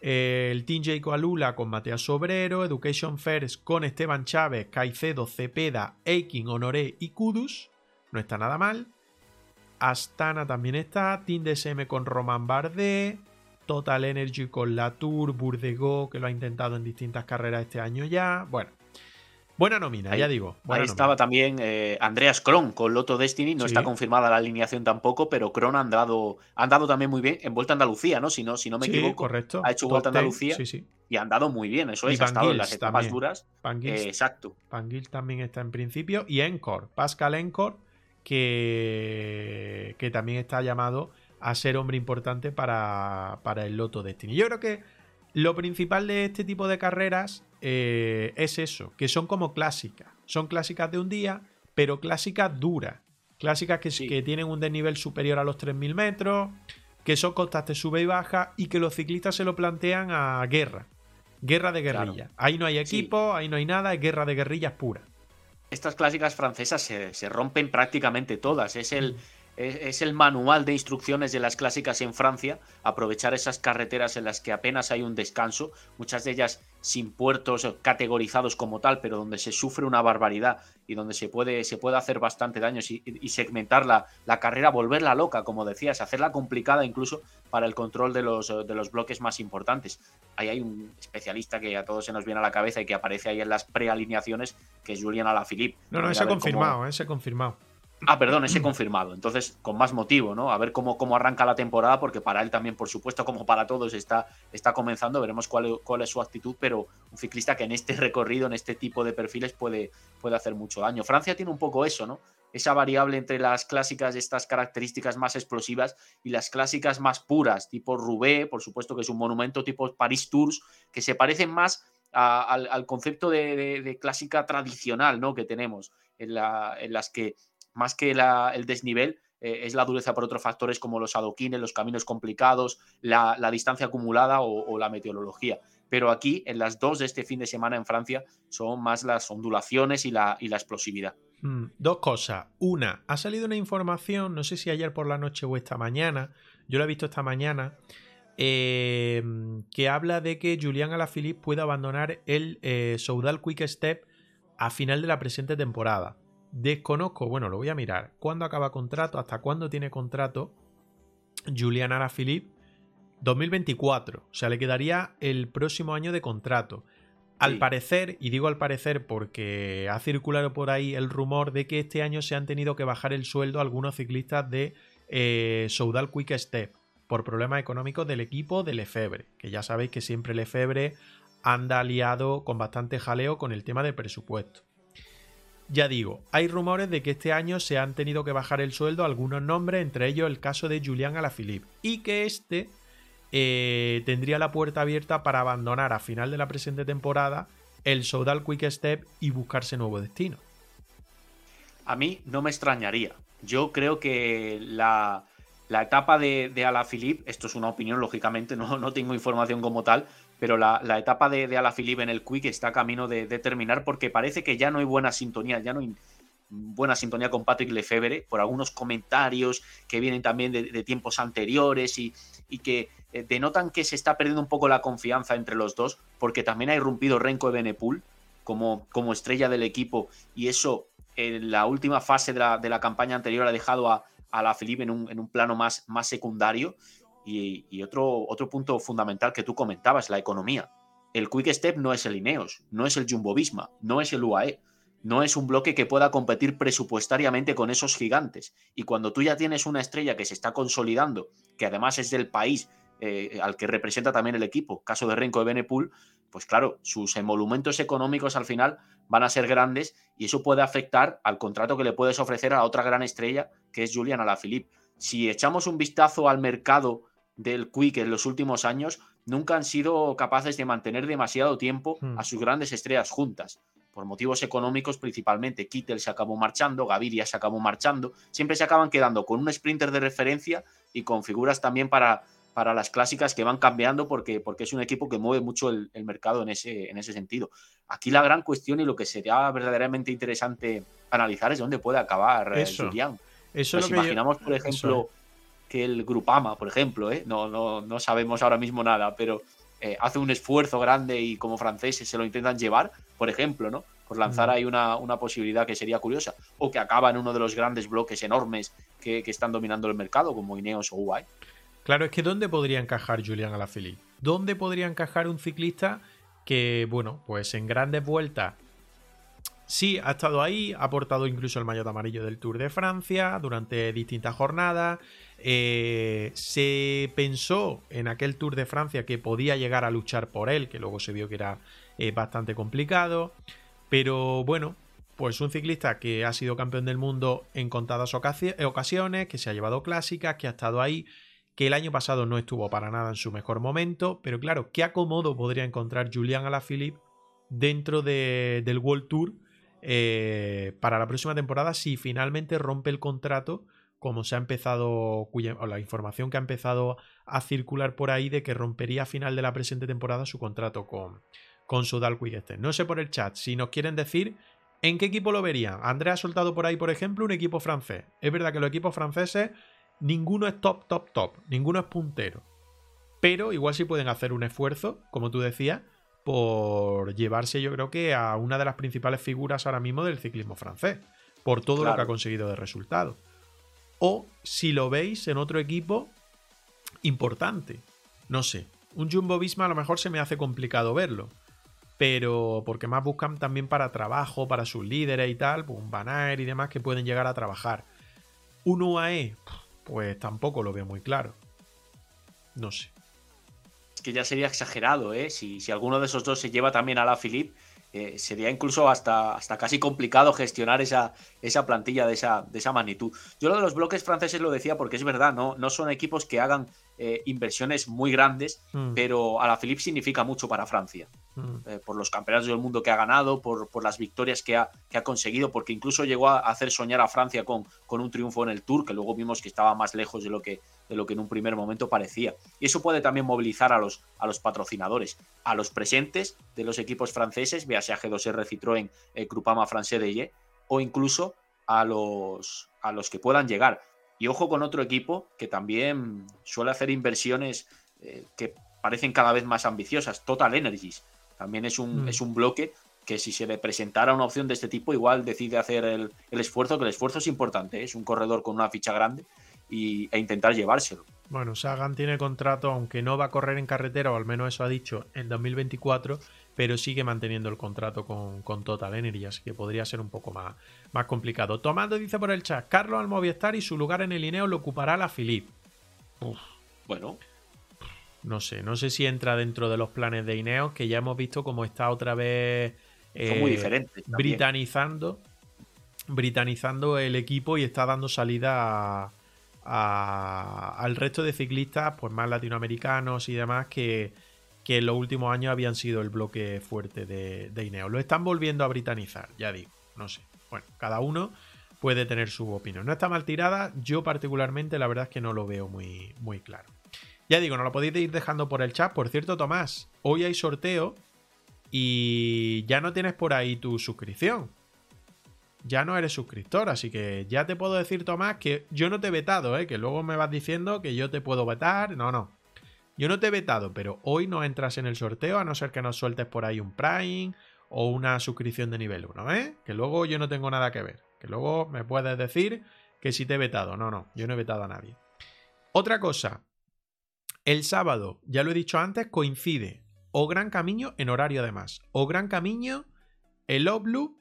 el Team Jacob Alula con Mateas Sobrero, Education First con Esteban Chávez, Caicedo, Cepeda, Eiking, Honoré y Kudus. No está nada mal. Astana también está, Team DSM con Roman Bardet, Total Energy con Latour, Burdego, que lo ha intentado en distintas carreras este año ya. Bueno, buena nómina, ya digo. ahí estaba también eh, Andreas Kron con Loto Destiny, no está confirmada la alineación tampoco, pero Kron ha andado, ha andado también muy bien en Vuelta a Andalucía, ¿no? Si no, si no me equivoco. correcto. Ha hecho Vuelta a Andalucía y ha andado muy bien, eso es, ha estado en las etapas duras. Eh, exacto. Pangil también está en principio y Encore, Pascal Encore que, que también está llamado a ser hombre importante para, para el Loto Destiny. Yo creo que lo principal de este tipo de carreras eh, es eso, que son como clásicas. Son clásicas de un día, pero clásicas duras. Clásicas que, que tienen un desnivel superior a los 3.000 metros, que son constantes sube y baja y que los ciclistas se lo plantean a guerra. Guerra de guerrilla. Ahí no hay equipo, ahí no hay nada, es guerra de guerrillas pura estas clásicas francesas se, rompen prácticamente todas. Es el, es, el manual de instrucciones de las clásicas en Francia, aprovechar esas carreteras en las que apenas hay un descanso, muchas de ellas sin puertos categorizados como tal, pero donde se sufre una barbaridad y donde se puede, se puede hacer bastante daño y, segmentar la, la, carrera, volverla loca, como decías, hacerla complicada incluso para el control de los, de los bloques más importantes. Ahí hay un especialista que a todos se nos viene a la cabeza y que aparece ahí en las prealineaciones, que es Julian Alaphilippe. No, no, ese ha confirmado, ese confirmado. Ah, perdón, ese confirmado. Entonces, con más motivo, ¿no? A ver cómo, cómo arranca la temporada, porque para él también, por supuesto, como para todos, está, está comenzando. Veremos cuál, es su actitud, pero un ciclista que en este recorrido, en este tipo de perfiles, puede, puede hacer mucho daño. Francia tiene un poco eso, ¿no? Esa variable entre las clásicas, estas características más explosivas, y las clásicas más puras, tipo Roubaix, por supuesto que es un monumento, tipo Paris Tours, que se parecen más al, concepto de, clásica tradicional, ¿no? Que tenemos, en las que más que el desnivel, eh, es la dureza por otros factores como los adoquines, los caminos complicados, la, distancia acumulada o, la meteorología. pero aquí en las dos de este fin de semana en Francia son más las ondulaciones y la, explosividad. Mm, dos cosas. Una, ha salido una información, no sé si ayer por la noche o esta mañana, yo la he visto esta mañana, eh, que habla de que Julián Alaphilippe puede abandonar el eh, Soudal Quick Step a final de la presente temporada. Desconozco, bueno, lo voy a mirar. ¿Cuándo acaba contrato? ¿Hasta cuándo tiene contrato Julián Alaphilippe? 2024. O sea, le quedaría el próximo año de contrato. Al parecer, y digo al parecer porque ha circulado por ahí el rumor de que este año se han tenido que bajar el sueldo a algunos ciclistas de eh, Soudal Quick Step por problemas económicos del equipo de Lefebvre, que ya sabéis que siempre Lefebvre anda aliado con bastante jaleo con el tema del presupuesto. Ya digo, hay rumores de que este año se han tenido que bajar el sueldo a algunos nombres, entre ellos el caso de Julián Alaphilippe, y que este eh, tendría la puerta abierta para abandonar a final de la presente temporada el Soudal Quick Step y buscarse nuevo destino. A mí no me extrañaría. Yo creo que la, etapa de, de Alaphilippe, esto es una opinión, lógicamente, no, no tengo información como tal, pero la, etapa de, de Alaphilippe en el Quick está camino de, de, terminar porque parece que ya no hay buena sintonía, ya no hay buena sintonía con Patrick Lefebvre por algunos comentarios que vienen también de, tiempos anteriores y, y que eh, denotan que se está perdiendo un poco la confianza entre los dos, porque también ha irrumpido Renko Benepul como, como estrella del equipo, y eso en la última fase de la, campaña anterior ha dejado a, la Felipe en un, plano más, más secundario. Y, otro, otro punto fundamental que tú comentabas, la economía. El Quick Step no es el Ineos, no es el Jumbo Visma, no es el UAE, no es un bloque que pueda competir presupuestariamente con esos gigantes. Y cuando tú ya tienes una estrella que se está consolidando, que además es del país eh, al que representa también el equipo, caso de Renko de Benepool, pues claro, sus emolumentos económicos al final van a ser grandes y eso puede afectar al contrato que le puedes ofrecer a otra gran estrella que es Julian Alaphilippe. Si echamos un vistazo al mercado del Quick en los últimos años, nunca han sido capaces de mantener demasiado tiempo hmm. a sus grandes estrellas juntas por motivos económicos principalmente. Kittel se acabó marchando, Gaviria se acabó marchando, siempre se acaban quedando con un sprinter de referencia y con figuras también para, para las clásicas que van cambiando porque, porque es un equipo que mueve mucho el, mercado en ese, en ese sentido. Aquí la gran cuestión y lo que sería verdaderamente interesante analizar es dónde puede acabar eh, eso, Julián. Eso Nos imaginamos, por ejemplo, que el Grupama, por ejemplo, ¿eh? no, no, no sabemos ahora mismo nada, pero eh, hace un esfuerzo grande y como franceses se lo intentan llevar, por ejemplo, ¿no? Por lanzar ahí una, una, posibilidad que sería curiosa, o que acaba en uno de los grandes bloques enormes que, que están dominando el mercado, como Ineos o UAE. Claro, es que ¿dónde podría encajar Julián Alaphilippe? ¿Dónde podría encajar un ciclista que, bueno, pues en grandes vueltas sí ha estado ahí, ha portado incluso el maillot amarillo del Tour de Francia durante distintas jornadas. Eh, se pensó en aquel Tour de Francia que podía llegar a luchar por él, que luego se vio que era eh, bastante complicado. Pero bueno, pues un ciclista que ha sido campeón del mundo en contadas ocasiones, que se ha llevado clásicas, que ha estado ahí que el año pasado no estuvo para nada en su mejor momento, pero claro, ¿qué acomodo podría encontrar Julian Alaphilippe dentro del World Tour eh, para la próxima temporada si finalmente rompe el contrato, como se ha empezado, o la información que ha empezado a circular por ahí de que rompería a final de la presente temporada su contrato con, con Sudal No sé por el chat si nos quieren decir ¿En qué equipo lo verían? Andrea ha soltado por ahí, por ejemplo, un equipo francés. Es verdad que los equipos franceses ninguno es top, top, top, ninguno es puntero. Pero igual sí pueden hacer un esfuerzo, como tú decías, por llevarse yo creo que a una de las principales figuras ahora mismo del ciclismo francés, por todo lo que ha conseguido de resultado. O si lo veis en otro equipo importante, no sé, un Jumbo Visma a lo mejor se me hace complicado verlo, pero porque más buscan también para trabajo, para sus líderes y tal, pues un Van y demás que pueden llegar a trabajar. Un UAE, pues tampoco lo veo muy claro. No sé. Es que ya sería exagerado, ¿eh? Si, si alguno de esos dos se lleva también a la Philip, eh, sería incluso hasta, hasta casi complicado gestionar esa, esa plantilla de esa, de esa magnitud. Yo lo de los bloques franceses lo decía porque es verdad, no, no son equipos que hagan eh, inversiones muy grandes, mm. pero a la Philippe significa mucho para Francia. Mm. Eh, por los campeonatos del mundo que ha ganado, por, por las victorias que ha, que ha, conseguido, porque incluso llegó a hacer soñar a Francia con, con un triunfo en el Tour, que luego vimos que estaba más lejos de lo que, de lo que en un primer momento parecía. Y eso puede también movilizar a los, a los patrocinadores, a los presentes de los equipos franceses, véase G2R Citroën, eh, Groupama Francais de o incluso a los, a los que puedan llegar. Y ojo con otro equipo que también suele hacer inversiones eh, que parecen cada vez más ambiciosas, Total Energies. También es un, mm. es un bloque que si se le presentara una opción de este tipo, igual decide hacer el, esfuerzo, que el esfuerzo es importante, ¿eh? es un corredor con una ficha grande y, e intentar llevárselo. Bueno, Sagan tiene contrato, aunque no va a correr en carretera, o al menos eso ha dicho, en 2024, pero sigue manteniendo el contrato con, Total Energy, así que podría ser un poco más, más complicado. Tomando dice por el chat, Carlos al Movistar y su lugar en el Ineo lo ocupará la Philip. Bueno. No sé, no sé si entra dentro de los planes de Ineos, que ya hemos visto cómo está otra vez muy eh, diferentes. Britanizando, britanizando el equipo y está dando salida al resto de ciclistas, pues más latinoamericanos y demás, que, en los últimos años habían sido el bloque fuerte de, de Lo están volviendo a britanizar, ya digo, no sé. Bueno, cada uno puede tener su opinión. No está mal tirada, yo particularmente la verdad es que no lo veo muy, muy claro. Ya digo, no lo podéis ir dejando por el chat. Por cierto, Tomás, hoy hay sorteo y ya no tienes por ahí tu suscripción. Ya no eres suscriptor, así que ya te puedo decir, Tomás, que yo no te he vetado, ¿eh? que luego me vas diciendo que yo te puedo vetar. No, no. Yo no te he vetado, pero hoy no entras en el sorteo a no ser que nos sueltes por ahí un Prime o una suscripción de nivel 1, ¿eh? Que luego yo no tengo nada que ver. Que luego me puedes decir que si te he vetado. No, no, yo no he vetado a nadie. Otra cosa. El sábado, ya lo he dicho antes, coincide o Gran Camino en horario además. O Gran Camino, el Oblu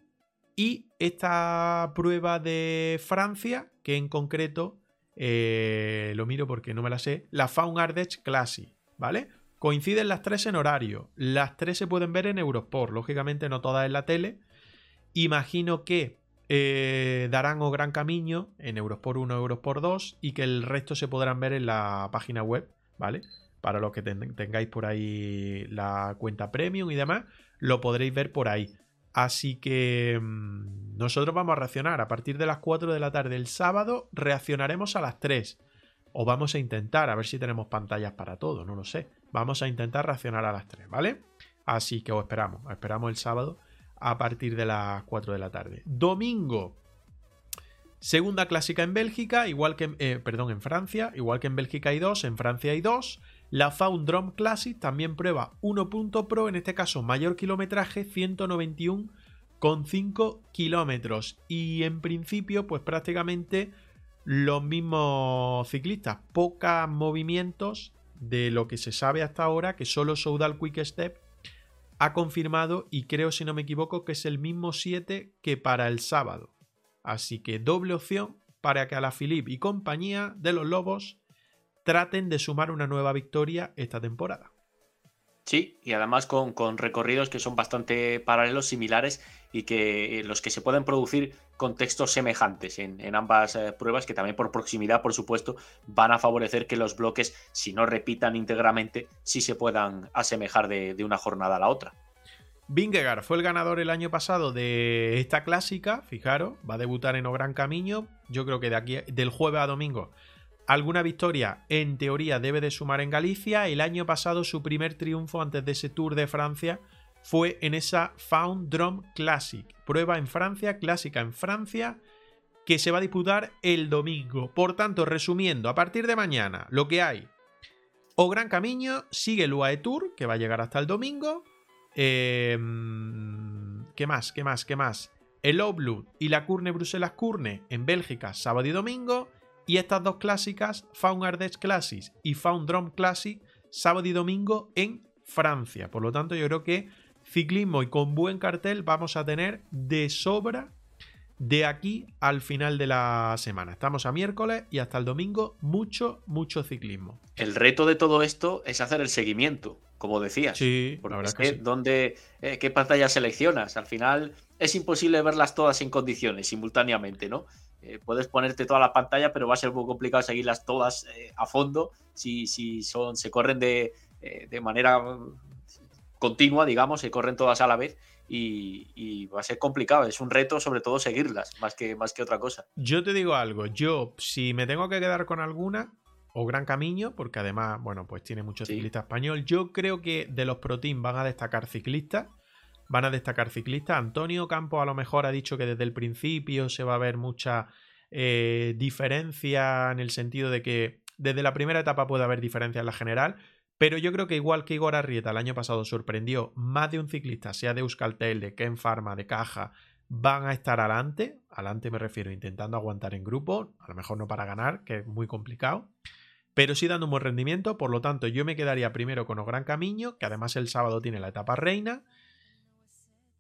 y esta prueba de Francia, que en concreto, eh, lo miro porque no me la sé, la Faun Ardech Classic, ¿vale? Coinciden las tres en horario. Las tres se pueden ver en Eurosport, lógicamente no todas en la tele. Imagino que eh, darán o Gran Camino en Eurosport 1, Eurosport 2 y que el resto se podrán ver en la página web, ¿vale? para los que tengáis por ahí la cuenta premium y demás, lo podréis ver por ahí. Así que mm, nosotros vamos a reaccionar a partir de las 4 de la tarde el sábado, reaccionaremos a las 3. O vamos a intentar, a ver si tenemos pantallas para todo, no lo sé. Vamos a intentar reaccionar a las 3, ¿vale? Así que os esperamos, os esperamos el sábado a partir de las 4 de la tarde. Domingo, segunda clásica en Bélgica, igual que, eh, perdón, en Francia, igual que en Bélgica hay dos, en Francia hay dos. La Found Drum Classic también prueba 1.pro, en este caso mayor kilometraje, 191,5 kilómetros. Y en principio, pues prácticamente los mismos ciclistas, pocos movimientos de lo que se sabe hasta ahora, que solo Soudal Quick Step ha confirmado y creo, si no me equivoco, que es el mismo 7 que para el sábado. Así que doble opción para que a la Philippe y compañía de los Lobos traten de sumar una nueva victoria esta temporada. Sí, y además con, recorridos que son bastante paralelos, similares y que eh, los que se pueden producir contextos semejantes en, ambas eh, pruebas, que también por proximidad, por supuesto, van a favorecer que los bloques, si no repitan íntegramente, sí se puedan asemejar de, de una jornada a la otra. Vingegaard fue el ganador el año pasado de esta clásica, fijaros, va a debutar en O Gran Camino, yo creo que de aquí del jueves a domingo alguna victoria en teoría debe de sumar en Galicia. El año pasado su primer triunfo antes de ese Tour de Francia fue en esa Found Drum Classic. Prueba en Francia, clásica en Francia, que se va a disputar el domingo. Por tanto, resumiendo, a partir de mañana lo que hay. O Gran Camino, sigue el UAE Tour, que va a llegar hasta el domingo. Em, ¿Qué más? ¿Qué más? ¿Qué más? El Oblu y la Curne Bruselas Curne en Bélgica, sábado y domingo. Y estas dos clásicas, Faun Ardèche Classic y Faun Drum Classic, sábado y domingo en Francia. Por lo tanto, yo creo que ciclismo y con buen cartel vamos a tener de sobra de aquí al final de la semana. Estamos a miércoles y hasta el domingo mucho, mucho ciclismo. El reto de todo esto es hacer el seguimiento, como decías. Sí, porque es que, eh, ¿qué pantalla seleccionas? Al final es imposible verlas todas en condiciones simultáneamente, ¿no? Eh, puedes ponerte toda la pantalla, pero va a ser muy complicado seguirlas todas eh, a fondo si, si son, se corren de, eh, de, manera continua, digamos, se corren todas a la vez y, va a ser complicado. Es un reto, sobre todo, seguirlas, más que, más que otra cosa. Yo te digo algo, yo si me tengo que quedar con alguna, o Gran Camino, porque además, bueno, pues tiene mucho ciclista español. Yo creo que de los Pro Team van a destacar ciclistas. Van a destacar ciclistas. Antonio Campos a lo mejor ha dicho que desde el principio se va a ver mucha eh, diferencia en el sentido de que desde la primera etapa puede haber diferencia en la general. Pero yo creo que igual que Igor Arrieta el año pasado sorprendió más de un ciclista, sea de Euskaltel, de Ken Pharma, de Caja, van a estar adelante. Adelante me refiero intentando aguantar en grupo, a lo mejor no para ganar, que es muy complicado, pero sí dando un buen rendimiento. Por lo tanto, yo me quedaría primero con Gran Camino, que además el sábado tiene la etapa reina.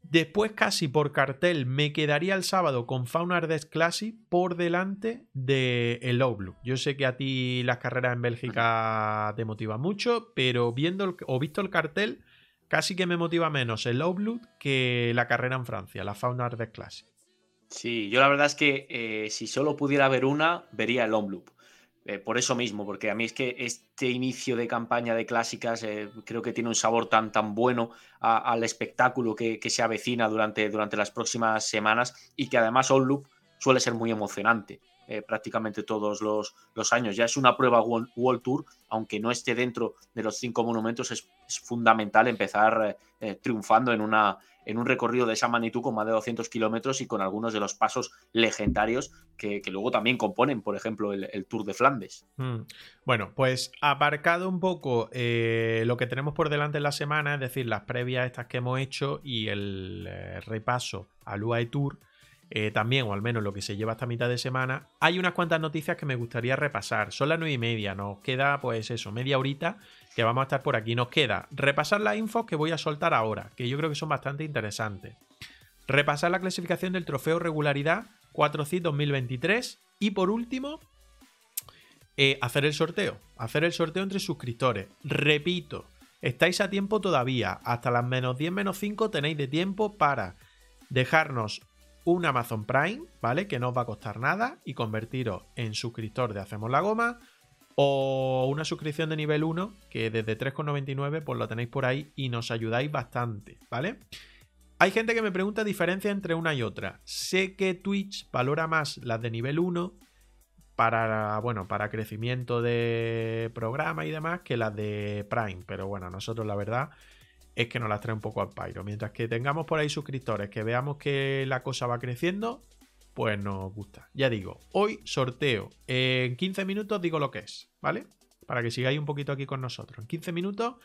Después, casi por cartel, me quedaría el sábado con Fauna Ardes Classic por delante de el Blue. Yo sé que a ti las carreras en Bélgica te motivan mucho, pero viendo o visto el cartel, casi que me motiva menos el Blue que la carrera en Francia, la Fauna Ardes Classic. Sí, yo la verdad es que eh, si solo pudiera ver una, vería el Loop. Eh, por eso mismo, porque a mí es que este inicio de campaña de clásicas eh, creo que tiene un sabor tan, tan bueno al espectáculo que, se avecina durante, durante las próximas semanas y que además Loop suele ser muy emocionante. Eh, prácticamente todos los, los, años. Ya es una prueba World, Tour, aunque no esté dentro de los cinco monumentos, es, fundamental empezar triunfando en una, en un recorrido de esa magnitud con más de 200 kilómetros y con algunos de los pasos legendarios que, luego también componen, por ejemplo, el, Tour de Flandes. Mm. Bueno, pues aparcado un poco eh, lo que tenemos por delante en la semana, es decir, las previas estas que hemos hecho y el eh, repaso al UAE Tour. Eh, también, o al menos lo que se lleva hasta mitad de semana, hay unas cuantas noticias que me gustaría repasar. Son las nueve y media, nos queda pues eso, media horita que vamos a estar por aquí. Nos queda repasar las infos que voy a soltar ahora, que yo creo que son bastante interesantes. Repasar la clasificación del trofeo regularidad 4C 2023 y por último, eh, hacer el sorteo. Hacer el sorteo entre suscriptores. Repito, estáis a tiempo todavía. Hasta las menos 10 menos 5 tenéis de tiempo para dejarnos un Amazon Prime, ¿vale? Que no os va a costar nada y convertiros en suscriptor de Hacemos la Goma o una suscripción de nivel 1 que desde 3,99 pues lo tenéis por ahí y nos ayudáis bastante, ¿vale? Hay gente que me pregunta diferencia entre una y otra. Sé que Twitch valora más las de nivel 1 para, bueno, para crecimiento de programa y demás que las de Prime, pero bueno, nosotros la verdad es que nos las trae un poco al pairo. Mientras que tengamos por ahí suscriptores, que veamos que la cosa va creciendo, pues nos gusta. Ya digo, hoy sorteo. En 15 minutos digo lo que es, ¿vale? Para que sigáis un poquito aquí con nosotros. En 15 minutos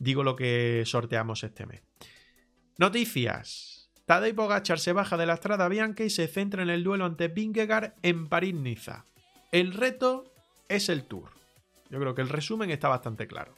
digo lo que sorteamos este mes. Noticias. Tadej Pogacar se baja de la Estrada Bianca y se centra en el duelo ante Vingegaard en París-Niza. El reto es el Tour. Yo creo que el resumen está bastante claro.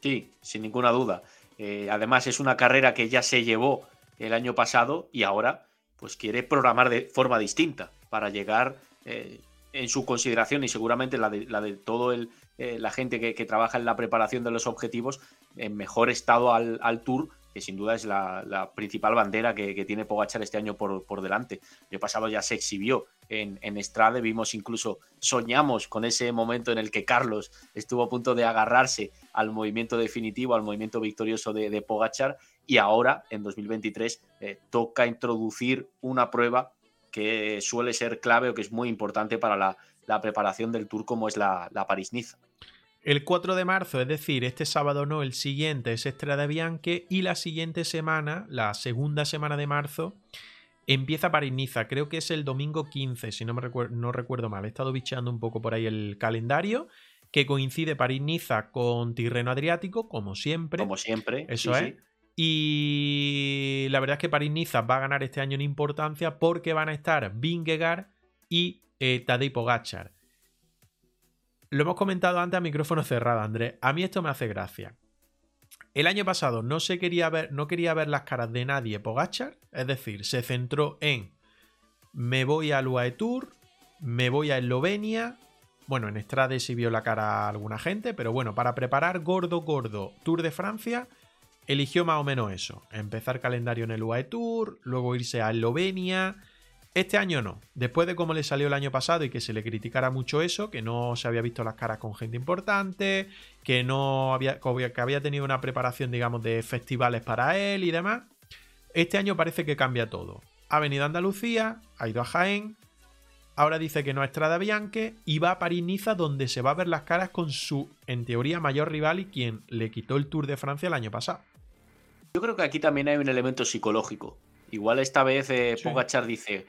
Sí, sin ninguna duda. Eh, además es una carrera que ya se llevó el año pasado y ahora pues quiere programar de forma distinta para llegar eh, en su consideración y seguramente la de, la de todo el, eh, la gente que, trabaja en la preparación de los objetivos en mejor estado al, Tour, que sin duda es la, principal bandera que, tiene Pogachar este año por, delante. El pasado ya se exhibió en, en Estrade, vimos incluso, soñamos con ese momento en el que Carlos estuvo a punto de agarrarse al movimiento definitivo, al movimiento victorioso de, de Pogachar y ahora, en 2023, eh, toca introducir una prueba que suele ser clave o que es muy importante para la, preparación del Tour como es la, la París-Niza. El 4 de marzo, es decir, este sábado no, el siguiente es Estrada Bianche y la siguiente semana, la segunda semana de marzo, empieza París-Niza. Creo que es el domingo 15, si no, me recuerdo, no recuerdo mal. He estado bicheando un poco por ahí el calendario, que coincide París-Niza con Tirreno Adriático, como siempre. Como siempre. Eso es. Y la verdad es que París-Niza va a ganar este año en importancia porque van a estar Vingegaard y eh, Tadej Pogachar. Lo hemos comentado antes a micrófono cerrado, Andrés. A mí esto me hace gracia. El año pasado no se quería ver, no quería ver las caras de nadie Pogachar, es decir, se centró en me voy al UAE Tour, me voy a Eslovenia. Bueno, en Estrade sí vio la cara a alguna gente, pero bueno, para preparar gordo, gordo Tour de Francia, eligió más o menos eso. Empezar calendario en el UAE Tour, luego irse a Eslovenia. Este año no. Después de cómo le salió el año pasado y que se le criticara mucho eso, que no se había visto las caras con gente importante, que no había, que había tenido una preparación, digamos, de festivales para él y demás. Este año parece que cambia todo. Ha venido a Andalucía, ha ido a Jaén, ahora dice que no a Estrada Bianche y va a París-Niza donde se va a ver las caras con su, en teoría, mayor rival y quien le quitó el Tour de Francia el año pasado. Yo creo que aquí también hay un elemento psicológico. Igual esta vez eh, Pogachar dice,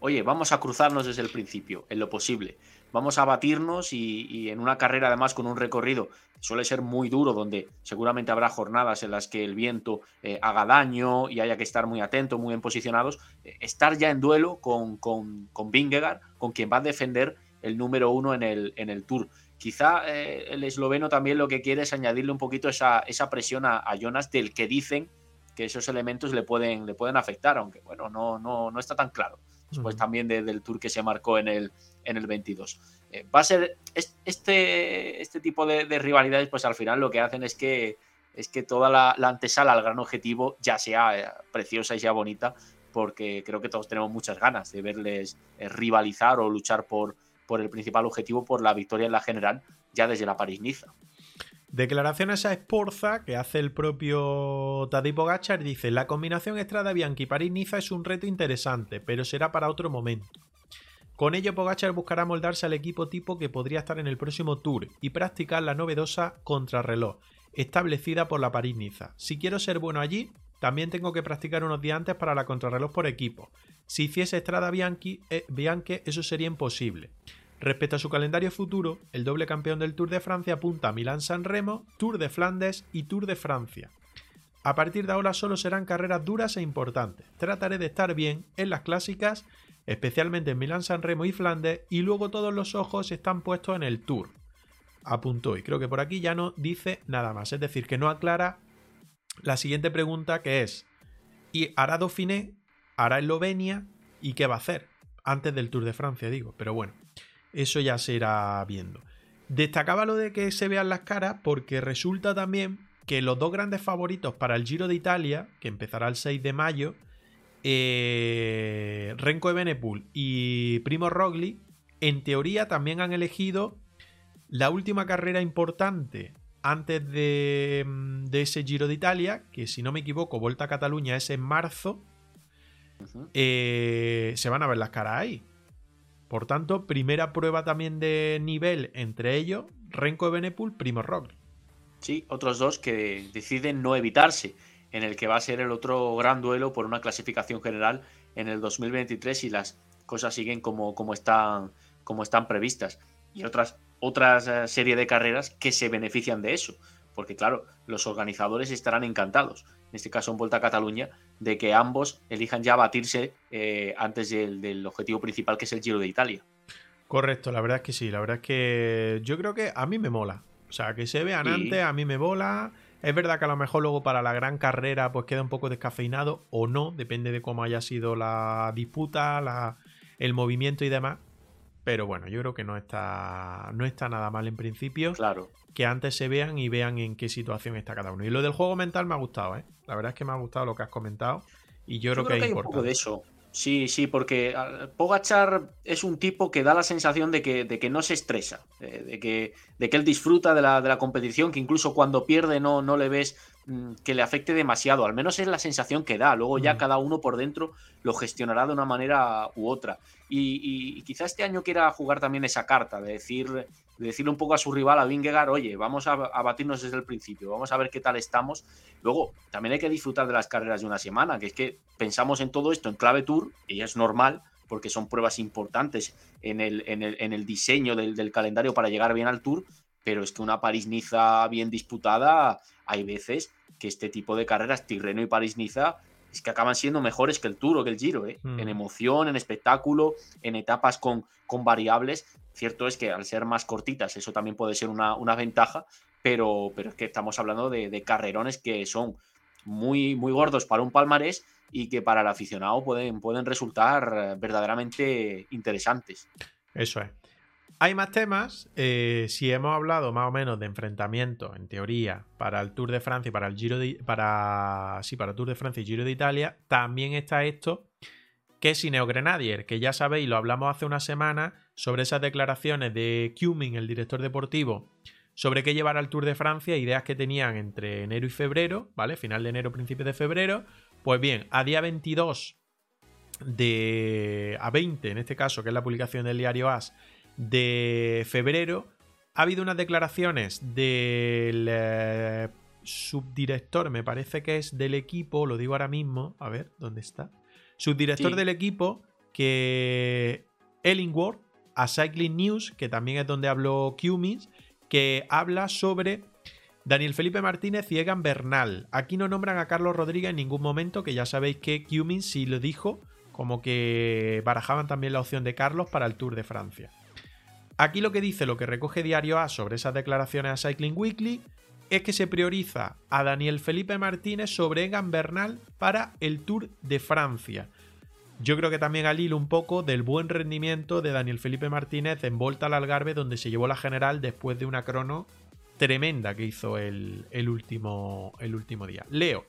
oye, vamos a cruzarnos desde el principio, en lo posible. Vamos a batirnos y, en una carrera además con un recorrido suele ser muy duro, donde seguramente habrá jornadas en las que el viento eh, haga daño y haya que estar muy atento, muy bien posicionados, eh, estar ya en duelo con, con, con Vingegaard, con quien va a defender el número uno en el, en el Tour. Quizá eh, el esloveno también lo que quiere es añadirle un poquito esa, esa presión a, Jonas del que dicen que esos elementos le pueden, le pueden afectar, aunque bueno, no, no, no está tan claro. Después también del tour que se marcó en el, en el 22. Eh, va a ser este, este tipo de, rivalidades, pues al final lo que hacen es que, es que toda la, antesala al gran objetivo ya sea eh, preciosa y sea bonita, porque creo que todos tenemos muchas ganas de verles rivalizar o luchar por, por el principal objetivo, por la victoria en la general, ya desde la París-Niza. Declaraciones a Sporza que hace el propio Tadej Pogacar dice: La combinación Estrada Bianchi París-Niza es un reto interesante, pero será para otro momento. Con ello, Pogachar buscará moldarse al equipo tipo que podría estar en el próximo Tour y practicar la novedosa contrarreloj, establecida por la París-Niza. Si quiero ser bueno allí, también tengo que practicar unos días antes para la contrarreloj por equipo. Si hiciese Estrada Bianchi, eh, eso sería imposible. Respecto a su calendario futuro, el doble campeón del Tour de Francia apunta a Milán-San Remo, Tour de Flandes y Tour de Francia. A partir de ahora solo serán carreras duras e importantes. Trataré de estar bien en las clásicas, especialmente en Milán-San Remo y Flandes, y luego todos los ojos están puestos en el Tour. Apuntó y creo que por aquí ya no dice nada más, es decir, que no aclara la siguiente pregunta que es, ¿y hará Dauphiné? ¿Hará Eslovenia? ¿Y qué va a hacer? Antes del Tour de Francia, digo, pero bueno. Eso ya se irá viendo. Destacaba lo de que se vean las caras porque resulta también que los dos grandes favoritos para el Giro de Italia, que empezará el 6 de mayo, eh, Renko de Benepul y Primo Rogli, en teoría también han elegido la última carrera importante antes de, ese Giro de Italia, que si no me equivoco, Vuelta a Cataluña es en marzo. Eh, se van a ver las caras ahí. Por tanto, primera prueba también de nivel entre ellos, Renko de Benepul, Primo Rock. Sí, otros dos que deciden no evitarse, en el que va a ser el otro gran duelo por una clasificación general en el 2023 y las cosas siguen como, como, están, como están previstas. Y otras, otras eh, serie de carreras que se benefician de eso, porque claro, los organizadores estarán encantados, en este caso en Vuelta a Cataluña, de que ambos elijan ya batirse eh, antes del, objetivo principal que es el Giro de Italia. Correcto, la verdad es que sí, la verdad es que yo creo que a mí me mola. O sea, que se vean antes, a mí me mola. Es verdad que a lo mejor luego para la gran carrera pues queda un poco descafeinado o no, depende de cómo haya sido la disputa, la, el movimiento y demás. Pero bueno, yo creo que no está, no está nada mal en principio. Claro. Que antes se vean y vean en qué situación está cada uno. Y lo del juego mental me ha gustado, ¿eh? La verdad es que me ha gustado lo que has comentado. Y yo, creo, que, hay importante. un poco de eso. Sí, sí, porque ah, Pogachar es un tipo que da la sensación de que, de que no se estresa, de, que, de que él disfruta de la, de la, competición, que incluso cuando pierde no, no le ves que le afecte demasiado, al menos es la sensación que da, luego ya mm. cada uno por dentro lo gestionará de una manera u otra. Y, y, quizá este año quiera jugar también esa carta, de decir, decirle un poco a su rival, a Vingegaard, oye, vamos a, batirnos desde el principio, vamos a ver qué tal estamos. Luego, también hay que disfrutar de las carreras de una semana, que es que pensamos en todo esto en clave tour, y es normal, porque son pruebas importantes en el, en el, en el diseño del, del, calendario para llegar bien al tour, pero es que una París-Niza bien disputada, hay veces que este tipo de carreras, Tirreno y París-Niza, es que acaban siendo mejores que el Tour o que el Giro, ¿eh? en mm. emoción, en espectáculo, en etapas con, con, variables. Cierto es que al ser más cortitas eso también puede ser una, una ventaja, pero, pero es que estamos hablando de, carrerones que son muy, muy gordos para un palmarés y que para el aficionado pueden, pueden resultar verdaderamente interesantes. Eso es. Hay más temas. Eh, si hemos hablado más o menos de enfrentamientos, en teoría, para el Tour de Francia y para el Giro de. Tour de Francia y Giro de Italia, también está esto, que es Grenadier, que ya sabéis, lo hablamos hace una semana sobre esas declaraciones de Cumming, el director deportivo, sobre qué llevar al Tour de Francia, ideas que tenían entre enero y febrero, ¿vale? Final de enero, principio de febrero. Pues bien, a día 22 de A20, en este caso, que es la publicación del diario AS, de febrero, ha habido unas declaraciones del eh, subdirector, me parece que es del equipo, lo digo ahora mismo, a ver, ¿dónde está? Subdirector del equipo, que Ellingworth, a Cycling News, que también es donde habló Cummins, que habla sobre Daniel Felipe Martínez y Egan Bernal. Aquí no nombran a Carlos Rodríguez en ningún momento, que ya sabéis que Cummins sí lo dijo, como que barajaban también la opción de Carlos para el Tour de Francia. Aquí lo que dice, lo que recoge Diario A sobre esas declaraciones a Cycling Weekly, es que se prioriza a Daniel Felipe Martínez sobre Egan Bernal para el Tour de Francia. Yo creo que también al hilo un poco del buen rendimiento de Daniel Felipe Martínez en Volta al Algarve, donde se llevó la general después de una crono tremenda que hizo el, último, día. Leo.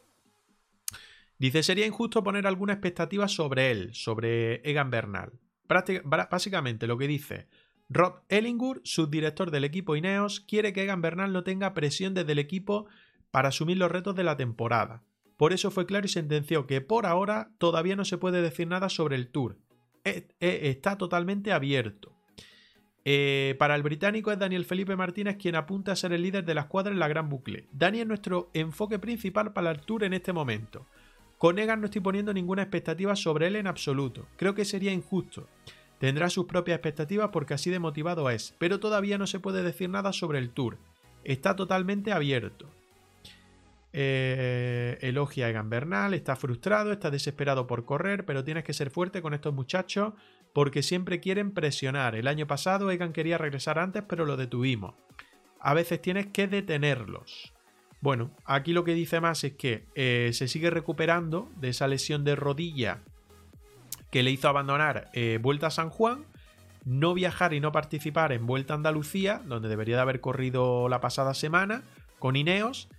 Dice, sería injusto poner alguna expectativa sobre él, sobre Egan Bernal. Básicamente lo que dice Rod Ellingur, subdirector del equipo Ineos, quiere que Egan Bernal no tenga presión desde el equipo para asumir los retos de la temporada. Por eso fue claro y sentenció que por ahora todavía no se puede decir nada sobre el Tour. E, e, está totalmente abierto. Eh, para el británico es Daniel Felipe Martínez quien apunta a ser el líder de la escuadra en la gran bucle. Dani es nuestro enfoque principal para el Tour en este momento. Con Egan no estoy poniendo ninguna expectativa sobre él en absoluto. Creo que sería injusto. Tendrá sus propias expectativas porque así de motivado es, pero todavía no se puede decir nada sobre el tour. Está totalmente abierto. Eh, elogia a Egan Bernal, está frustrado, está desesperado por correr, pero tienes que ser fuerte con estos muchachos porque siempre quieren presionar. El año pasado Egan quería regresar antes, pero lo detuvimos. A veces tienes que detenerlos. Bueno, aquí lo que dice más es que eh, se sigue recuperando de esa lesión de rodilla que le hizo abandonar eh, Vuelta a San Juan, no viajar y no participar en Vuelta a Andalucía, donde debería de haber corrido la pasada semana, con Ineos,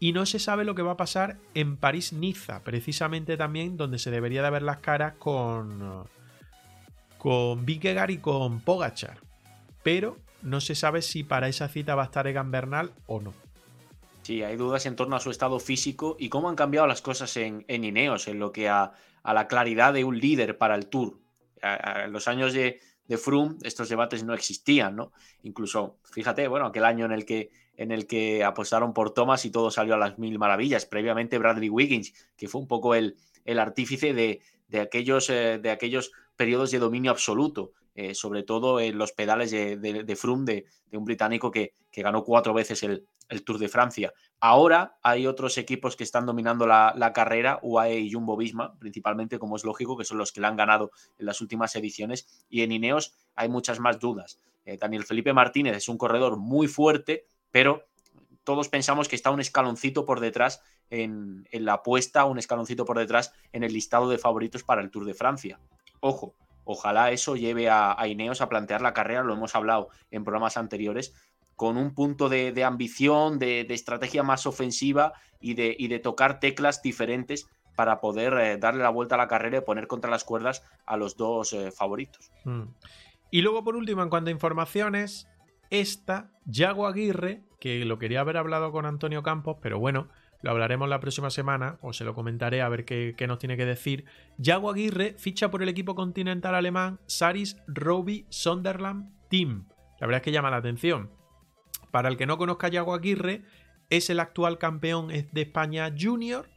y no se sabe lo que va a pasar en París-Niza, precisamente también donde se debería de ver las caras con, con Vingegaard y con Pogachar. Pero no se sabe si para esa cita va a estar Egan Bernal o no. Sí, hay dudas en torno a su estado físico y cómo han cambiado las cosas en, en Ineos, en lo que a a la claridad de un líder para el Tour. En los años de, de Froome estos debates no existían, ¿no? Incluso, fíjate, bueno, aquel año en el que en el que apostaron por Thomas y todo salió a las mil maravillas. Previamente Bradley Wiggins, que fue un poco el, el artífice de, de aquellos, eh, de aquellos periodos de dominio absoluto, eh, sobre todo en los pedales de, de, Froome, de, un británico que, que ganó cuatro veces el, el Tour de Francia. Ahora hay otros equipos que están dominando la, carrera, UAE y Jumbo Visma, principalmente, como es lógico, que son los que la han ganado en las últimas ediciones. Y en Ineos hay muchas más dudas. Eh, Daniel Felipe Martínez es un corredor muy fuerte, pero todos pensamos que está un escaloncito por detrás en, la apuesta, un escaloncito por detrás en el listado de favoritos para el Tour de Francia. Ojo, ojalá eso lleve a, a Ineos a plantear la carrera, lo hemos hablado en programas anteriores, con un punto de, ambición, de, estrategia más ofensiva y de, tocar teclas diferentes para poder eh, darle la vuelta a la carrera y poner contra las cuerdas a los dos eh, favoritos. Mm. Y luego, por último, en cuanto a informaciones, esta, Yago Aguirre, que lo quería haber hablado con Antonio Campos, pero bueno, lo hablaremos la próxima semana, o se lo comentaré a ver qué, qué nos tiene que decir. Yago Aguirre ficha por el equipo continental alemán Saris Roby Sonderland Team. La verdad es que llama la atención. Para el que no conozca a Yago Aguirre, es el actual campeón de España Junior,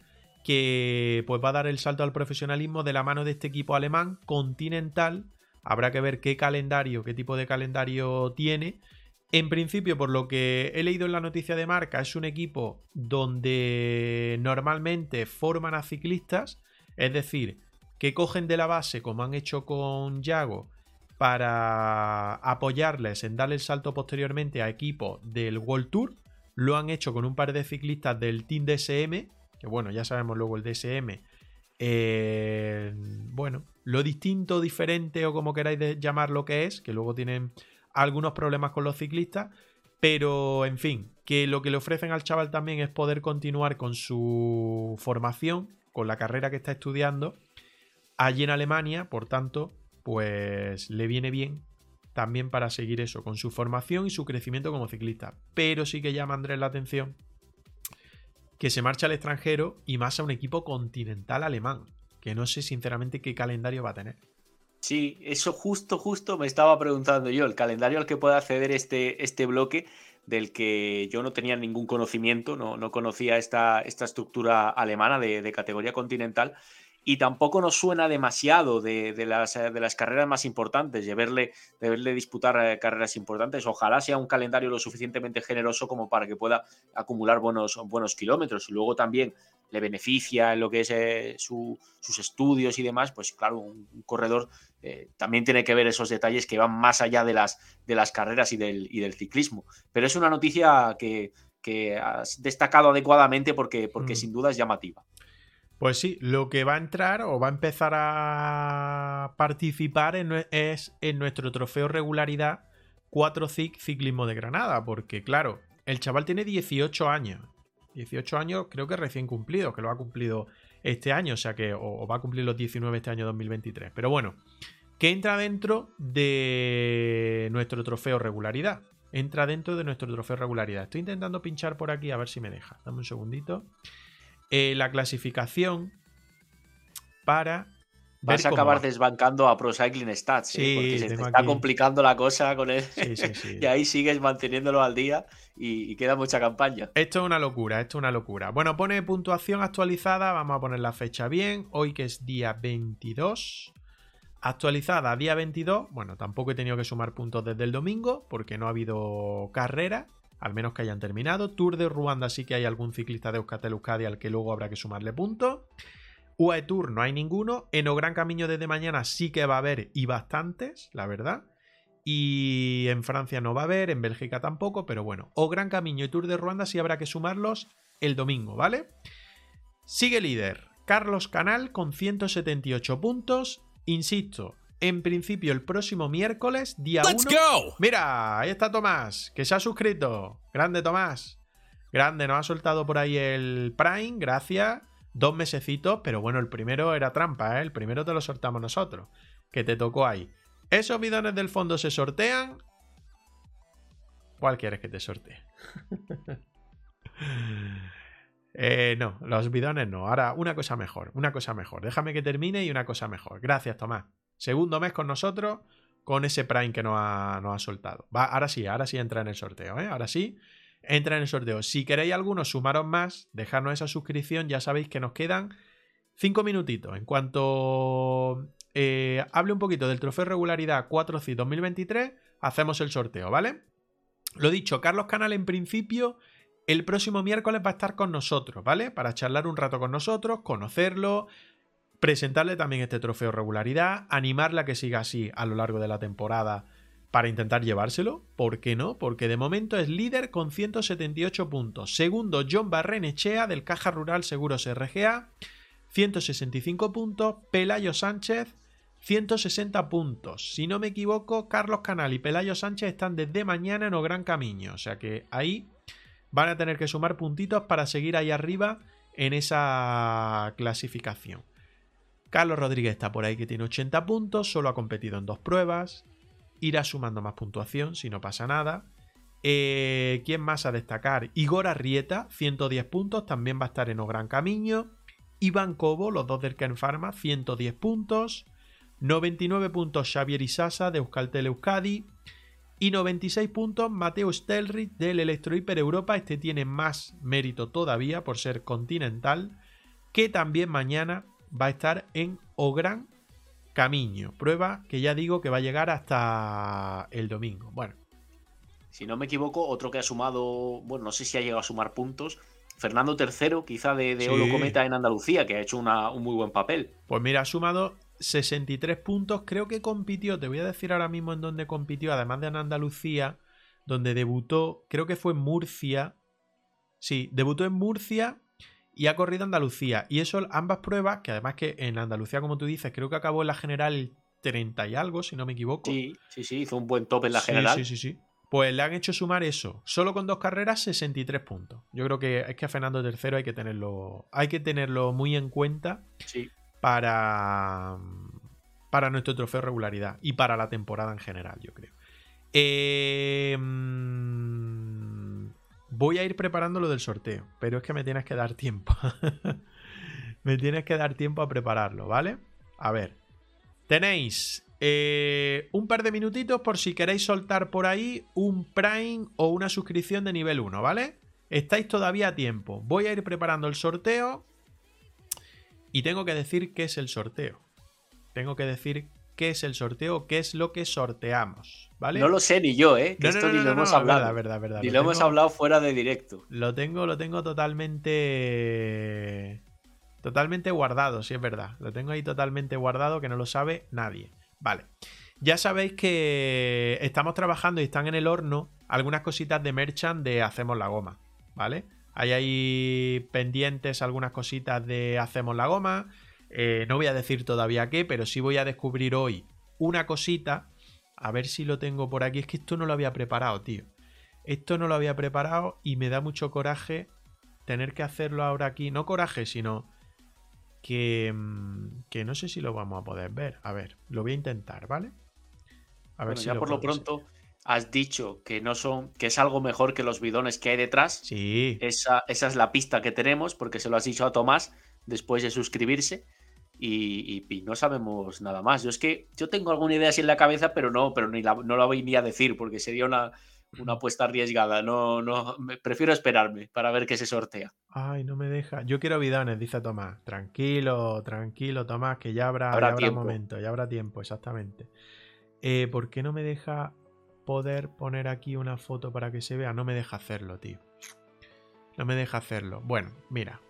que pues va a dar el salto al profesionalismo de la mano de este equipo alemán continental. Habrá que ver qué calendario, qué tipo de calendario tiene. En principio, por lo que he leído en la noticia de marca, es un equipo donde normalmente forman a ciclistas, es decir, que cogen de la base, como han hecho con Yago, para apoyarles en darle el salto posteriormente a equipos del World Tour. Lo han hecho con un par de ciclistas del Team DSM, que bueno, ya sabemos luego el DSM. Eh, bueno, lo distinto, diferente o como queráis llamar lo que es, que luego tienen algunos problemas con los ciclistas, pero en fin, que lo que le ofrecen al chaval también es poder continuar con su formación, con la carrera que está estudiando allí en Alemania, por tanto, pues le viene bien también para seguir eso, con su formación y su crecimiento como ciclista. Pero sí que llama Andrés la atención que se marcha al extranjero y más a un equipo continental alemán. que no sé sinceramente qué calendario va a tener. Sí, eso justo, justo me estaba preguntando yo, el calendario al que puede acceder este, este bloque, del que yo no tenía ningún conocimiento, no, no conocía esta, esta estructura alemana de categoría continental y tampoco nos suena demasiado de, las, de, las, carreras más importantes, de verle, de verle disputar eh, carreras importantes. Ojalá sea un calendario lo suficientemente generoso como para que pueda acumular buenos, buenos kilómetros. Y luego también le beneficia en lo que es eh, su, sus estudios y demás, pues claro, un, un corredor eh, también tiene que ver esos detalles que van más allá de las, de las carreras y del, y del ciclismo. Pero es una noticia que, que has destacado adecuadamente porque, porque mm. sin duda es llamativa. Pues sí, lo que va a entrar o va a empezar a participar es en nuestro trofeo regularidad 4 CIC Ciclismo de Granada, porque claro, el chaval tiene 18 años. 18 años creo que recién cumplido, que lo ha cumplido este año, o sea que o, va a cumplir los 19 este año 2023. Pero bueno, que entra dentro de nuestro trofeo regularidad. Entra dentro de nuestro trofeo regularidad. Estoy intentando pinchar por aquí a ver si me deja. Dame un segundito. Eh, la clasificación para. Vas a acabar desbancando a Pro Cycling Stats, ¿eh? porque se te está complicando la cosa con él. y ahí sigues manteniéndolo al día y, queda mucha campaña. Esto es una locura, esto es una locura. Bueno, pone puntuación actualizada, vamos a poner la fecha bien. Hoy que es día 22. Actualizada día 22. Bueno, tampoco he tenido que sumar puntos desde el domingo porque no ha habido carrera al menos que hayan terminado. Tour de Ruanda sí que hay algún ciclista de Euskatel Euskadi al que luego habrá que sumarle puntos. UAE Tour no hay ninguno. En O Gran Camino desde mañana sí que va a haber y bastantes, la verdad. Y en Francia no va a haber, en Bélgica tampoco, pero bueno, O Gran Camino y Tour de Ruanda sí habrá que sumarlos el domingo, ¿vale? Sigue líder Carlos Canal con 178 puntos. Insisto, en principio el próximo miércoles, día 1. Mira, ahí está Tomás, que se ha suscrito. Grande Tomás. Grande, nos ha soltado por ahí el Prime, gracias. Dos mesecitos, pero bueno, el primero era trampa, ¿eh? El primero te lo sortamos nosotros, que te tocó ahí. ¿Esos bidones del fondo se sortean? ¿Cuál quieres que te sortee? eh, no, los bidones no. Ahora, una cosa mejor, una cosa mejor. Déjame que termine y una cosa mejor. Gracias, Tomás. Segundo mes con nosotros, con ese Prime que nos ha, soltado. Va, ahora sí, ahora sí entra en el sorteo, ¿eh? Ahora sí, entra en el sorteo. Si queréis algunos sumaros más, dejarnos esa suscripción, ya sabéis que nos quedan cinco minutitos. En cuanto eh, hable un poquito del trofeo regularidad 4C 2023, hacemos el sorteo, ¿vale? Lo dicho, Carlos Canal en principio el próximo miércoles va a estar con nosotros, ¿vale? Para charlar un rato con nosotros, conocerlo, presentarle también este trofeo regularidad, animarla a que siga así a lo largo de la temporada para intentar llevárselo. ¿Por qué no? Porque de momento es líder con 178 puntos. Segundo, John Barrenechea del Caja Rural Seguros RGA, 165 puntos. Pelayo Sánchez, 160 puntos. Si no me equivoco, Carlos Canal y Pelayo Sánchez están desde mañana en O Gran Camino. O sea que ahí van a tener que sumar puntitos para seguir ahí arriba en esa clasificación. Carlos Rodríguez está por ahí que tiene 80 puntos, solo ha competido en dos pruebas. Irá sumando más puntuación si no pasa nada. Eh, ¿Quién más a destacar? Igor Arrieta, 110 puntos, también va a estar en O Gran Camino. Iván Cobo, los dos del Ken Pharma, 110 puntos. 99 puntos Xavier Isasa de Euskaltel Euskadi. Y 96 puntos Mateo Stelrich del Electro Hiper Europa. Este tiene más mérito todavía por ser continental. Que también mañana va a estar en O Gran Camino. Prueba que ya digo que va a llegar hasta el domingo. Bueno. Si no me equivoco, otro que ha sumado, bueno, no sé si ha llegado a sumar puntos, Fernando III, quizá de, de Olo Cometa en Andalucía, que ha hecho un muy buen papel. Pues mira, ha sumado 63 puntos, creo que compitió, te voy a decir ahora mismo en dónde compitió, además de en Andalucía, donde debutó, creo que fue en Murcia. Sí, debutó en Murcia y ha corrido Andalucía. Y eso, ambas pruebas, que además que en Andalucía, como tú dices, creo que acabó en la general 30 y algo, si no me equivoco. Sí, sí, sí, hizo un buen top en la general. Sí, sí, sí. Pues le han hecho sumar eso. Solo con dos carreras, 63 puntos. Yo creo que es que a Fernando III hay que tenerlo. Hay que tenerlo muy en cuenta. Sí. Para. Para nuestro trofeo regularidad. Y para la temporada en general, yo creo. Eh. Voy a ir preparando lo del sorteo, pero es que me tienes que dar tiempo. me tienes que dar tiempo a prepararlo, ¿vale? A ver. Tenéis eh, un par de minutitos por si queréis soltar por ahí un Prime o una suscripción de nivel 1, ¿vale? Estáis todavía a tiempo. Voy a ir preparando el sorteo. Y tengo que decir qué es el sorteo. Tengo que decir qué es el sorteo, qué es lo que sorteamos, ¿vale? No lo sé ni yo, ¿eh? Que esto ni lo hemos hablado. Verdad, verdad, verdad. Ni lo, hemos hablado fuera de directo. Lo tengo, lo tengo totalmente. Totalmente guardado, si es verdad. Lo tengo ahí totalmente guardado que no lo sabe nadie. Vale. Ya sabéis que estamos trabajando y están en el horno algunas cositas de merchant de Hacemos la Goma, ¿vale? Hay ahí pendientes algunas cositas de Hacemos la Goma. Eh, no voy a decir todavía qué, pero sí voy a descubrir hoy una cosita. A ver si lo tengo por aquí. Es que esto no lo había preparado, tío. Esto no lo había preparado y me da mucho coraje tener que hacerlo ahora aquí. No coraje, sino que, mm, que no sé si lo vamos a poder ver. A ver, lo voy a intentar, ¿vale? A ver si ya por lo pronto has dicho que no son, que es algo mejor que los bidones que hay detrás. Sí. Esa, esa es la pista que tenemos, porque se lo has dicho a Tomás después de suscribirse y, no sabemos nada más. Yo es que yo tengo alguna idea así en la cabeza, pero no, pero ni la, no la voy ni a decir porque sería una, una apuesta arriesgada. No, no, prefiero esperarme para ver qué se sortea. Ay, no me deja. Yo quiero bidones, dice Tomás. Tranquilo, tranquilo, Tomás, que ya habrá, habrá, momento, ya habrá tiempo, exactamente. Eh, ¿Por qué no me deja poder poner aquí una foto para que se vea? No me deja hacerlo, tío. No me deja hacerlo. Bueno, mira.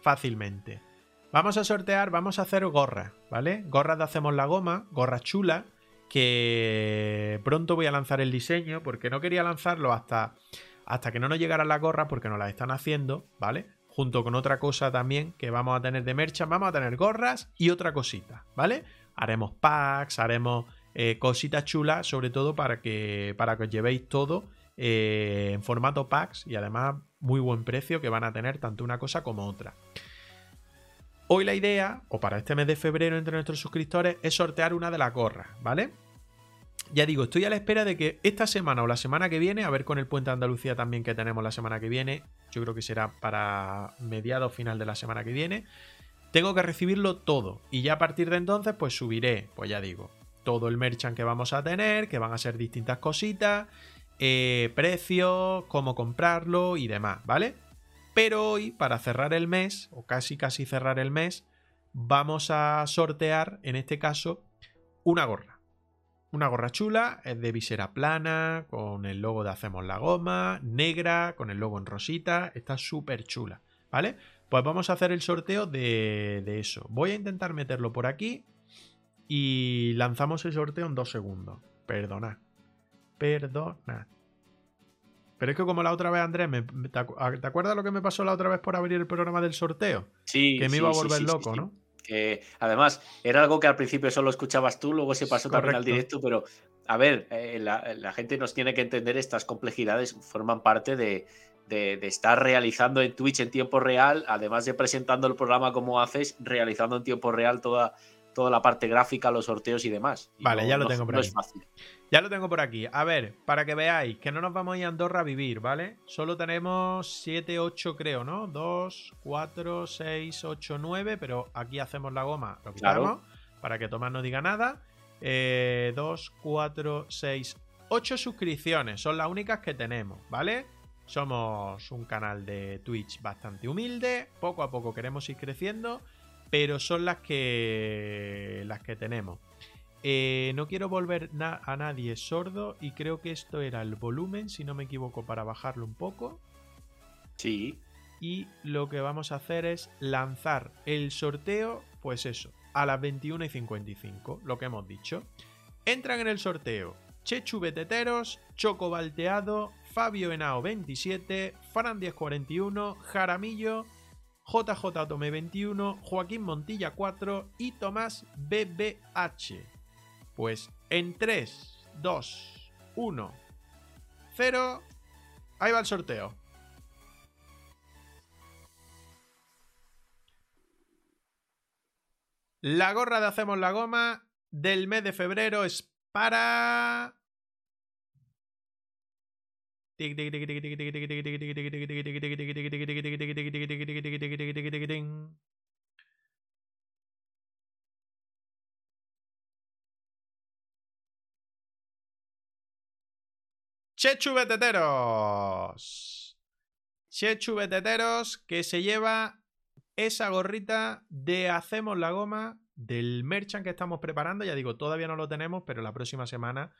Fácilmente. Vamos a sortear, vamos a hacer gorras, ¿vale? Gorras de Hacemos la Goma, gorras chulas, que pronto voy a lanzar el diseño, porque no quería lanzarlo hasta, hasta que no nos llegaran las gorras, porque nos las están haciendo, ¿vale? Junto con otra cosa también que vamos a tener de mercha, vamos a tener gorras y otra cosita, ¿vale? Haremos packs, haremos eh, cositas chulas, sobre todo para que, para que os llevéis todo eh, en formato packs y además muy buen precio que van a tener tanto una cosa como otra. Hoy la idea, o para este mes de febrero entre nuestros suscriptores, es sortear una de las gorras, ¿vale? Ya digo, estoy a la espera de que esta semana o la semana que viene, a ver con el puente de Andalucía también que tenemos la semana que viene, yo creo que será para mediados final de la semana que viene, tengo que recibirlo todo. Y ya a partir de entonces, pues subiré, pues ya digo, todo el merchant que vamos a tener, que van a ser distintas cositas, eh, precios, cómo comprarlo y demás, ¿vale? Pero hoy, para cerrar el mes, o casi casi cerrar el mes, vamos a sortear, en este caso, una gorra. Una gorra chula, es de visera plana, con el logo de Hacemos la Goma, negra, con el logo en rosita, está súper chula, ¿vale? Pues vamos a hacer el sorteo de, de eso. Voy a intentar meterlo por aquí y lanzamos el sorteo en dos segundos. Perdonad. Perdonad. Pero es que como la otra vez, Andrés, te, acuerdas lo que me pasó la otra vez por abrir el programa del sorteo? Sí. Que me iba a volver loco, ¿no? Que además era algo que al principio solo escuchabas tú, luego se pasó también al directo, pero a ver, eh, la, gente nos tiene que entender estas complejidades, forman parte de, de, estar realizando en Twitch en tiempo real, además de presentando el programa como haces, realizando en tiempo real toda, toda la parte gráfica, los sorteos y demás. vale, ya lo tengo por aquí. Ya lo tengo por aquí. A ver, para que veáis que no nos vamos a ir a Andorra a vivir, ¿vale? Solo tenemos 7, 8 creo, ¿no? 2, 4, 6, 8, 9, pero aquí hacemos la goma, lo quitamos para que Tomás no diga nada. 2, 4, 6, 8 suscripciones, son las únicas que tenemos, ¿vale? Somos un canal de Twitch bastante humilde, poco a poco queremos ir creciendo pero son las que las que tenemos. Eh, no quiero volver a nadie sordo y creo que esto era el volumen, si no me equivoco, para bajarlo un poco. Sí. Y lo que vamos a hacer es lanzar el sorteo, pues eso, a las 21 y 55, lo que hemos dicho. Entran en el sorteo Chechu Beteteros, Choco Balteado, Fabio Henao 27, Fran 1041, Jaramillo, JJ Tome 21, Joaquín Montilla 4 y Tomás BBH. Pues en 3, 2, 1, 0, ahí va el sorteo. La gorra de Hacemos la Goma del mes de febrero es para Chechu Beteteros. Chechu Beteteros que se lleva esa gorrita de Hacemos la Goma del merchant que estamos preparando. Ya digo, todavía no lo tenemos, pero la próxima semana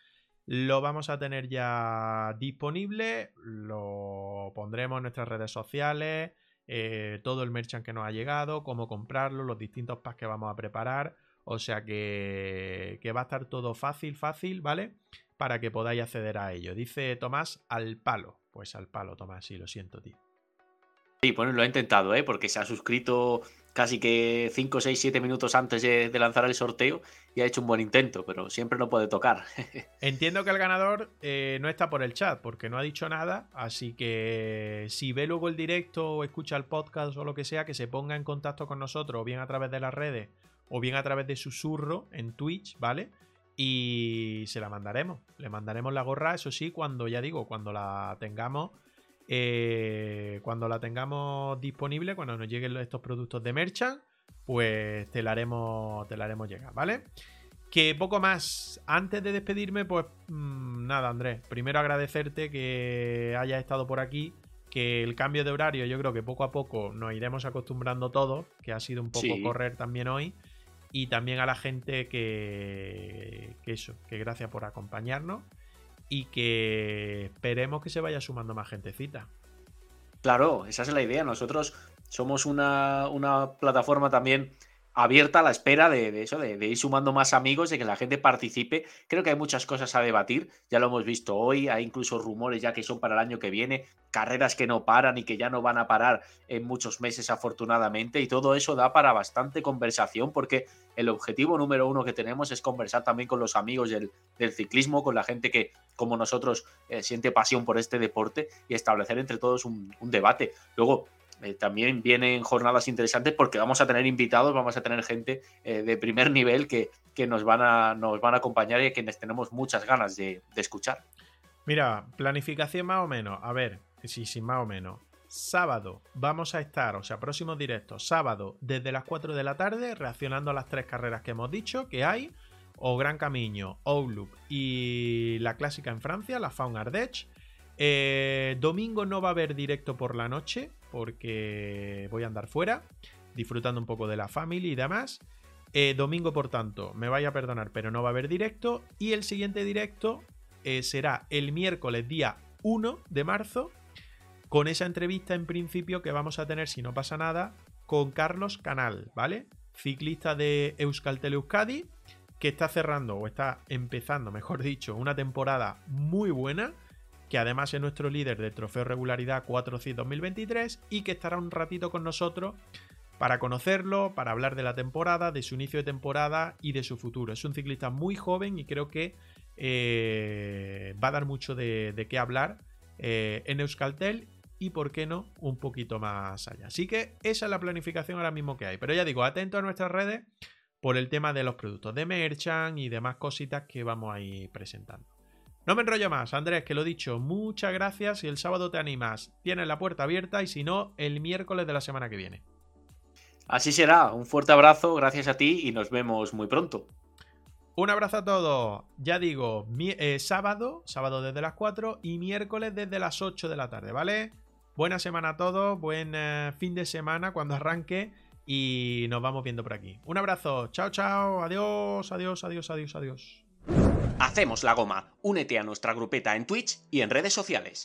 lo vamos a tener ya disponible. Lo pondremos en nuestras redes sociales. Eh, todo el merchant que nos ha llegado, cómo comprarlo, los distintos packs que vamos a preparar. O sea que, que va a estar todo fácil, fácil, ¿vale? Para que podáis acceder a ello. Dice Tomás al palo. Pues al palo, Tomás, sí, lo siento, tío. Sí, bueno, lo he intentado, ¿eh? porque se ha suscrito casi que 5, 6, 7 minutos antes de, lanzar el sorteo ha hecho un buen intento, pero siempre no puede tocar. Entiendo que el ganador eh, no está por el chat porque no ha dicho nada, así que si ve luego el directo o escucha el podcast o lo que sea, que se ponga en contacto con nosotros, o bien a través de las redes o bien a través de susurro en Twitch, ¿vale? Y se la mandaremos. Le mandaremos la gorra, eso sí, cuando ya digo, cuando la tengamos eh, cuando la tengamos disponible, cuando nos lleguen estos productos de Merchant, pues te la haremos, te la haremos llegar, ¿vale? Que poco más. Antes de despedirme, pues mm, nada, Andrés. Primero agradecerte que hayas estado por aquí. Que el cambio de horario, yo creo que poco a poco nos iremos acostumbrando todos. Que ha sido un poco correr también hoy. Y también a la gente que, que eso, que gracias por acompañarnos y que esperemos que se vaya sumando más gentecita. Claro, esa es la idea. Nosotros somos una, una plataforma también abierta a la espera de, eso, de, ir sumando más amigos, de que la gente participe. Creo que hay muchas cosas a debatir, ya lo hemos visto hoy, hay incluso rumores ya que son para el año que viene, carreras que no paran y que ya no van a parar en muchos meses afortunadamente, y todo eso da para bastante conversación porque el objetivo número uno que tenemos es conversar también con los amigos del, ciclismo, con la gente que, como nosotros, eh, siente pasión por este deporte y establecer entre todos un, un debate. Luego, eh, también vienen jornadas interesantes porque vamos a tener invitados, vamos a tener gente eh, de primer nivel que, nos, van a, nos van a acompañar y a quienes tenemos muchas ganas de, escuchar. Mira, planificación más o menos. A ver, sí, sí, más o menos. Sábado vamos a estar, o sea, próximos directos, sábado desde las 4 de la tarde, reaccionando a las tres carreras que hemos dicho que hay, o Gran Camino, Outlook y la clásica en Francia, la Faun Ardèche. Eh, domingo no va a haber directo por la noche porque voy a andar fuera, disfrutando un poco de la familia y demás. Eh, domingo, por tanto, me vaya a perdonar, pero no va a haber directo. Y el siguiente directo eh, será el miércoles día 1 de marzo, con esa entrevista en principio que vamos a tener, si no pasa nada, con Carlos Canal, ¿vale? Ciclista de Euskaltel Euskadi, que está cerrando, o está empezando, mejor dicho, una temporada muy buena que además es nuestro líder del trofeo regularidad 4C 2023 y que estará un ratito con nosotros para conocerlo, para hablar de la temporada, de su inicio de temporada y de su futuro. Es un ciclista muy joven y creo que eh, va a dar mucho de, qué hablar eh, en Euskaltel y, por qué no, un poquito más allá. Así que esa es la planificación ahora mismo que hay. Pero ya digo, atento a nuestras redes por el tema de los productos de Merchant y demás cositas que vamos a ir presentando. No me enrollo más, Andrés, que lo he dicho, muchas gracias. Si el sábado te animas, tienes la puerta abierta y si no, el miércoles de la semana que viene. Así será, un fuerte abrazo, gracias a ti y nos vemos muy pronto. Un abrazo a todos. Ya digo, eh, sábado, sábado desde las 4 y miércoles desde las 8 de la tarde, ¿vale? Buena semana a todos, buen eh, fin de semana cuando arranque y nos vamos viendo por aquí. Un abrazo, chao, chao, adiós, adiós, adiós, adiós, adiós. Hacemos la goma. Únete a nuestra grupeta en Twitch y en redes sociales.